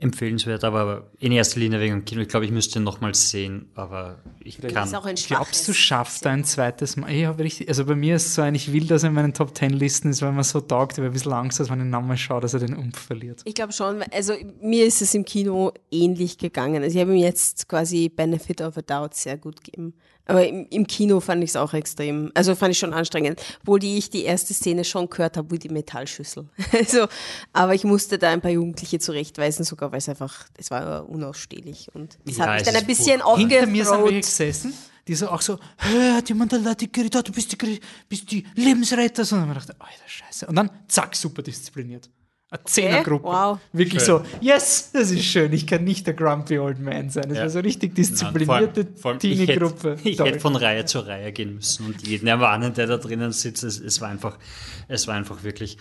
Speaker 3: Empfehlenswert, aber in erster Linie wegen dem Kino. Ich glaube, ich müsste ihn nochmals sehen, aber ich kann.
Speaker 2: ist auch ein
Speaker 1: Glaubst du, schafft er ein zweites Mal? Ich habe richtig, also bei mir ist es so ein, ich will, dass er in meinen Top Ten Listen ist, weil man so taugt, ich habe ein bisschen Angst, dass man den Namen schaut, dass er den Umf verliert.
Speaker 2: Ich glaube schon, also mir ist es im Kino ähnlich gegangen. Also ich habe ihm jetzt quasi Benefit of a Doubt sehr gut gegeben. Aber im, im Kino fand ich es auch extrem, also fand ich schon anstrengend. Obwohl die ich die erste Szene schon gehört habe, wie die Metallschüssel. [laughs] Also, aber ich musste da ein paar Jugendliche zurechtweisen, sogar weil es einfach, es war unausstehlich. Und das
Speaker 1: Ja,
Speaker 2: hat mich
Speaker 1: es
Speaker 2: dann ein bisschen
Speaker 1: furchtbar. Hinter mir sind
Speaker 2: aufgerollt.
Speaker 1: gesessen, die so auch so, hat jemand der Leute geredet, du bist die, bist die Lebensretter. Und dann ich gedacht, Alter, scheiße. Und dann, zack, super diszipliniert. Eine Zehnergruppe.
Speaker 2: wow.
Speaker 1: Wirklich
Speaker 3: Schön.
Speaker 1: so, yes, das ist schön. Ich kann nicht der grumpy old man sein. Das
Speaker 3: Ja.
Speaker 1: war so richtig disziplinierte
Speaker 3: allem, ich
Speaker 1: Teenie-Gruppe.
Speaker 3: hätte, ich hätte von Reihe zu Reihe gehen müssen und jeden erwarnen, der da drinnen sitzt. Es, es war einfach, es war einfach wirklich.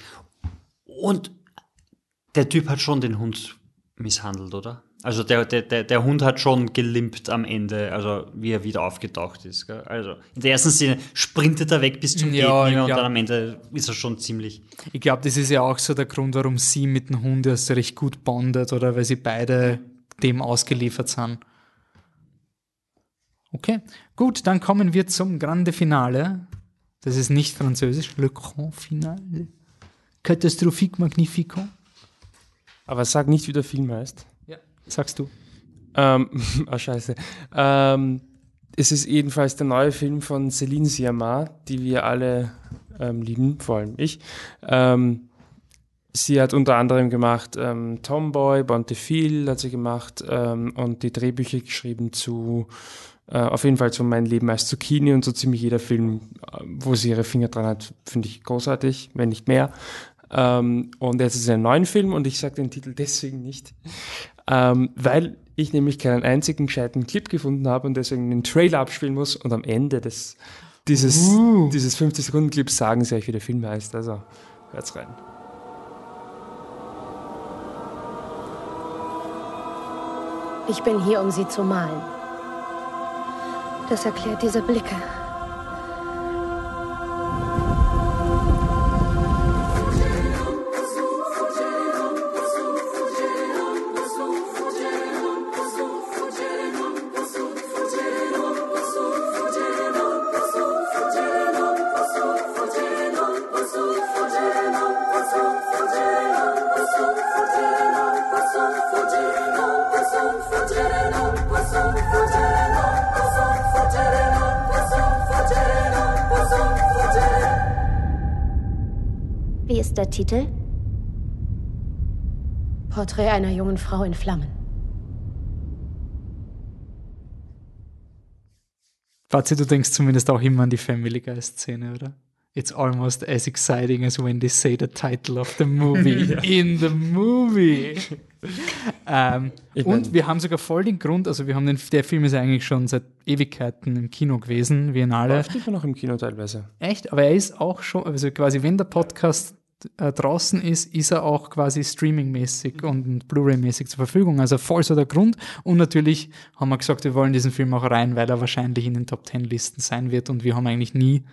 Speaker 3: Und der Typ hat schon den Hund misshandelt, oder? Also der, der, der, der Hund hat schon gelimpt am Ende, also wie er wieder aufgetaucht ist. Gell? Also in der ersten Szene sprintet er weg bis zum
Speaker 1: Ja,
Speaker 3: mehr und dann am Ende ist er schon ziemlich.
Speaker 1: Ich glaube, das ist ja auch so der Grund, warum sie mit dem Hund erst recht gut bondet oder weil sie beide dem ausgeliefert sind. Okay, gut, dann kommen wir zum Grande Finale. Das ist nicht französisch. Le Grand Finale. Catastrophique Magnifique.
Speaker 4: Aber sag nicht, wie der Film heißt.
Speaker 1: Sagst du.
Speaker 4: Ähm, [laughs] ah, scheiße. Ähm, es ist jedenfalls der neue Film von Céline Sciamma, die wir alle ähm, lieben, vor allem ich. Ähm, sie hat unter anderem gemacht ähm, Tomboy, Bontefil hat sie gemacht ähm, und die Drehbücher geschrieben zu, äh, auf jeden Fall zu Mein Leben als Zucchini und so ziemlich jeder Film, äh, wo sie ihre Finger dran hat, finde ich großartig, wenn nicht mehr. Ähm, und jetzt ist es ein neuen Film und ich sage den Titel deswegen nicht, ähm, weil ich nämlich keinen einzigen gescheiten Clip gefunden habe und deswegen den Trailer abspielen muss und am Ende des, dieses, dieses 50-Sekunden-Clips sagen sie euch, wie der Film heißt. Also hört's rein.
Speaker 12: Ich bin hier, um sie zu malen. Das erklärt diese Blicke. Titel? Porträt einer jungen Frau in Flammen.
Speaker 1: Fazit, du denkst zumindest auch immer an die Family Guy-Szene, oder? It's almost as exciting as when they say the title of the movie
Speaker 4: Ja. [laughs] [laughs]
Speaker 1: in the movie. ähm, und wir haben sogar voll den Grund, also wir haben den, der Film ist ja eigentlich schon seit Ewigkeiten im Kino gewesen, Biennale.
Speaker 4: Läuft immer noch im Kino teilweise.
Speaker 1: Echt? Aber er ist auch schon, also quasi, wenn der Podcast äh, draußen ist, ist er auch quasi streamingmäßig und Blu-ray-mäßig zur Verfügung. Also voll so der Grund. Und natürlich haben wir gesagt, wir wollen diesen Film auch rein, weil er wahrscheinlich in den Top Ten Listen sein wird und wir haben eigentlich nie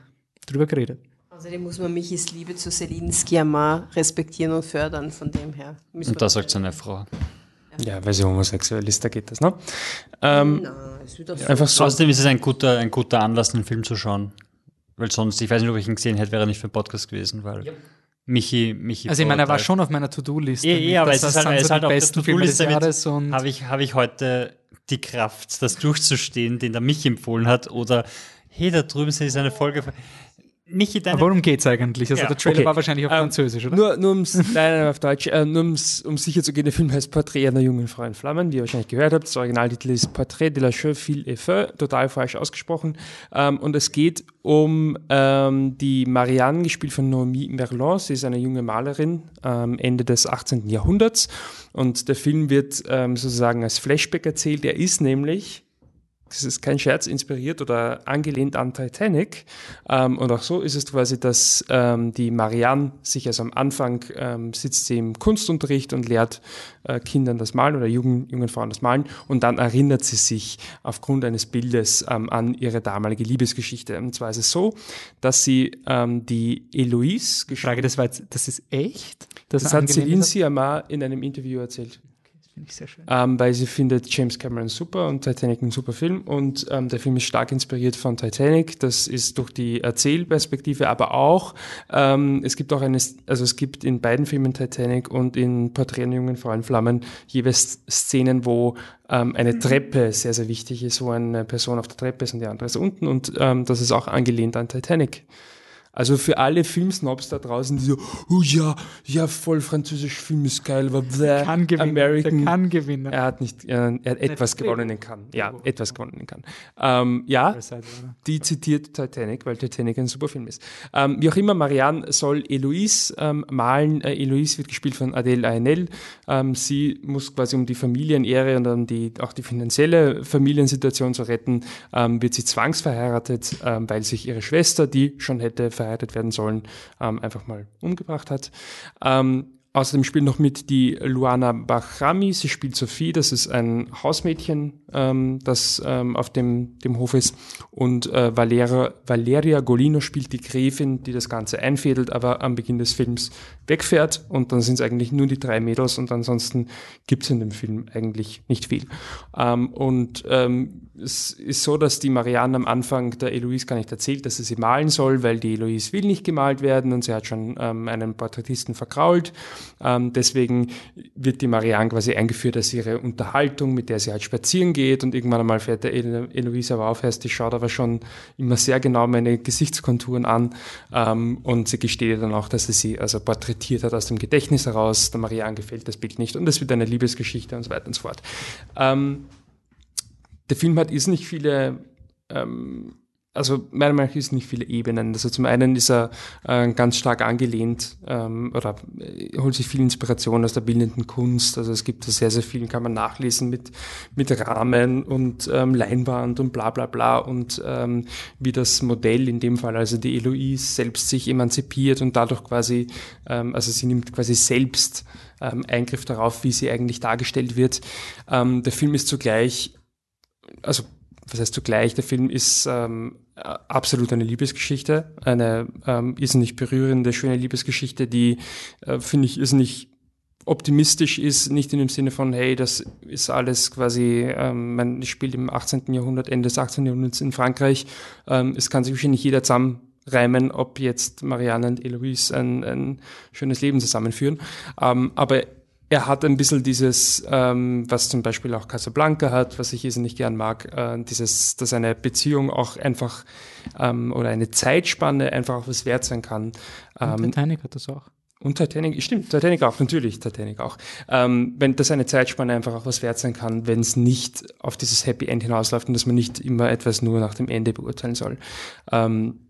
Speaker 1: drüber geredet.
Speaker 2: Außerdem muss man Michis Liebe zu Celine Sciamma respektieren und fördern, von dem her. müssen
Speaker 3: Und das sagt seine Frau.
Speaker 4: Ja, weil sie homosexuell ist, da geht das, ne? Ähm,
Speaker 2: Na, es wird doch so-
Speaker 4: einfach so.
Speaker 3: Außerdem ist es ein guter, ein guter Anlass, den Film zu schauen. Weil sonst, ich weiß nicht, ob ich ihn gesehen hätte, wäre er nicht für den Podcast gewesen, weil Michi, Michi.
Speaker 1: Also ich meine, er war schon auf meiner To-Do-liste.
Speaker 3: Eh, eh, aber
Speaker 1: Das
Speaker 3: es ist halt, es halt auf der To-Do-Liste Habe ich, habe ich heute die Kraft, das durchzustehen, den der mich empfohlen hat? Oder, hey, da drüben ist eine Folge. In deinem.
Speaker 1: Aber worum geht's eigentlich? Also
Speaker 3: Ja.
Speaker 1: der Trailer
Speaker 4: Okay.
Speaker 1: war wahrscheinlich auf
Speaker 4: Ähm,
Speaker 1: Französisch, oder?
Speaker 4: Nur, nur ums, [laughs] nein, nein, auf Deutsch, äh, nur ums, um sicher zu gehen, der Film heißt Porträt einer jungen Frau in Flammen, wie ihr wahrscheinlich gehört habt. Das Originaltitel ist Portrait de la Cheveux Fille et Feu, total falsch ausgesprochen. Ähm, und es geht um ähm, die Marianne, gespielt von Noémie Merlon. Sie ist eine junge Malerin, ähm, Ende des 18. Jahrhunderts. Und der Film wird ähm, sozusagen als Flashback erzählt. Er ist nämlich das ist kein Scherz, inspiriert oder angelehnt an Titanic. Ähm, und auch so ist es quasi, dass ähm, die Marianne sich also am Anfang ähm, sitzt sie im Kunstunterricht und lehrt äh, Kindern das Malen oder jungen, jungen Frauen das Malen und dann erinnert sie sich aufgrund eines Bildes ähm, an ihre damalige Liebesgeschichte. Und zwar ist es so, dass sie ähm, die Eloise
Speaker 1: Frage, das war jetzt, das ist echt?
Speaker 4: Das,
Speaker 1: Das
Speaker 4: hat Celine? Sciamma in einem Interview erzählt.
Speaker 1: Finde ich sehr schön.
Speaker 4: Ähm, weil sie findet James Cameron super und Titanic ein super Film. Und ähm, der Film ist stark inspiriert von Titanic. Das ist durch die Erzählperspektive, aber auch, ähm, es gibt auch eine, also es gibt in beiden Filmen Titanic und in Porträt einer jungen Frau in Flammen jeweils Szenen, wo ähm, eine Treppe sehr, sehr wichtig ist, wo eine Person auf der Treppe ist und die andere ist unten. Und ähm, das ist auch angelehnt an Titanic. Also für alle Filmsnobs da draußen, die so, oh ja, ja, voll französisch Film ist geil, aber bläh,
Speaker 1: Kann gewinnen,
Speaker 4: American.
Speaker 1: der kann gewinnen.
Speaker 4: Er hat nicht, er hat etwas gewonnen in Cannes. Ja, etwas gewonnen in Cannes. Ähm, ja, die zitiert Titanic, weil Titanic ein super Film ist. Ähm, wie auch immer, Marianne soll Eloise ähm, malen. Äh, Eloise wird gespielt von Adele Haenel. Ähm, sie muss quasi um die Familienehre und dann die, auch die finanzielle Familiensituation zu retten, ähm, wird sie zwangsverheiratet, ähm, weil sich ihre Schwester, die schon hätte verheiratet werden sollen, ähm, einfach mal umgebracht hat. Ähm, Außerdem spielt noch mit die Luana Bachrami. Sie spielt Sophie. Das ist ein Hausmädchen, ähm, das ähm, auf dem, dem Hof ist. Und äh, Valera, Valeria Golino spielt die Gräfin, die das Ganze einfädelt, aber am Beginn des Films wegfährt. Und dann sind es eigentlich nur die drei Mädels und ansonsten gibt es in dem Film eigentlich nicht viel. Ähm, und ähm, es ist so, dass die Marianne am Anfang der Eloise gar nicht erzählt, dass sie sie malen soll, weil die Eloise will nicht gemalt werden und sie hat schon ähm, einen Porträtisten verkrault. Ähm, deswegen wird die Marianne quasi eingeführt als ihre Unterhaltung, mit der sie halt spazieren geht und irgendwann einmal fährt der El Eloise aber auf, heißt, die schaut aber schon immer sehr genau meine Gesichtskonturen an ähm, und sie gesteht dann auch, dass sie sie also porträtiert hat aus dem Gedächtnis heraus. Der Marianne gefällt das Bild nicht und es wird eine Liebesgeschichte und so weiter und so fort. Der Film hat ist nicht viele, ähm, also meiner Meinung nach ist nicht viele Ebenen. Also zum einen ist er äh, ganz stark angelehnt ähm, oder äh, holt sich viel Inspiration aus der bildenden Kunst. Also es gibt da sehr, sehr viel, kann man nachlesen mit, mit Rahmen und ähm, Leinwand und bla bla bla und ähm, wie das Modell in dem Fall, also die Eloise selbst sich emanzipiert und dadurch quasi, ähm, also sie nimmt quasi selbst ähm, Eingriff darauf, wie sie eigentlich dargestellt wird. Ähm, der Film ist zugleich also was heißt zugleich, der Film ist ähm, absolut eine Liebesgeschichte, eine ähm, irrsinnig berührende, schöne Liebesgeschichte, die, äh, finde ich, irrsinnig optimistisch ist, nicht in dem Sinne von, hey, das ist alles quasi, ähm, man spielt im 18. Jahrhundert, Ende des 18. Jahrhunderts in Frankreich, ähm, es kann sich wahrscheinlich jeder zusammenreimen, ob jetzt Marianne und Eloise ein, ein schönes Leben zusammenführen, ähm, aber er hat ein bisschen dieses, ähm, was zum Beispiel auch Casablanca hat, was ich nicht gern mag, äh, dieses, dass eine Beziehung auch einfach ähm, oder eine Zeitspanne einfach auch was wert sein kann.
Speaker 1: Und
Speaker 4: Ähm,
Speaker 1: Titanic hat das auch.
Speaker 4: und Titanic, stimmt, Titanic auch, natürlich, Titanic auch. Ähm, wenn das eine Zeitspanne einfach auch was wert sein kann, wenn es nicht auf dieses Happy End hinausläuft und dass man nicht immer etwas nur nach dem Ende beurteilen soll. Ähm,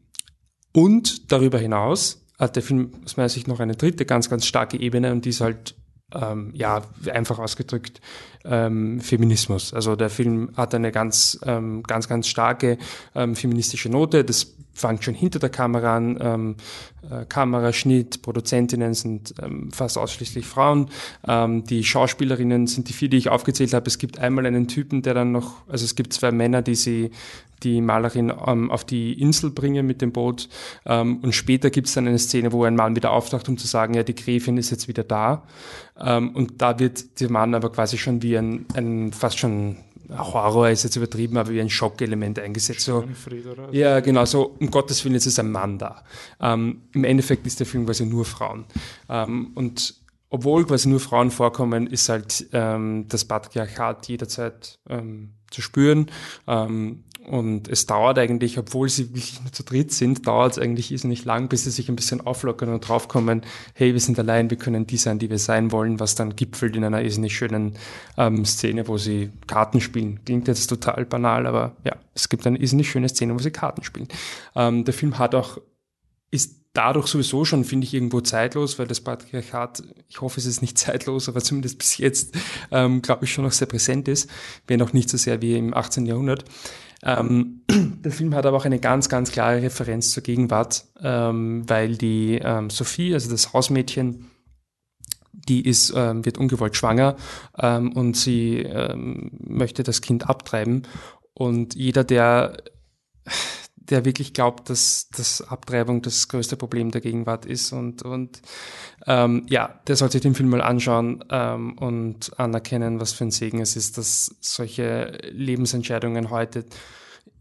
Speaker 4: und darüber hinaus hat der Film aus meiner Sicht noch eine dritte ganz, ganz starke Ebene und die ist halt ähm, ja, einfach ausgedrückt, ähm, Feminismus. Also der Film hat eine ganz, ähm, ganz, ganz starke ähm, feministische Note. Das fängt schon hinter der Kamera an. Ähm, äh, Kameraschnitt, Produzentinnen sind ähm, fast ausschließlich Frauen. Ähm, die Schauspielerinnen sind die vier, die ich aufgezählt habe. Es gibt einmal einen Typen, der dann noch, also es gibt zwei Männer, die sie die Malerin ähm, auf die Insel bringen mit dem Boot. Ähm, und später gibt es dann eine Szene, wo ein Mann wieder auftaucht, um zu sagen, ja, die Gräfin ist jetzt wieder da. Ähm, und da wird der Mann aber quasi schon wie ein, ein fast schon Horror ist jetzt übertrieben, aber wie ein Schockelement eingesetzt. So. ja, genau, so um Gottes Willen, jetzt ist ein Mann da. Ähm, Im Endeffekt ist der Film quasi nur Frauen. Ähm, und obwohl quasi nur Frauen vorkommen, ist halt ähm, das Patriarchat jederzeit ähm, zu spüren. Ähm, und es dauert eigentlich, obwohl sie wirklich nur zu dritt sind, dauert es eigentlich nicht lang, bis sie sich ein bisschen auflockern und draufkommen, hey, wir sind allein, wir können die sein, die wir sein wollen, was dann gipfelt in einer irrsinnig schönen ähm, Szene, wo sie Karten spielen. Klingt jetzt total banal, aber ja, es gibt eine irrsinnig schöne Szene, wo sie Karten spielen. Ähm, der Film hat auch, ist dadurch sowieso schon, finde ich, irgendwo zeitlos, weil das Patriarchat, ich hoffe, es ist nicht [laughs] zeitlos, aber zumindest bis jetzt, ähm, glaube ich, schon noch sehr präsent ist, wenn auch nicht so sehr wie im 18. Jahrhundert. Ähm, [clears throat] der Film hat aber auch eine ganz, ganz klare Referenz zur Gegenwart, ähm, weil die ähm, Sophie, also das Hausmädchen, die ist, ähm, wird ungewollt schwanger ähm, und sie ähm, möchte das Kind abtreiben. Und jeder, der der wirklich glaubt, dass, dass Abtreibung das größte Problem der Gegenwart ist. Und, und ähm, ja, der soll sich den Film mal anschauen ähm, und anerkennen, was für ein Segen es ist, dass solche Lebensentscheidungen heute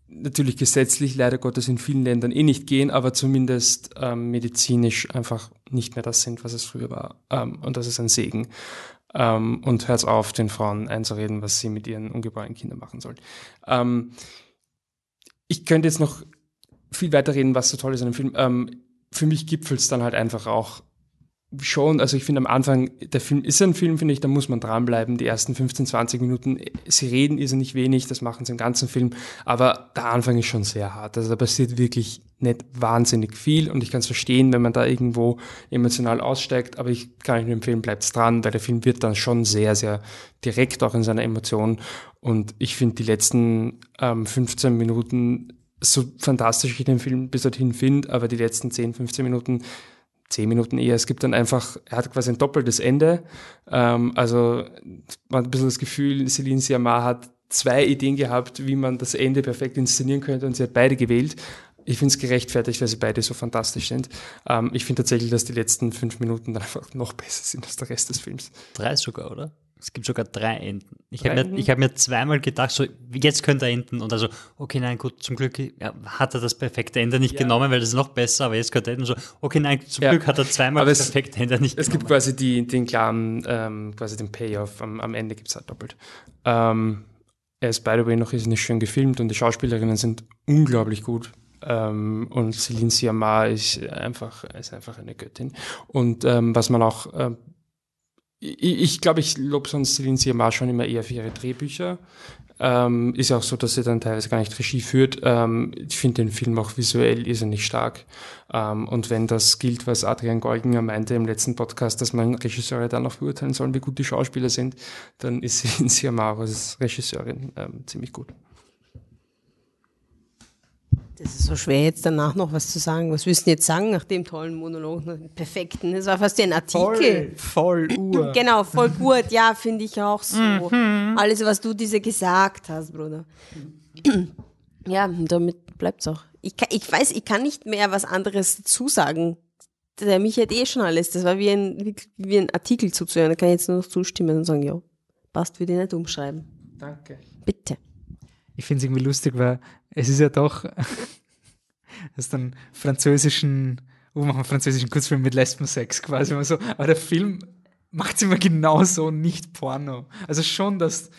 Speaker 4: natürlich gesetzlich leider Gottes in vielen Ländern eh nicht gehen, aber zumindest ähm, medizinisch einfach nicht mehr das sind, was es früher war. Ähm, und das ist ein Segen. Ähm, und hört auf, den Frauen einzureden, was sie mit ihren ungeborenen Kindern machen sollen. Ähm, ich könnte jetzt noch viel weiter reden, was so toll ist an dem Film. Ähm, für mich gipfelt es dann halt einfach auch schon, also ich finde am Anfang, der Film ist ein Film, finde ich, da muss man dranbleiben. Die ersten 15, 20 Minuten, sie reden ist nicht wenig, das machen sie im ganzen Film, aber der Anfang ist schon sehr hart. Also da passiert wirklich nicht wahnsinnig viel und ich kann es verstehen, wenn man da irgendwo emotional aussteigt, aber ich kann euch nur empfehlen, bleibt dran, weil der Film wird dann schon sehr, sehr direkt auch in seiner Emotion und ich finde die letzten ähm, 15 Minuten so fantastisch ich den Film bis dorthin finde, aber die letzten 10, 15 Minuten, 10 Minuten eher, es gibt dann einfach, er hat quasi ein doppeltes Ende. Ähm, also man hat ein bisschen das Gefühl, Celine Siamar hat zwei Ideen gehabt, wie man das Ende perfekt inszenieren könnte und sie hat beide gewählt. Ich finde es gerechtfertigt, weil sie beide so fantastisch sind. Ähm, ich finde tatsächlich, dass die letzten fünf Minuten dann einfach noch besser sind als der Rest des Films.
Speaker 3: Drei sogar, oder? Es gibt sogar drei Enden. Ich habe mir, hab mir zweimal gedacht, so jetzt könnte er enden. Und also, okay, nein, gut, zum Glück hat er das perfekte Ende nicht ja. genommen, weil das ist noch besser, aber jetzt könnte er enden. So, okay, nein, zum ja. Glück hat er zweimal das perfekte Ende nicht
Speaker 4: es genommen. Es gibt quasi die, den klaren, ähm, quasi den Payoff. Am, am Ende gibt es halt doppelt. Ähm, er ist, by the way, noch nicht schön gefilmt und die Schauspielerinnen sind unglaublich gut. Ähm, und Celine Siamar ist einfach, ist einfach eine Göttin. Und ähm, was man auch äh, ich, ich glaube, ich lobe sonst Celine Sciamma schon immer eher für ihre Drehbücher. Ähm, ist auch so, dass sie dann teilweise gar nicht Regie führt. Ähm, ich finde den Film auch visuell irrsinnig stark. Ähm, und wenn das gilt, was Adrian Golginger meinte im letzten Podcast, dass man Regisseure dann auch beurteilen sollen, wie gut die Schauspieler sind, dann ist [laughs] Celine Sciamma als Regisseurin ähm, ziemlich gut.
Speaker 2: Das ist so schwer, jetzt danach noch was zu sagen. Was willst du jetzt sagen nach dem tollen Monolog, nach dem perfekten? Das war fast wie ein Artikel.
Speaker 1: Voll, voll gut.
Speaker 2: Genau, voll [laughs] gut. Ja, finde ich auch so. Mhm. Alles, was du diese gesagt hast, Bruder. ja, damit bleibt's auch. Ich, kann, ich weiß, ich kann nicht mehr was anderes dazu sagen. Der mich hat eh schon alles. Das war wie ein, wie ein Artikel zuzuhören. Da kann ich jetzt nur noch zustimmen und sagen, ja, passt, würde ich nicht umschreiben.
Speaker 4: Danke.
Speaker 2: Bitte.
Speaker 1: Ich finde es irgendwie lustig, weil es ist ja doch, [laughs] das ist dann französischen, wo machen wir französischen Kurzfilm mit Lesbensex quasi immer so, aber der Film macht es immer genauso nicht Porno. Also schon, dass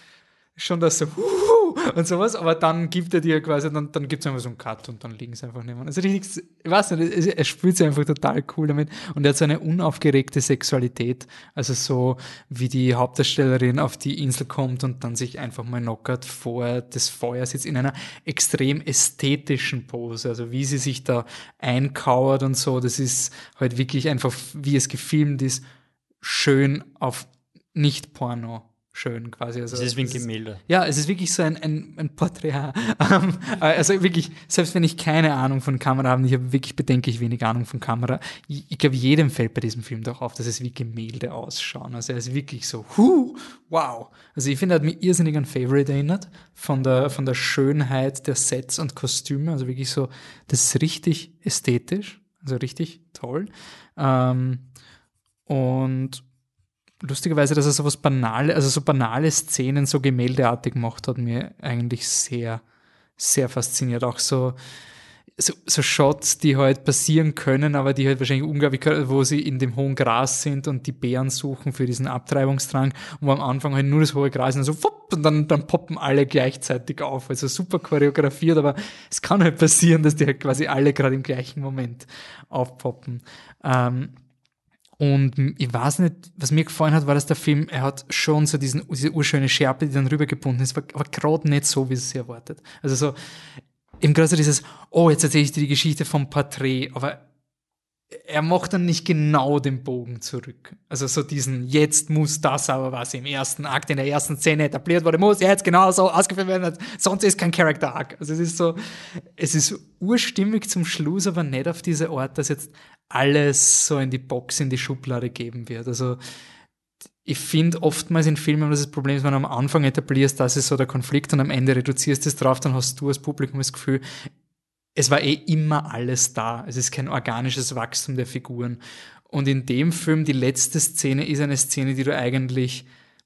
Speaker 1: schon das so [laughs] und sowas, aber dann gibt er dir quasi, dann, dann gibt es einfach so einen Cut und dann liegen sie einfach nicht mehr. Also richtig, ich weiß nicht, er spielt sich einfach total cool damit. Und er hat so eine unaufgeregte Sexualität, also so wie die Hauptdarstellerin auf die Insel kommt und dann sich einfach mal knockert vor das Feuer sitzt in einer extrem ästhetischen Pose, also wie sie sich da einkauert und so, das ist halt wirklich einfach, wie es gefilmt ist, schön auf nicht Porno schön quasi. Also,
Speaker 3: es ist wie ein Gemälde.
Speaker 1: ja, es ist wirklich so ein, ein, ein Porträt. [laughs] Ähm, also wirklich, selbst wenn ich keine Ahnung von Kamera habe, ich habe wirklich bedenklich wenig Ahnung von Kamera, ich, ich glaube, jedem fällt bei diesem Film doch auf, dass es wie Gemälde ausschauen. Also er ist wirklich so, huh, wow. Also ich finde, er hat mich irrsinnig an Favorite erinnert, von der, von der Schönheit der Sets und Kostüme. Also wirklich so, das ist richtig ästhetisch, also richtig toll. Ähm, und lustigerweise, dass er so was banale, also so banale Szenen so gemäldeartig gemacht hat, mir eigentlich sehr, sehr fasziniert. Auch so, so, so Shots, die halt passieren können, aber die halt wahrscheinlich unglaublich, wo sie in dem hohen Gras sind und die Bären suchen für diesen Abtreibungsdrang wo am Anfang halt nur das hohe Gras ist und so wupp, und dann, dann poppen alle gleichzeitig auf. Also super choreografiert, aber es kann halt passieren, dass die halt quasi alle gerade im gleichen Moment aufpoppen. Ähm, und ich weiß nicht, was mir gefallen hat, war, dass der Film, er hat schon so diesen, diese urschöne Schärpe, die dann rübergebunden ist, aber gerade nicht so, wie es sich erwartet. Also so, gerade so dieses, oh, jetzt erzähle ich dir die Geschichte vom Porträt, aber er macht dann nicht genau den Bogen zurück. Also so diesen, jetzt muss das aber, was im ersten Akt, in der ersten Szene etabliert wurde, muss jetzt genau so ausgeführt werden, sonst ist kein Character Arc. Also es ist so, es ist urstimmig zum Schluss, aber nicht auf diese Art, dass jetzt alles so in die Box, in die Schublade geben wird. Also ich finde oftmals in Filmen das Problem ist, wenn du am Anfang etablierst, das ist so der Konflikt und am Ende reduzierst du es drauf, dann hast du als Publikum das Gefühl, es war eh immer alles da. Es ist kein organisches Wachstum der Figuren. Und in dem Film, die letzte Szene ist eine Szene, die du eigentlich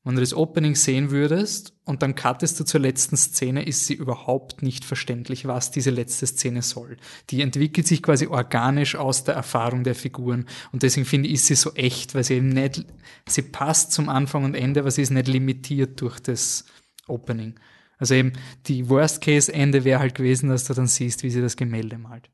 Speaker 1: wenn du das Opening sehen würdest und dann cuttest du zur letzten Szene, ist sie überhaupt nicht verständlich, was diese letzte Szene soll. Die entwickelt sich quasi organisch aus der Erfahrung der Figuren und deswegen finde ich, ist sie so echt, weil sie eben nicht, sie passt zum Anfang und Ende, aber sie ist nicht limitiert durch das Opening. Also eben die Worst-Case-Ende wäre halt gewesen, dass du dann siehst, wie sie das Gemälde malt.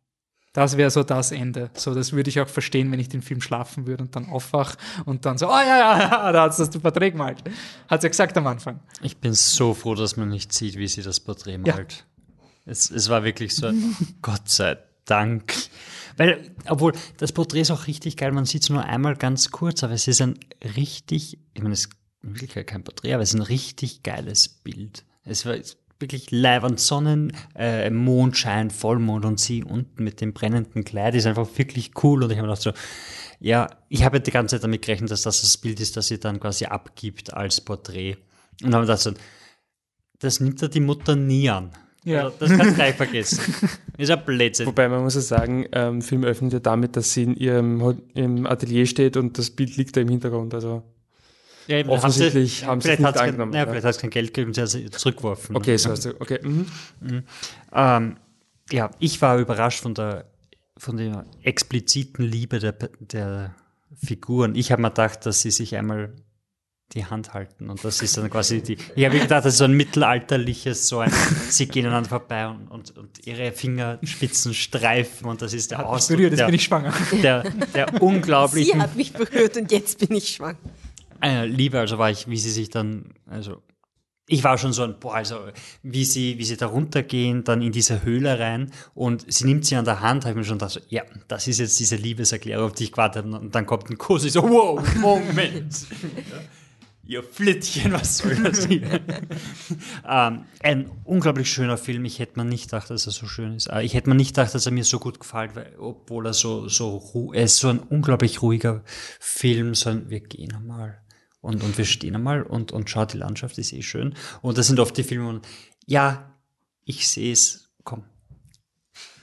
Speaker 1: Das wäre so das Ende. So, das würde ich auch verstehen, wenn ich den Film schlafen würde und dann aufwach und dann so, oh ja, ja, ja, [laughs] da hat das Porträt gemalt. Hat sie ja gesagt am Anfang.
Speaker 3: Ich bin so froh, dass man nicht sieht, wie sie das Porträt malt. Ja. Es, es war wirklich so, Gott sei Dank. Weil, obwohl, das Porträt ist auch richtig geil, man sieht es nur einmal ganz kurz, aber es ist ein richtig, ich meine, es ist in Wirklichkeit kein Porträt, aber es ist ein richtig geiles Bild. Es war wirklich leibend Sonnen, äh, Mondschein, Vollmond und sie unten mit dem brennenden Kleid ist einfach wirklich cool. Und ich habe gedacht so, ja, ich habe die ganze Zeit damit gerechnet, dass das das Bild ist, das sie dann quasi abgibt als Porträt. Und dann habe ich gedacht so, das nimmt ja die Mutter nie an. Ja. Also, das kannst du gleich vergessen. [laughs] ist ein Blödsinn.
Speaker 4: Wobei man muss ja sagen, ähm, Film öffnet ja damit, dass sie in ihrem, ihrem Atelier steht und das Bild liegt da im Hintergrund. Also
Speaker 3: ja, eben, Offensichtlich haben sie, haben sie es nicht angenommen. Kein, ja, vielleicht hat es kein Geld gegeben und sie hat es zurückgeworfen.
Speaker 4: Okay, so hast du, okay. Mhm.
Speaker 3: Mhm. Ähm, ja, ich war überrascht von der, von der expliziten Liebe der, der Figuren. Ich habe mir gedacht, dass sie sich einmal die Hand halten und das ist dann quasi die, ich habe gedacht, das ist so ein mittelalterliches, so ein, sie gehen einander vorbei und, und, und ihre Fingerspitzen streifen und das ist der
Speaker 1: Ausdruck. Berührt, jetzt der, bin ich schwanger.
Speaker 3: Der, der unglaublichen.
Speaker 2: Sie hat mich berührt und jetzt bin ich schwanger
Speaker 3: äh, Liebe, also war ich, wie sie sich dann, also ich war schon so ein, boah, also wie sie, wie sie da runtergehen, dann in diese Höhle rein und sie nimmt sie an der Hand, habe ich mir schon gedacht, so, ja, das ist jetzt diese Liebeserklärung, auf die ich gewartet habe und dann kommt ein Kuss, ich so, wow, Moment. [laughs] Ihr Flittchen, was soll das hier? [laughs] ähm, ein unglaublich schöner Film. Ich hätte mir nicht gedacht, dass er so schön ist. Äh, ich hätte mir nicht gedacht, dass er mir so gut gefällt, weil, obwohl er so, so, er ist so ein unglaublich ruhiger Film. So ein, wir gehen einmal und, und wir stehen einmal und, und schaut, die Landschaft ist eh schön. Und das sind oft die Filme, und ja, ich sehe es, komm.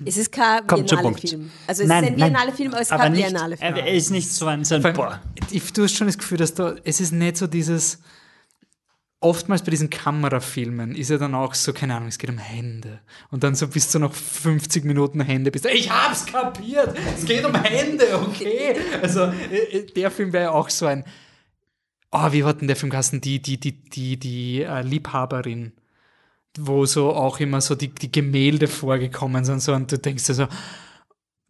Speaker 2: Es ist kein Komm, biennale Film. Also es nein, ist ein biennale Film, aber es ist kein biennale Film.
Speaker 3: Er ist nicht so ein, so ein
Speaker 1: boah. Du hast schon das Gefühl, dass da, es ist nicht so dieses, oftmals bei diesen Kamerafilmen ist ja dann auch so, keine Ahnung, es geht um Hände. Und dann so bis zu noch 50 Minuten Hände bist du, ich hab's kapiert, es geht um Hände, okay. Also äh, äh, der Film wäre ja auch so ein, oh, wie hat denn der Film geheißen? Die, die, die, die, die äh, Liebhaberin, wo so auch immer so die, die Gemälde vorgekommen sind, so, und du denkst dir so,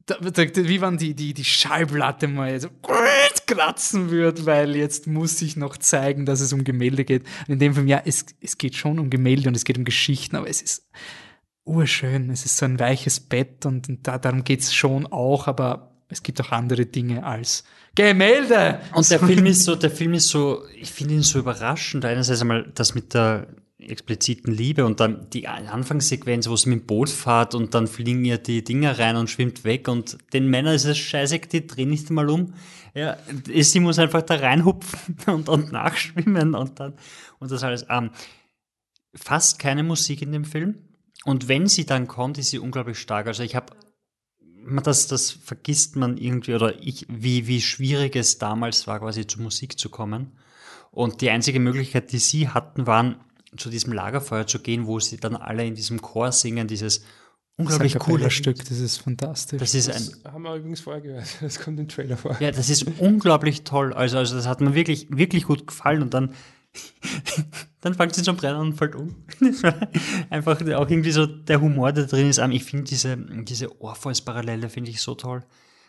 Speaker 1: da, da, wie wenn die, die, die Schallplatte mal so kratzen wird, weil jetzt muss ich noch zeigen, dass es um Gemälde geht. Und in dem Film, ja, es, es geht schon um Gemälde und es geht um Geschichten, aber es ist urschön. Es ist so ein weiches Bett und, und da, darum geht's schon auch, aber es gibt auch andere Dinge als Gemälde.
Speaker 3: Und der Film ist so, [laughs] der Film ist so, ich finde ihn so überraschend. Einerseits einmal das mit der expliziten Liebe und dann die Anfangssequenz, wo sie mit dem Boot fährt und dann fliegen ihr die Dinger rein und schwimmt weg und den Männern ist es scheiße, die drehen nicht mal um. Ja, sie muss einfach da reinhupfen [laughs] und, und nachschwimmen und dann, und das alles. Ähm, fast keine Musik in dem Film. Und wenn sie dann kommt, ist sie unglaublich stark. Also ich habe das, das vergisst man irgendwie, oder ich, wie, wie schwierig es damals war, quasi zur Musik zu kommen. Und die einzige Möglichkeit, die sie hatten, waren, zu diesem Lagerfeuer zu gehen, wo sie dann alle in diesem Chor singen, dieses unglaublich
Speaker 1: das
Speaker 3: cooles
Speaker 1: Stück, das ist fantastisch.
Speaker 3: Das ist ein,
Speaker 4: Das haben wir übrigens vorher gehört. [laughs] Das kommt im Trailer vor.
Speaker 3: ja, das ist unglaublich toll. Also, also das hat mir wirklich, wirklich gut gefallen und dann, [laughs] dann fängt sie schon brennen und fällt um. [laughs] Einfach auch irgendwie so der Humor, der drin ist. Ähm, Ich finde diese, diese Orpheus-Parallele finde ich so toll.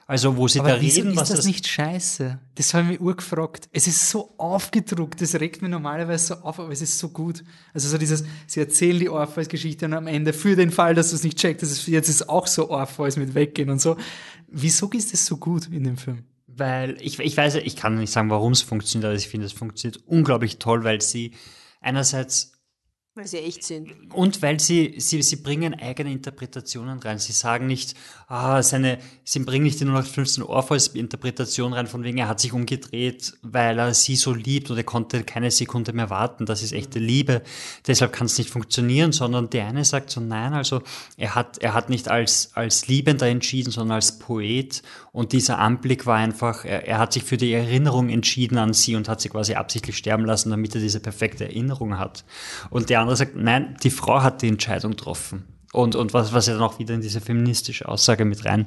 Speaker 3: Also, wo sie
Speaker 1: Aber
Speaker 3: da reden,
Speaker 1: ist
Speaker 3: was
Speaker 1: das,
Speaker 3: das
Speaker 1: nicht scheiße? Das habe ich mir urgefragt. Es ist so aufgedruckt, das regt mir normalerweise so auf, aber es ist so gut. Also so dieses, sie erzählen die Orpheus-Geschichte und am Ende, für den Fall, dass du es nicht checkst, ist, jetzt ist auch so Orpheus mit Weggehen und so. Wieso ist das so gut in dem Film?
Speaker 3: Weil ich, ich weiß, ich kann nicht sagen, warum es funktioniert, aber ich finde, es funktioniert unglaublich toll, weil sie einerseits
Speaker 2: Weil sie echt sind.
Speaker 3: und weil sie, sie, sie bringen eigene Interpretationen rein. Sie sagen nicht, ah, seine, sie bringen nicht die 0815 Orpheus-Interpretation rein, von wegen, er hat sich umgedreht, weil er sie so liebt und er konnte keine Sekunde mehr warten. Das ist echte Liebe. Deshalb kann es nicht funktionieren, sondern der eine sagt so, nein, also er hat, er hat nicht als, als Liebender entschieden, sondern als Poet. Und dieser Anblick war einfach, er, er hat sich für die Erinnerung entschieden an sie und hat sie quasi absichtlich sterben lassen, damit er diese perfekte Erinnerung hat. Und der andere sagt, nein, die Frau hat die Entscheidung getroffen. Und, und was, was ja dann auch wieder in diese feministische Aussage mit rein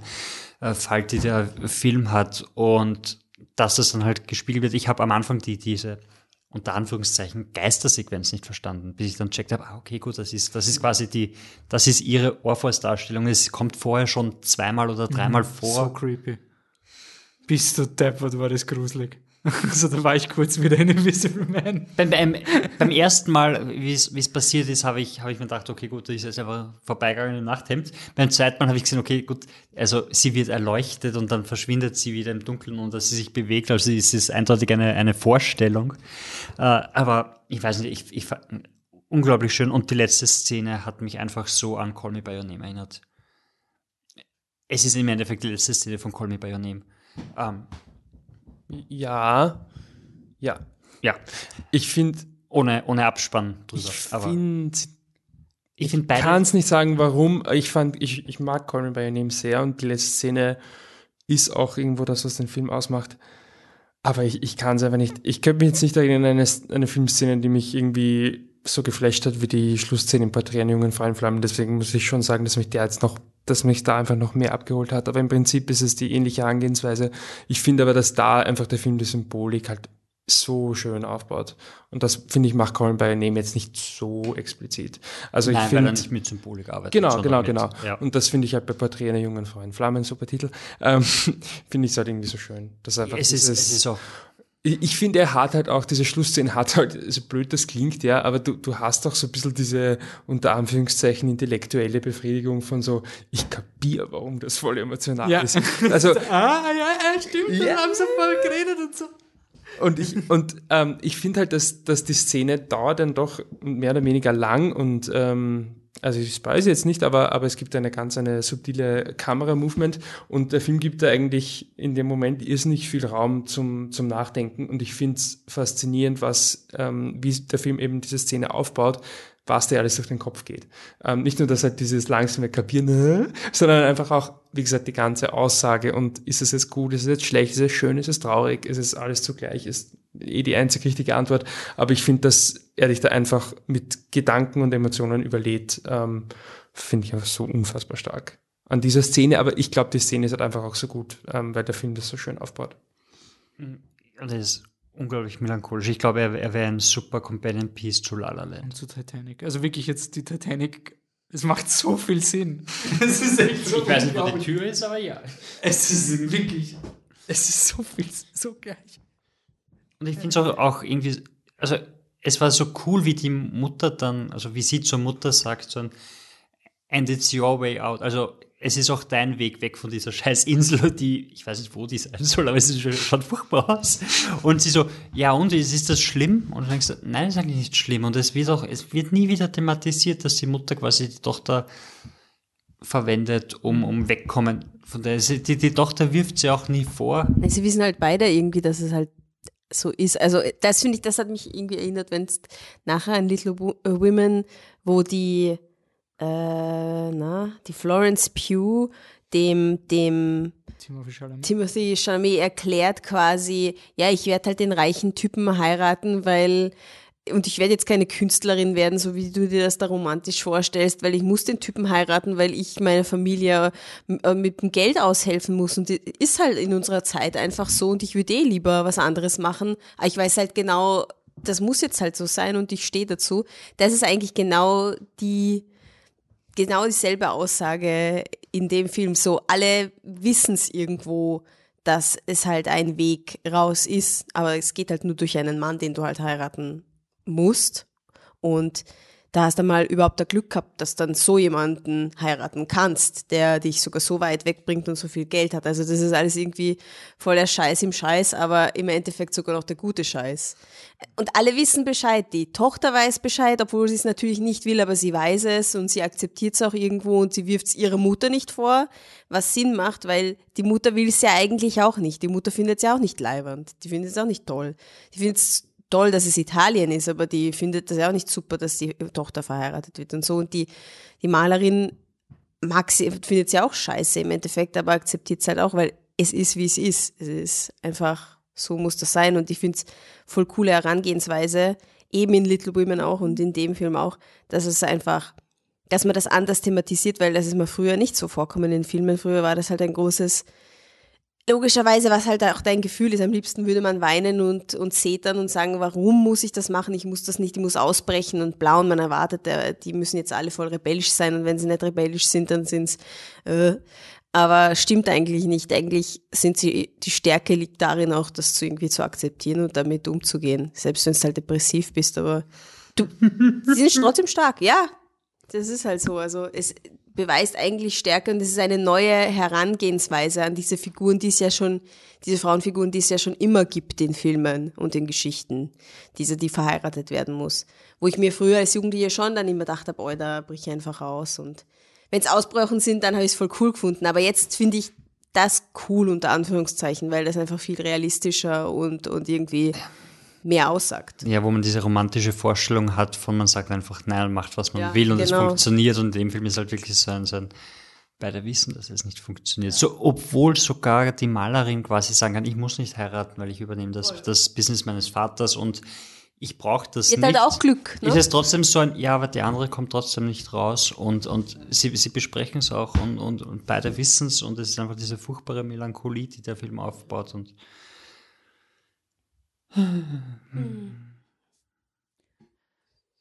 Speaker 3: äh, fällt, die der Film hat. Und dass das dann halt gespiegelt wird. Ich habe am Anfang die, diese unter Anführungszeichen Geistersequenz nicht verstanden, bis ich dann checkt habe, ah, okay, gut, das ist, das ist quasi die, das ist ihre Orpheus-Darstellung. Es kommt vorher schon zweimal oder dreimal vor.
Speaker 1: So creepy. Bist du deppert, war das gruselig. [laughs] Also da war ich kurz wieder in Invisible Man.
Speaker 3: Beim, beim, beim ersten Mal, wie es passiert ist, habe ich, habe ich mir gedacht, okay, gut, da ist jetzt einfach vorbeigegangen im Nachthemd. Beim zweiten Mal habe ich gesehen, okay, gut, also sie wird erleuchtet und dann verschwindet sie wieder im Dunkeln und dass sie sich bewegt. Also es ist eindeutig eine, eine Vorstellung. Äh, aber ich weiß nicht, ich, ich unglaublich schön und die letzte Szene hat mich einfach so an Call Me By Your Name erinnert. Es ist im Endeffekt die letzte Szene von Call Me By Your Name. Ähm,
Speaker 4: Ja, ja.
Speaker 3: Ja.
Speaker 4: Ich finde,
Speaker 3: ohne, ohne Abspann drüber.
Speaker 4: ich finde,
Speaker 3: ich finde
Speaker 4: ich kann es nicht sagen, warum. Ich fand, ich, ich mag Me By Your Name sehr und die letzte Szene ist auch irgendwo das, was den Film ausmacht. Aber ich, ich kann es einfach nicht. Ich könnte mich jetzt nicht erinnern an eine, eine Filmszene, die mich irgendwie so geflasht hat wie die Schlussszene im Porträt einer jungen Frau in Flammen. Deswegen muss ich schon sagen, dass mich der jetzt noch, dass mich da einfach noch mehr abgeholt hat. Aber im Prinzip ist es die ähnliche Herangehensweise. Ich finde aber, dass da einfach der Film die Symbolik halt so schön aufbaut. Und das, finde ich, macht Colin by Name jetzt nicht so explizit. Also
Speaker 3: Nein,
Speaker 4: ich finde.
Speaker 3: nicht mit Symbolik arbeitet.
Speaker 4: Genau, genau,
Speaker 3: mit-
Speaker 4: genau.
Speaker 3: Ja.
Speaker 4: Und das finde ich halt bei Porträt einer jungen Frau in Flammen, super Titel, ähm, [laughs] finde ich es halt irgendwie so schön. Dass einfach
Speaker 3: Es ist- es ist auch-
Speaker 4: Ich, finde, er hat halt auch, diese Schlussszene hat halt, so blöd das klingt, ja, aber du, du hast auch so ein bisschen diese, unter Anführungszeichen, intellektuelle Befriedigung von so, ich kapier, warum das voll emotional
Speaker 1: Ja.
Speaker 4: ist. Also, [laughs]
Speaker 1: ah, ja, ja, stimmt,
Speaker 4: Ja.
Speaker 1: wir haben so vorher geredet und so.
Speaker 4: und ich, und ähm, ich finde halt, dass, dass die Szene dauert dann doch mehr oder weniger lang und ähm, also ich spoil jetzt nicht, aber, aber es gibt eine ganz eine subtile Kamera-Movement und der Film gibt da eigentlich in dem Moment irrsinnig viel Raum zum, zum Nachdenken und ich finde es faszinierend, was, ähm, wie der Film eben diese Szene aufbaut, was dir alles durch den Kopf geht. Ähm, nicht nur, dass halt dieses langsame Kapieren, [laughs] sondern einfach auch, wie gesagt, die ganze Aussage und ist es jetzt gut, ist es jetzt schlecht, ist es schön, ist es traurig, ist es alles zugleich, ist eh die einzig richtige Antwort. Aber ich finde, dass er dich da einfach mit Gedanken und Emotionen überlädt, ähm, finde ich einfach so unfassbar stark an dieser Szene. Aber ich glaube, die Szene ist halt einfach auch so gut, ähm, weil der Film das so schön aufbaut.
Speaker 3: Und das ist unglaublich melancholisch. Ich glaube, er, er wäre ein super Companion Piece zu La La Land.
Speaker 1: Und zu Titanic. Also wirklich jetzt die Titanic, es macht so viel Sinn. [laughs] Es ist echt so
Speaker 3: Ich weiß nicht, wo die. Tür ist, aber ja.
Speaker 1: Es ist wirklich, es ist so viel, so gleich.
Speaker 3: Und ich finde es auch, auch irgendwie, also es war so cool, wie die Mutter dann, also wie sie zur Mutter sagt, so ein And it's your way out. Also es ist auch dein Weg weg von dieser scheiß Insel, die, ich weiß nicht, wo die sein soll, aber es ist, schaut furchtbar aus. Und sie so, ja und, ist, das schlimm? Und du denkst, nein, ist eigentlich nicht schlimm. Und es wird auch, es wird nie wieder thematisiert, dass die Mutter quasi die Tochter verwendet, um, um wegkommen von der, die, die Tochter wirft sie auch nie vor.
Speaker 2: Sie wissen halt beide irgendwie, dass es halt so ist. Also das finde ich, das hat mich irgendwie erinnert, wenn es nachher an Little äh, Women, wo die, äh, na, die Florence Pugh dem, dem
Speaker 1: Timothy Chalamet.
Speaker 2: Timothy Chalamet erklärt quasi, ja, ich werde halt den reichen Typen heiraten, weil und ich werde jetzt keine Künstlerin werden, so wie du dir das da romantisch vorstellst, weil ich muss den Typen heiraten, weil ich meiner Familie äh, mit dem Geld aushelfen muss. Und ist halt in unserer Zeit einfach so und ich würde eh lieber was anderes machen. Aber ich weiß halt genau, das muss jetzt halt so sein und ich stehe dazu. Das ist eigentlich genau die, genau dieselbe Aussage in dem Film. So, alle wissen es irgendwo, dass es halt ein Weg raus ist, aber es geht halt nur durch einen Mann, den du halt heiraten musst. Und da hast du mal überhaupt das Glück gehabt, dass dann so jemanden heiraten kannst, der dich sogar so weit wegbringt und so viel Geld hat. Also das ist alles irgendwie voll der Scheiß im Scheiß, aber im Endeffekt sogar noch der gute Scheiß. Und alle wissen Bescheid. Die Tochter weiß Bescheid, obwohl sie es natürlich nicht will, aber sie weiß es und sie akzeptiert es auch irgendwo und sie wirft es ihrer Mutter nicht vor, was Sinn macht, weil die Mutter will es ja eigentlich auch nicht. Die Mutter findet es ja auch nicht leibernd. Die findet es auch nicht toll. Die findet es toll, dass es Italien ist, aber die findet das ja auch nicht super, dass die Tochter verheiratet wird und so. Und die, die Malerin mag sie, findet sie auch scheiße im Endeffekt, aber akzeptiert es halt auch, weil es ist, wie es ist. Es ist einfach, so muss das sein. Und ich finde es voll coole Herangehensweise, eben in Little Women auch und in dem Film auch, dass es einfach, dass man das anders thematisiert, weil das ist mir früher nicht so vorkommen in Filmen. Früher war das halt ein großes logischerweise, was halt auch dein Gefühl ist, am liebsten würde man weinen und, und zetern und sagen, warum muss ich das machen? Ich muss das nicht, ich muss ausbrechen und blau und man erwartet, äh, die müssen jetzt alle voll rebellisch sein und wenn sie nicht rebellisch sind, dann sind's, äh, aber stimmt eigentlich nicht. Eigentlich sind sie, die Stärke liegt darin auch, das zu irgendwie zu akzeptieren und damit umzugehen. Selbst wenn du halt depressiv bist, aber du, [laughs] sie sind trotzdem stark, ja. Das ist halt so. Also es, beweist eigentlich Stärke und es ist eine neue Herangehensweise an diese Figuren, die es ja schon, diese Frauenfiguren, die es ja schon immer gibt in Filmen und in Geschichten, diese, die verheiratet werden muss. Wo ich mir früher als Jugendliche schon dann immer dachte, boah, da brich ich einfach aus und wenn es Ausbrüchen sind, dann habe ich es voll cool gefunden. Aber jetzt finde ich das cool unter Anführungszeichen, weil das einfach viel realistischer und, und irgendwie mehr aussagt.
Speaker 3: Ja, wo man diese romantische Vorstellung hat, von man sagt einfach, nein, macht was man
Speaker 2: Ja,
Speaker 3: will und es
Speaker 2: genau.
Speaker 3: funktioniert und in dem Film ist halt wirklich so ein, so ein beide wissen, dass es nicht funktioniert. So, obwohl sogar die Malerin quasi sagen kann, ich muss nicht heiraten, weil ich übernehme das, das Business meines Vaters und ich brauche das
Speaker 2: Die hat
Speaker 3: nicht.
Speaker 2: halt auch Glück, ne?
Speaker 3: Ist es trotzdem so ein, ja, aber der andere kommt trotzdem nicht raus und, und sie, sie besprechen es auch und, und, und beide wissen es und es ist einfach diese furchtbare Melancholie, die der Film aufbaut und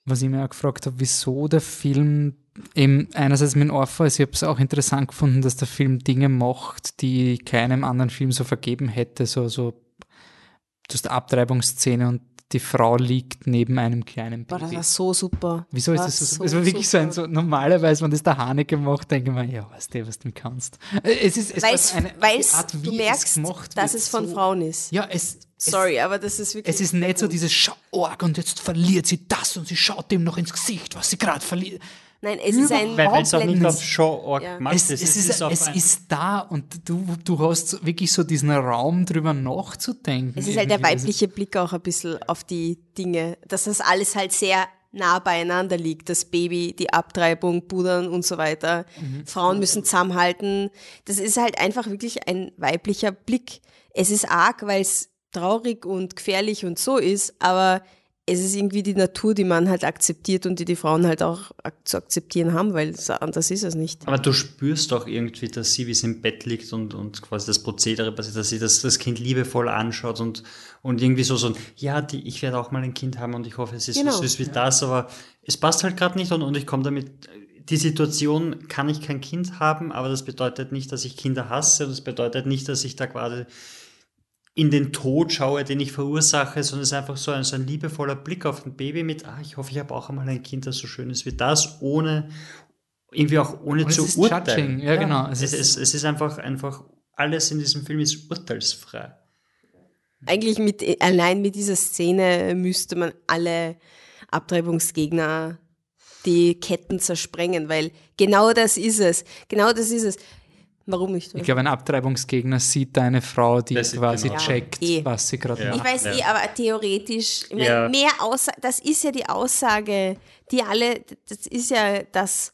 Speaker 1: Was ich mir auch gefragt habe, wieso der Film eben einerseits mit also ich habe es auch interessant gefunden, dass der Film Dinge macht, die keinem anderen Film so vergeben hätte, so, so, du hast eine Abtreibungsszene und die Frau liegt neben einem kleinen
Speaker 2: Boah, das
Speaker 1: Baby.
Speaker 2: war so super.
Speaker 1: Wieso ist das so?
Speaker 2: so
Speaker 1: es war wirklich so ein,
Speaker 2: super.
Speaker 1: so, normalerweise, wenn das der Haneke macht, denke ich mir, ja, weißt du, was du kannst. Äh, Es ist, es so eine, die Art,
Speaker 2: du merkst,
Speaker 1: es
Speaker 2: dass
Speaker 1: wird,
Speaker 2: es von
Speaker 1: so-
Speaker 2: Frauen ist.
Speaker 1: Ja, es,
Speaker 2: Sorry, aber das ist wirklich.
Speaker 1: es ist nicht so dieses Schau arg und jetzt verliert sie das und sie schaut ihm noch ins Gesicht, was sie gerade verliert.
Speaker 2: Nein, es ist ein
Speaker 3: Weil es auch nicht auf Show
Speaker 2: Ja.
Speaker 3: gemacht
Speaker 1: Es,
Speaker 3: ist.
Speaker 1: es, ist, es
Speaker 3: ein-
Speaker 1: ist da und du, du hast wirklich so diesen Raum drüber nachzudenken.
Speaker 2: Es ist halt der.
Speaker 1: Also-
Speaker 2: weibliche Blick auch ein bisschen auf die Dinge, dass das alles halt sehr nah beieinander liegt. Das Baby, die Abtreibung, Pudern und so weiter.
Speaker 1: Mhm.
Speaker 2: Frauen müssen zusammenhalten. Das ist halt einfach wirklich ein weiblicher Blick. Es ist arg, weil es traurig und gefährlich und so ist, aber es ist irgendwie die Natur, die man halt akzeptiert und die die Frauen halt auch ak zu akzeptieren haben, weil so anders ist es nicht.
Speaker 3: Aber du spürst doch irgendwie, dass sie, wie sie im Bett liegt und, und quasi das Prozedere passiert, dass sie das, das Kind liebevoll anschaut und, und irgendwie so so, ein, ja, die, ich werde auch mal ein Kind haben und ich hoffe, es ist
Speaker 2: Genau.
Speaker 3: so süß wie das, aber es passt halt gerade nicht und, und ich komme damit, die Situation kann ich kein Kind haben, aber das bedeutet nicht, dass ich Kinder hasse und das bedeutet nicht, dass ich da quasi in den Tod schaue, den ich verursache, sondern es ist einfach so ein, so ein liebevoller Blick auf ein Baby mit, ah, ich hoffe, ich habe auch einmal ein Kind, das so schön ist wie das, ohne, irgendwie auch ohne zu
Speaker 1: ist
Speaker 3: urteilen.
Speaker 1: judging, ja, genau.
Speaker 3: Es,
Speaker 1: Es ist,
Speaker 3: es ist einfach, einfach, alles in diesem Film ist urteilsfrei.
Speaker 2: Eigentlich mit, allein mit dieser Szene müsste man alle Abtreibungsgegner die Ketten zersprengen, weil genau das ist es. Genau das ist es. Warum nicht?
Speaker 1: Ich glaube, ein Abtreibungsgegner sieht da eine Frau, die
Speaker 3: Das
Speaker 1: quasi
Speaker 3: genau.
Speaker 1: checkt,
Speaker 2: Eh.
Speaker 1: was sie gerade
Speaker 3: Ja.
Speaker 1: macht.
Speaker 2: Ich weiß eh, aber theoretisch, ich meine,
Speaker 3: Ja.
Speaker 2: mehr Aussage, das ist ja die Aussage, die alle, das ist ja das,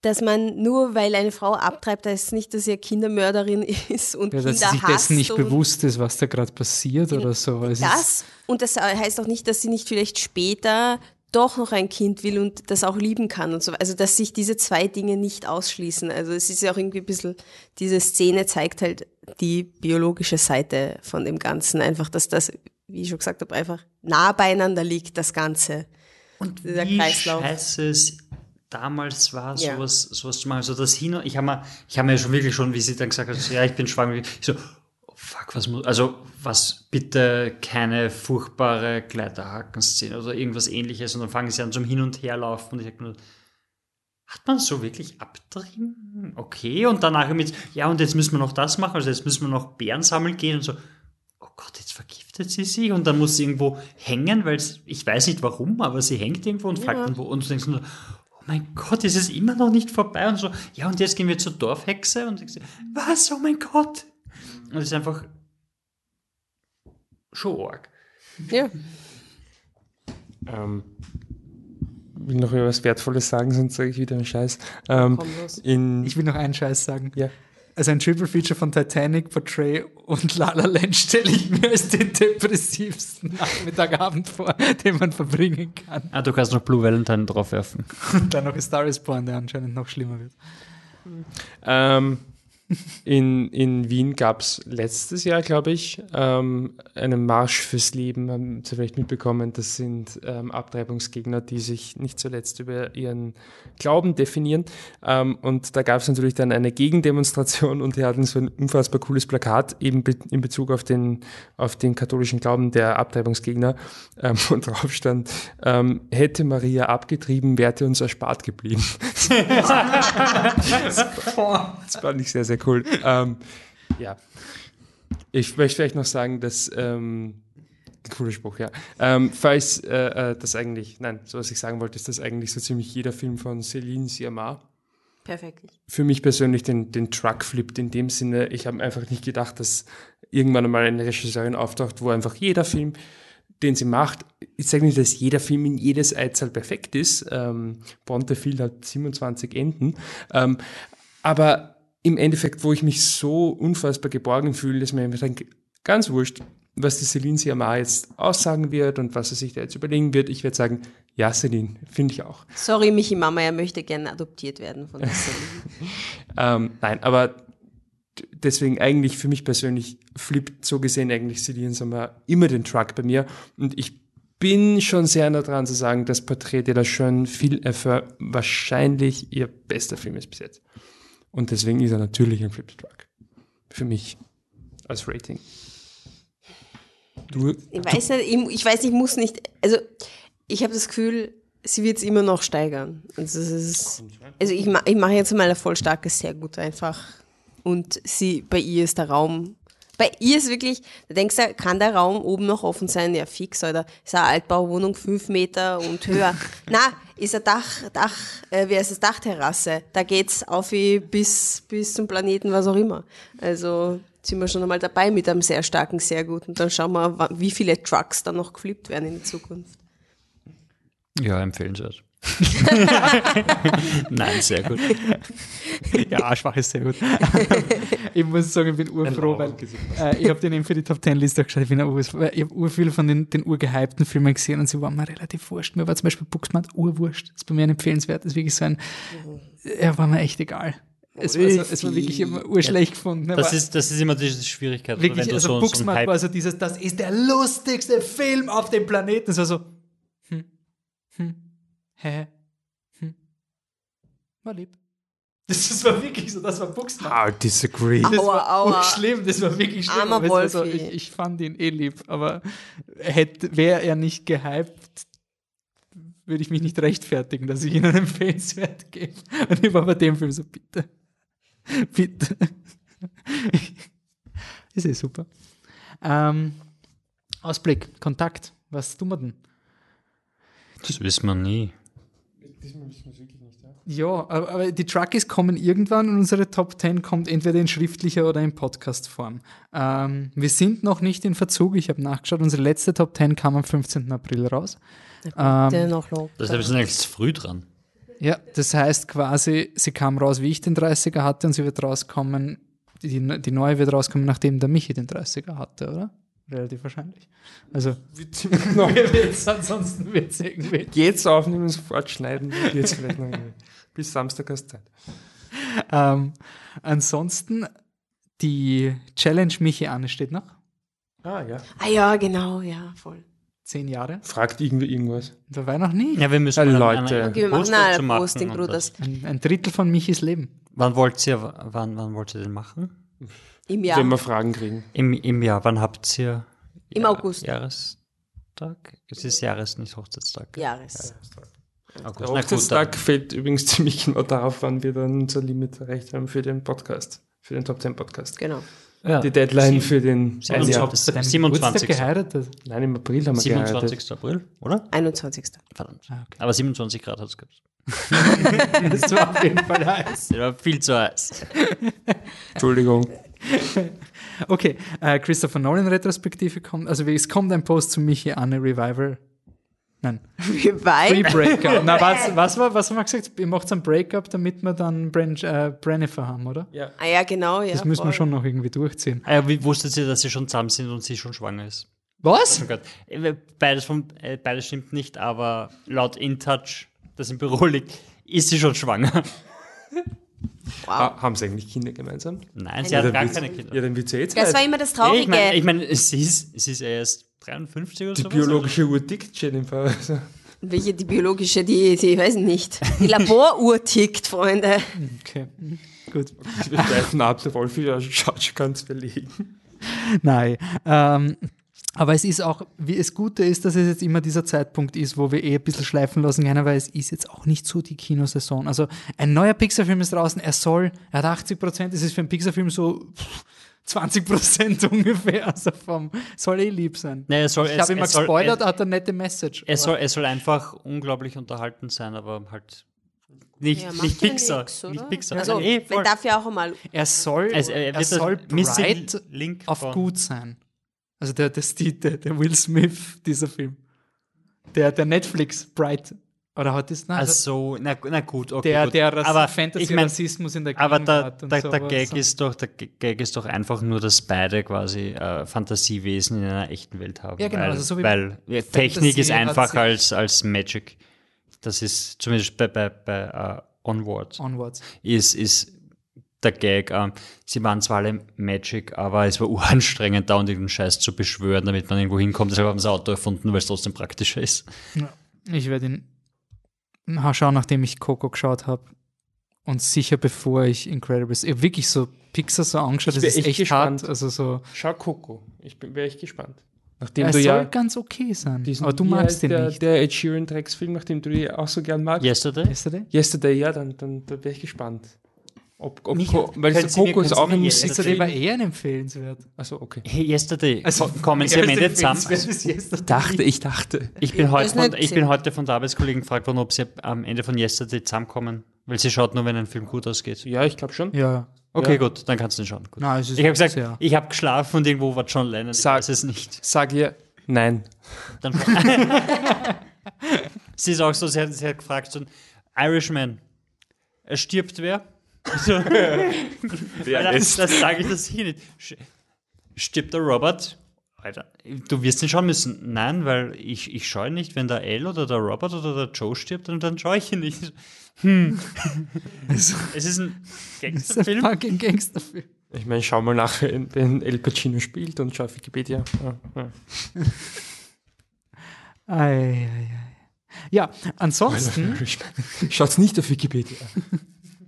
Speaker 2: dass man nur weil eine Frau abtreibt, heißt es nicht, dass sie eine Kindermörderin [laughs] ist und
Speaker 1: Ja,
Speaker 2: Kinder
Speaker 1: dass sie sich dessen nicht bewusst ist, was da gerade passiert oder so. Es ist,
Speaker 2: das und das heißt auch nicht, dass sie nicht vielleicht später doch noch ein Kind will und das auch lieben kann und so. Also dass sich diese zwei Dinge nicht ausschließen. Also es ist ja auch irgendwie ein bisschen, diese Szene zeigt halt die biologische Seite von dem Ganzen. Einfach, dass das, wie ich schon gesagt habe, einfach nah beieinander liegt, das Ganze. Und dieser
Speaker 3: Wie
Speaker 2: Kreislauf.
Speaker 3: scheiße es damals war,
Speaker 2: Ja.
Speaker 3: sowas, sowas zu machen. Also das hin und ich habe mir, ich habe mir schon wirklich schon, wie sie dann gesagt hat, so, ja, ich bin schwanger. Ich so, fuck, was muss, also was bitte keine furchtbare Gleiterhaken-Szene oder irgendwas ähnliches und dann fangen sie an zum Hin und Herlaufen und ich denke nur, hat man so wirklich abtrieben? Okay, und danach mit, ja, und jetzt müssen wir noch das machen, also jetzt müssen wir noch Beeren sammeln gehen und so, oh Gott, jetzt vergiftet sie sich und dann muss sie irgendwo hängen, weil ich weiß nicht warum, aber sie hängt irgendwo und fragt
Speaker 2: Ja.
Speaker 3: dann wo und du denkst nur, oh mein Gott, ist es immer noch nicht vorbei und so, ja, und jetzt gehen wir zur Dorfhexe und ich so, was, oh mein Gott. Und es ist einfach schon arg.
Speaker 2: Ja.
Speaker 4: Ähm, will noch was Wertvolles sagen, sonst sage ich wieder einen Scheiß. Ähm,
Speaker 1: ich will noch einen Scheiß sagen.
Speaker 4: Ja.
Speaker 1: Also ein Triple Feature von Titanic, Portray und La La Land stelle ich mir als den depressivsten Nachmittagabend vor, den man verbringen kann.
Speaker 3: Ah, du kannst noch Blue Valentine draufwerfen. [laughs]
Speaker 1: Und dann noch A Star is Born, der anscheinend noch schlimmer wird.
Speaker 4: Ähm, in, in Wien gab es letztes Jahr, glaube ich, ähm, einen Marsch fürs Leben. Haben Sie vielleicht mitbekommen, das sind ähm, Abtreibungsgegner, die sich nicht zuletzt über ihren Glauben definieren. Ähm, und da gab es natürlich dann eine Gegendemonstration und die hatten so ein unfassbar cooles Plakat eben be in Bezug auf den, auf den katholischen Glauben der Abtreibungsgegner. Ähm, [laughs] und drauf stand, ähm, hätte Maria abgetrieben, wäre uns erspart geblieben. [laughs] Das fand ich sehr, sehr cool. Ähm, ja. Ich möchte vielleicht noch sagen, dass, ähm, cooler Spruch, ja. Ähm, falls äh, äh, das eigentlich, nein, so was ich sagen wollte, ist, dass eigentlich so ziemlich jeder Film von Céline Sciamma
Speaker 2: Perfekt.
Speaker 4: für mich persönlich den, den Truck flippt in dem Sinne, ich habe einfach nicht gedacht, dass irgendwann einmal eine Regisseurin auftaucht, wo einfach jeder Film, den sie macht, ich sage nicht, dass jeder Film in jedes Einzahl perfekt ist. Ähm, Bontefield hat 27 Enden. Ähm, aber im Endeffekt, wo ich mich so unfassbar geborgen fühle, dass mir einfach denke, ganz wurscht, was die Celine Sciamma jetzt aussagen wird und was er sich da jetzt überlegen wird. Ich werde sagen, ja, Celine, finde ich auch.
Speaker 2: Sorry, Michi Mama, er möchte gerne adoptiert werden von der Celine. [laughs]
Speaker 4: Ähm, nein, aber deswegen eigentlich für mich persönlich flippt so gesehen eigentlich Celine Sommer immer den Truck bei mir und ich bin schon sehr nah dran zu sagen, dass Portrait de la Jeune viel wahrscheinlich ihr bester Film ist bis jetzt. Und deswegen ist er natürlich ein Flip Truck. Für mich als Rating. Du,
Speaker 2: Ich weiß nicht, ich, ich weiß, ich muss nicht, also ich habe das Gefühl, sie wird es immer noch steigern. Also, ist, also ich, ich mache jetzt mal ein voll starkes, sehr gut einfach. Und sie, bei ihr ist der Raum, bei ihr ist wirklich, da denkst du, kann der Raum oben noch offen sein? Ja, fix, oder ist eine Altbauwohnung fünf Meter und höher. [laughs] Na, ist ein Dach, Dach, äh, wie heißt es, Dachterrasse. Da geht's auf wie bis, bis zum Planeten, was auch immer. Also sind wir schon einmal dabei mit einem sehr starken, sehr guten. Dann schauen wir, wie viele Trucks dann noch geflippt werden in der Zukunft.
Speaker 3: Ja, empfehlenswert. [laughs] Nein, sehr gut.
Speaker 1: Ja, schwach ist sehr gut. ich muss sagen, ich bin urfroh, weil äh, ich habe den eben für die Top Ten Liste geschaut. Ich, bin ich habe urviel von den, den urgehypten Filmen gesehen und sie waren mir relativ wurscht. Mir war zum Beispiel Booksmart urwurscht. Das ist bei mir ein empfehlenswert. Das ist wirklich so ein, er war mir echt egal. Es war, so, es war wirklich immer urschlecht gefunden. Er
Speaker 3: Das ist, das ist immer die Schwierigkeit.
Speaker 1: Wirklich,
Speaker 3: wenn du
Speaker 1: also
Speaker 3: so, so
Speaker 1: Booksmart
Speaker 3: einen
Speaker 1: war
Speaker 3: Hype
Speaker 1: so dieses, das ist der lustigste Film auf dem Planeten. Es war so, hm, hm, hä, hm, war lieb. [laughs] Das, das war wirklich so, das war Booksmart.
Speaker 4: I disagree.
Speaker 1: Das
Speaker 2: Aua,
Speaker 1: war
Speaker 2: aua.
Speaker 1: schlimm, das war wirklich schlimm.
Speaker 2: Armer
Speaker 1: aber es war so,
Speaker 2: Wolfi.
Speaker 1: ich, ich fand ihn eh lieb, aber hätte, wäre er nicht gehypt, würde ich mich nicht rechtfertigen, dass ich ihnen empfehlenswert gebe. [laughs] Und ich war bei dem Film so, bitte, [laughs] bitte. Ist eh super. Ähm, Ausblick, Kontakt, was tun wir denn?
Speaker 3: Das wissen wir nie.
Speaker 1: Ja, aber, aber die Truckies kommen irgendwann und unsere Top 10 kommt entweder in schriftlicher oder in Podcast-Form. Ähm, wir sind noch nicht in Verzug, ich habe nachgeschaut, unsere letzte Top 10 kam am 15. April raus. Ähm,
Speaker 2: noch locker.
Speaker 3: Das ist eigentlich zu früh dran.
Speaker 1: Ja, das heißt quasi, sie kam raus, wie ich den 30er hatte und sie wird rauskommen, die, die neue wird rauskommen, nachdem der Michi den 30er hatte, oder? Relativ wahrscheinlich. Also, wird's, ansonsten wird es irgendwie.
Speaker 4: Jetzt aufnehmen, sofort schneiden. Jetzt vielleicht noch irgendwie. Bis Samstag hast du Zeit.
Speaker 1: Ähm, ansonsten, die Challenge Michi Anne steht noch.
Speaker 4: Ah, ja.
Speaker 2: Ah ja, genau, ja, voll.
Speaker 1: Zehn Jahre.
Speaker 4: Fragt irgendwie irgendwas.
Speaker 1: Dabei noch nie.
Speaker 3: Ja, wir müssen
Speaker 4: Ja, Leute.
Speaker 2: Okay, wir machen ein Posting, Bruders.
Speaker 1: Ein, ein Drittel von Michis Leben.
Speaker 3: Wann wollt ihr, wann, wann wollt ihr den machen?
Speaker 2: Im
Speaker 4: Wenn
Speaker 2: Jahr.
Speaker 4: wir Fragen kriegen.
Speaker 3: Im, Im Jahr, wann habt ihr?
Speaker 2: Im August.
Speaker 3: Jahrestag? Es ist Jahres, nicht Hochzeitstag.
Speaker 2: Jahres.
Speaker 3: August.
Speaker 4: Der
Speaker 3: Na gut,
Speaker 4: Hochzeitstag fällt übrigens [laughs] ziemlich genau darauf, wann wir dann unser Limit erreicht haben für den Podcast. Für den Top 10 Podcast.
Speaker 2: Genau.
Speaker 3: Ja.
Speaker 4: Die Deadline für den.
Speaker 3: Ja,
Speaker 4: ein Jahr.
Speaker 3: das-
Speaker 1: Bei deinem
Speaker 3: 27.
Speaker 1: Geburtstag geheiratet.
Speaker 4: Nein, im April haben wir
Speaker 3: 27.
Speaker 4: geheiratet.
Speaker 3: April, oder?
Speaker 2: 21.
Speaker 3: Verdammt.
Speaker 1: Ah, okay.
Speaker 3: Aber 27 Grad hat es gehabt. [laughs]
Speaker 1: Das war auf jeden Fall heiß.
Speaker 3: Der war viel zu heiß.
Speaker 4: Entschuldigung. [laughs]
Speaker 1: Okay, äh, Christopher Nolan Retrospektive kommt, also es kommt ein Post zu Michi Anne Revival. Nein. Free
Speaker 2: Revive.
Speaker 1: Breakup. Na, [laughs] was, was, war, was haben wir gesagt? Ihr macht ein Breakup, damit wir dann Bren, äh, Brennifer haben, oder?
Speaker 4: Ja.
Speaker 2: Ah ja, genau, ja.
Speaker 1: das müssen wir
Speaker 2: voll.
Speaker 1: schon noch irgendwie durchziehen.
Speaker 3: Ah ja, wie wusstet ihr, dass sie schon zusammen sind und sie schon schwanger ist?
Speaker 1: Was?
Speaker 3: Oh Gott. Äh, Beides, von, äh, beides stimmt nicht, aber laut InTouch, das im Büro liegt, ist sie schon schwanger. [laughs]
Speaker 4: Ah, haben sie eigentlich Kinder gemeinsam?
Speaker 3: Nein, sie
Speaker 4: dann
Speaker 3: gar keine Kinder.
Speaker 4: Ja, dann wird sie jetzt
Speaker 2: Das war immer das
Speaker 3: Ja,
Speaker 2: Traurige.
Speaker 3: ich meine, ich mein, sie, ist, sie ist erst 53 oder
Speaker 4: Die
Speaker 3: so.
Speaker 4: biologische Uhr tickt, Jennifer. Also,
Speaker 2: Welche die biologische, die, die ich weiß nicht. Die Laboruhr tickt, Freunde.
Speaker 1: Okay, [laughs] gut.
Speaker 4: wir schweifen ab, der Wolfi schaut schon ganz verlegen.
Speaker 1: Nein. Ähm, aber es ist auch, wie es Gute ist, dass es jetzt immer dieser Zeitpunkt ist, wo wir eh ein bisschen schleifen lassen können, weil es ist jetzt auch nicht so die Kinosaison. Also ein neuer Pixar-Film ist draußen, er soll, er hat 80 Prozent, es ist für einen Pixar-Film so pff, 20 Prozent [laughs] ungefähr, also vom, soll eh lieb sein.
Speaker 3: Nee, es soll-
Speaker 1: ich habe immer
Speaker 3: es soll-
Speaker 1: gespoilert,
Speaker 3: es-
Speaker 1: hat eine nette Message.
Speaker 3: Es soll, es soll einfach unglaublich unterhalten sein, aber halt nicht,
Speaker 2: Ja,
Speaker 3: nicht
Speaker 2: ja
Speaker 3: Pixar.
Speaker 2: nix,
Speaker 3: nicht Pixar.
Speaker 2: Also,
Speaker 3: eh, voll.
Speaker 2: wenn darf ja auch einmal.
Speaker 1: Er soll,
Speaker 3: Es- er
Speaker 1: er, soll bright
Speaker 3: Link
Speaker 1: auf gut sein. Also der, der, der, der Will Smith, dieser Film. Der, der Netflix, Bright. Oder hat das? Nein,
Speaker 3: Ach so, na, na gut, okay.
Speaker 1: der,
Speaker 3: gut.
Speaker 1: der Rass
Speaker 3: aber
Speaker 1: Fantasy
Speaker 3: ich mein,
Speaker 1: Rassismus in der
Speaker 3: Aber der, der, der,
Speaker 1: sowas.
Speaker 3: Gag ist doch, der Gag ist doch einfach nur, dass beide quasi äh, Fantasiewesen in einer echten Welt haben.
Speaker 1: Ja, genau,
Speaker 3: Weil,
Speaker 1: also so wie
Speaker 3: weil ja, Technik ist
Speaker 1: hat
Speaker 3: einfach
Speaker 1: sich-
Speaker 3: als, als Magic. Das ist zumindest bei, bei, bei uh, Onward.
Speaker 1: Onwards.
Speaker 3: Ist, ist der Gag. ähm, sie waren zwar alle Magic, aber es war [laughs] uranstrengend, da und irgendeinen Scheiß zu beschwören, damit man irgendwo hinkommt. Deshalb haben sie ein Auto erfunden, weil es trotzdem praktischer ist.
Speaker 1: Ja, ich werde ihn schauen, nachdem ich Coco geschaut habe. Und sicher bevor ich Incredibles. Ich wirklich so Pixar so angeschaut, das ist
Speaker 4: echt
Speaker 1: echt
Speaker 4: gespannt.
Speaker 1: hart. Also so.
Speaker 4: Schau Coco. Ich bin, wäre echt gespannt. Nachdem
Speaker 1: Er
Speaker 4: du
Speaker 1: soll
Speaker 4: ja
Speaker 1: ganz okay sein.
Speaker 4: diesen,
Speaker 1: aber du magst ihn
Speaker 4: der,
Speaker 1: nicht.
Speaker 4: Der Ed Sheeran Drecksfilm, nachdem du die auch so gern magst.
Speaker 3: Yesterday?
Speaker 1: Yesterday?
Speaker 4: Yesterday, ja, dann, dann, dann wäre ich gespannt. Ob, ob
Speaker 3: Mich-
Speaker 4: Co weil Coco ist auch ein
Speaker 3: Yesterday
Speaker 1: Yesterday war
Speaker 4: Musikfilm.
Speaker 1: eher ein empfehlenswert.
Speaker 4: Achso, okay.
Speaker 3: Hey, Yesterday,
Speaker 1: Also,
Speaker 3: ko- kommen [laughs] Sie am Ende zusammen?
Speaker 4: Ich dachte, ich dachte.
Speaker 3: Ich bin,
Speaker 2: Ich
Speaker 3: heute von, ich bin heute von der Arbeitskollegen gefragt worden, ob sie am Ende von Yesterday zusammenkommen. Weil sie schaut nur, wenn ein Film gut ausgeht.
Speaker 4: Ja, ich glaube schon.
Speaker 1: Ja.
Speaker 3: Okay,
Speaker 4: Ja.
Speaker 3: gut, dann kannst du ihn schauen. Gut.
Speaker 1: Nein, es ist
Speaker 3: ich habe gesagt,
Speaker 1: sehr-
Speaker 3: ich habe geschlafen und irgendwo war John Lennon. Ich
Speaker 4: Sag-
Speaker 3: weiß es nicht.
Speaker 4: Sag ihr, nein.
Speaker 3: Dann [laughs] sie ist auch so, sie hat, sie hat gefragt, so ein Irishman, er stirbt wer? So, [laughs]
Speaker 4: Wer
Speaker 3: das
Speaker 4: ist?
Speaker 3: das sage ich das hier nicht. Stirbt der Robert? Alter, du wirst ihn schauen müssen. Nein, weil ich, ich schaue ihn nicht, wenn der L oder der Robert oder der Joe stirbt, dann, dann schaue ich ihn nicht. Hm. [laughs] es ist ein [laughs]
Speaker 1: Das ist ein
Speaker 3: Gangsterfilm.
Speaker 1: fucking Gangsterfilm.
Speaker 4: Ich meine, schau mal nach, wenn wenn El Pacino spielt und schau auf Wikipedia. Ja, ja.
Speaker 1: Ei, ei, ei. Ja, ansonsten,
Speaker 4: Schaut's nicht auf Wikipedia.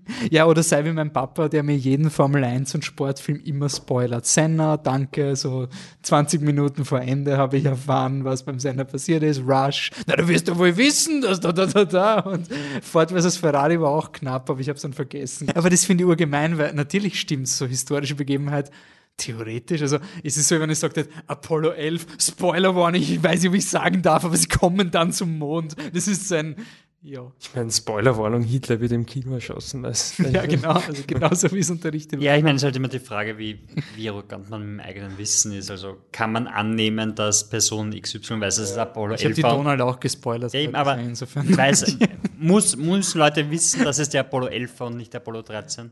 Speaker 4: [laughs]
Speaker 1: ja, oder sei wie mein Papa, der mir jeden Formel 1 und Sportfilm immer spoilert. Senna, danke, so 20 Minuten vor Ende habe ich erfahren, was beim Senna passiert ist. Rush, na, du wirst doch wohl wissen, dass da, da, da, da. Und Ford vs. Ferrari war auch knapp, aber ich habe es dann vergessen. Aber das finde ich urgemein, weil natürlich stimmt so historische Begebenheit. Theoretisch, also ist es so, wenn ich sage, Apollo 11, Spoiler Warning, ich weiß nicht, ob ich sagen darf, aber sie kommen dann zum Mond. Das ist so ein, Ja.
Speaker 4: Ich meine, Spoilerwarnung, Hitler wird im Kino erschossen. Weißt,
Speaker 1: Ja, genau. Also genauso wie es unterrichtet wird.
Speaker 3: Ja, ich meine, es ist halt immer die Frage, wie, wie arrogant man mit dem eigenen Wissen ist. Also kann man annehmen, dass Person XY weiß, dass es Apollo
Speaker 1: Ich habe
Speaker 3: 11
Speaker 1: die
Speaker 3: war?
Speaker 1: Donald auch gespoilert.
Speaker 3: Ja, eben, aber
Speaker 1: insofern.
Speaker 3: weiß, [laughs] muss, muss Leute wissen, dass es der Apollo 11 war und nicht der Apollo 13?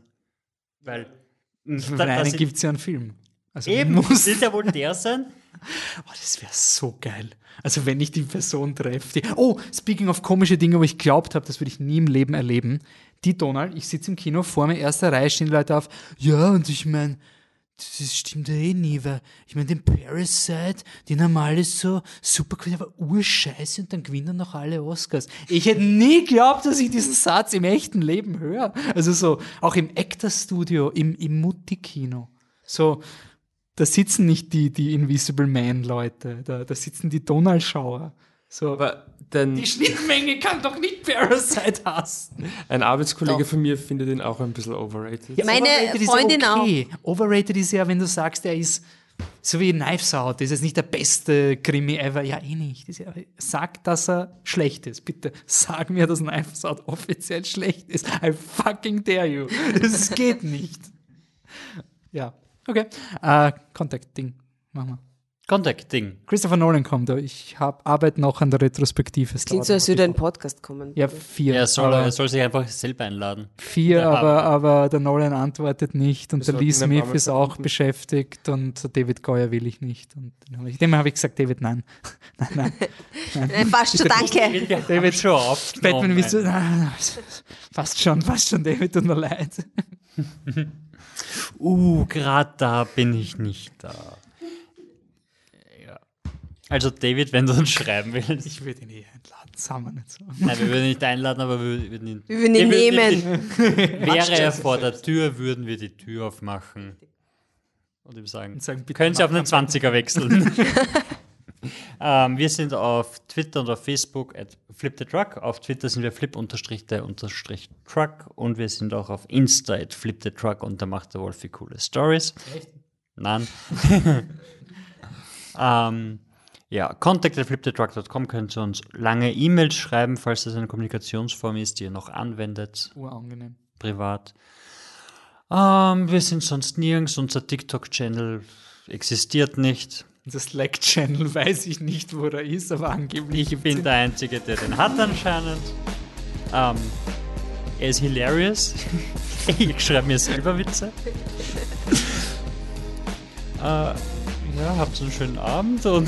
Speaker 3: Weil.
Speaker 1: Für
Speaker 3: da-
Speaker 1: einen gibt es ja einen Film. Also
Speaker 3: Eben,
Speaker 1: muss
Speaker 3: wird ja wohl der sein?
Speaker 1: Oh, das wäre so geil. Also wenn ich die Person treffe, die, oh, speaking of komische Dinge, wo ich glaubt habe, das würde ich nie im Leben erleben. Die Donald, ich sitze im Kino, vor mir erster Reihe stehen Leute auf, ja, und ich meine, das stimmt ja eh nie, weil ich meine, den Parasite, die normal ist so super cool, aber urscheiße und dann gewinnen noch alle Oscars. Ich hätte nie geglaubt, dass ich diesen Satz im echten Leben höre. Also so, auch im Actor-Studio, im, im Mutti-Kino. So, da sitzen nicht die, die Invisible Man-Leute, da, da sitzen die Donald-Schauer. So,
Speaker 4: Aber dann,
Speaker 1: die Schnittmenge kann doch nicht Parasite hassen.
Speaker 4: ein Arbeitskollege
Speaker 2: Doch.
Speaker 4: von mir findet ihn auch ein bisschen overrated.
Speaker 2: Ja, Meine
Speaker 1: Overrated ist ja
Speaker 2: Freundin
Speaker 1: okay. Overrated ist ja, wenn du sagst, er ist so wie Knives Out, das ist jetzt nicht der beste Krimi ever. Ja, eh nicht. Ist ja, sag, dass er schlecht ist. Bitte sag mir, dass Knives Out offiziell schlecht ist. I fucking dare you. Das geht nicht. Ja, okay. Äh, Contact-Ding. Machen wir.
Speaker 3: Contact-Ding.
Speaker 1: Christopher Nolan kommt, ich hab, arbeite noch an der Retrospektive. Es
Speaker 2: Klingt so, als würde
Speaker 1: ein
Speaker 2: Podcast kommen.
Speaker 1: Ja, vier.
Speaker 3: Er soll,
Speaker 1: aber
Speaker 3: er soll sich einfach selber einladen.
Speaker 1: vier,
Speaker 3: Ja,
Speaker 1: aber, aber der Nolan antwortet nicht und
Speaker 4: Wir
Speaker 1: der Lee Smith ist auch
Speaker 4: versuchen.
Speaker 1: beschäftigt und David Goyer will ich nicht. Und dem habe ich gesagt, David, nein. [laughs] nein, nein. [laughs] nein.
Speaker 2: Äh, Passt schon, danke.
Speaker 3: David schon auf.
Speaker 1: Batman, willst du? Nein, [laughs] nein, fast schon, fast schon, David, tut mir leid.
Speaker 3: Uh, gerade da bin ich nicht da. Ja. Also David, wenn du uns schreiben willst.
Speaker 1: Ich würde ihn eh einladen, sagen wir nicht so.
Speaker 3: Nein, wir würden ihn nicht einladen, aber wir würden ihn.
Speaker 2: Wir würden ihn
Speaker 3: wir
Speaker 2: nehmen. [laughs]
Speaker 3: Wäre er vor der Tür, würden wir die Tür aufmachen und ihm sagen,
Speaker 1: Und sagen, bitte
Speaker 3: können Sie auf einen 20er wechseln. [laughs] ähm, wir sind auf Twitter und auf Facebook at Flip the Truck. Auf Twitter sind wir flip unterstrich der Truck und wir sind auch auf Insta at Flip the Truck und da macht der Wolfi coole Stories. Nein. [laughs] ähm, ja, contact at flipthetruck.com könnt ihr uns lange E-Mails schreiben, falls das eine Kommunikationsform ist, die ihr noch anwendet
Speaker 1: Urangenehm.
Speaker 3: privat. Ähm, wir sind sonst nirgends. Unser TikTok-Channel existiert nicht.
Speaker 1: Unser Slack-Channel [laughs] weiß ich nicht, wo er ist, aber angeblich
Speaker 3: Ich bin der Einzige, der den hat anscheinend. Ähm, er ist hilarious. [laughs] ich schreibe mir selber Witze. [laughs] äh, ja, habt einen schönen Abend und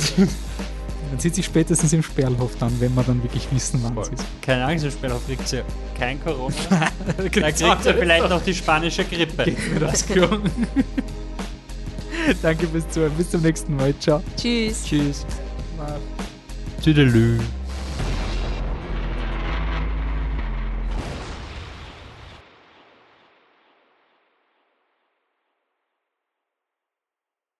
Speaker 1: Man sieht sich spätestens im Sperlhof dann, wenn wir dann wirklich wissen, wann es ist.
Speaker 3: keine Angst, im Spielhof kriegt sie kein Corona. da kriegt sie vielleicht noch die spanische Grippe.
Speaker 1: Das. [laughs] Danke fürs Zuhören. Bis zum nächsten Mal. Ciao.
Speaker 2: Tschüss.
Speaker 1: Tschüss.
Speaker 3: Tüdelü.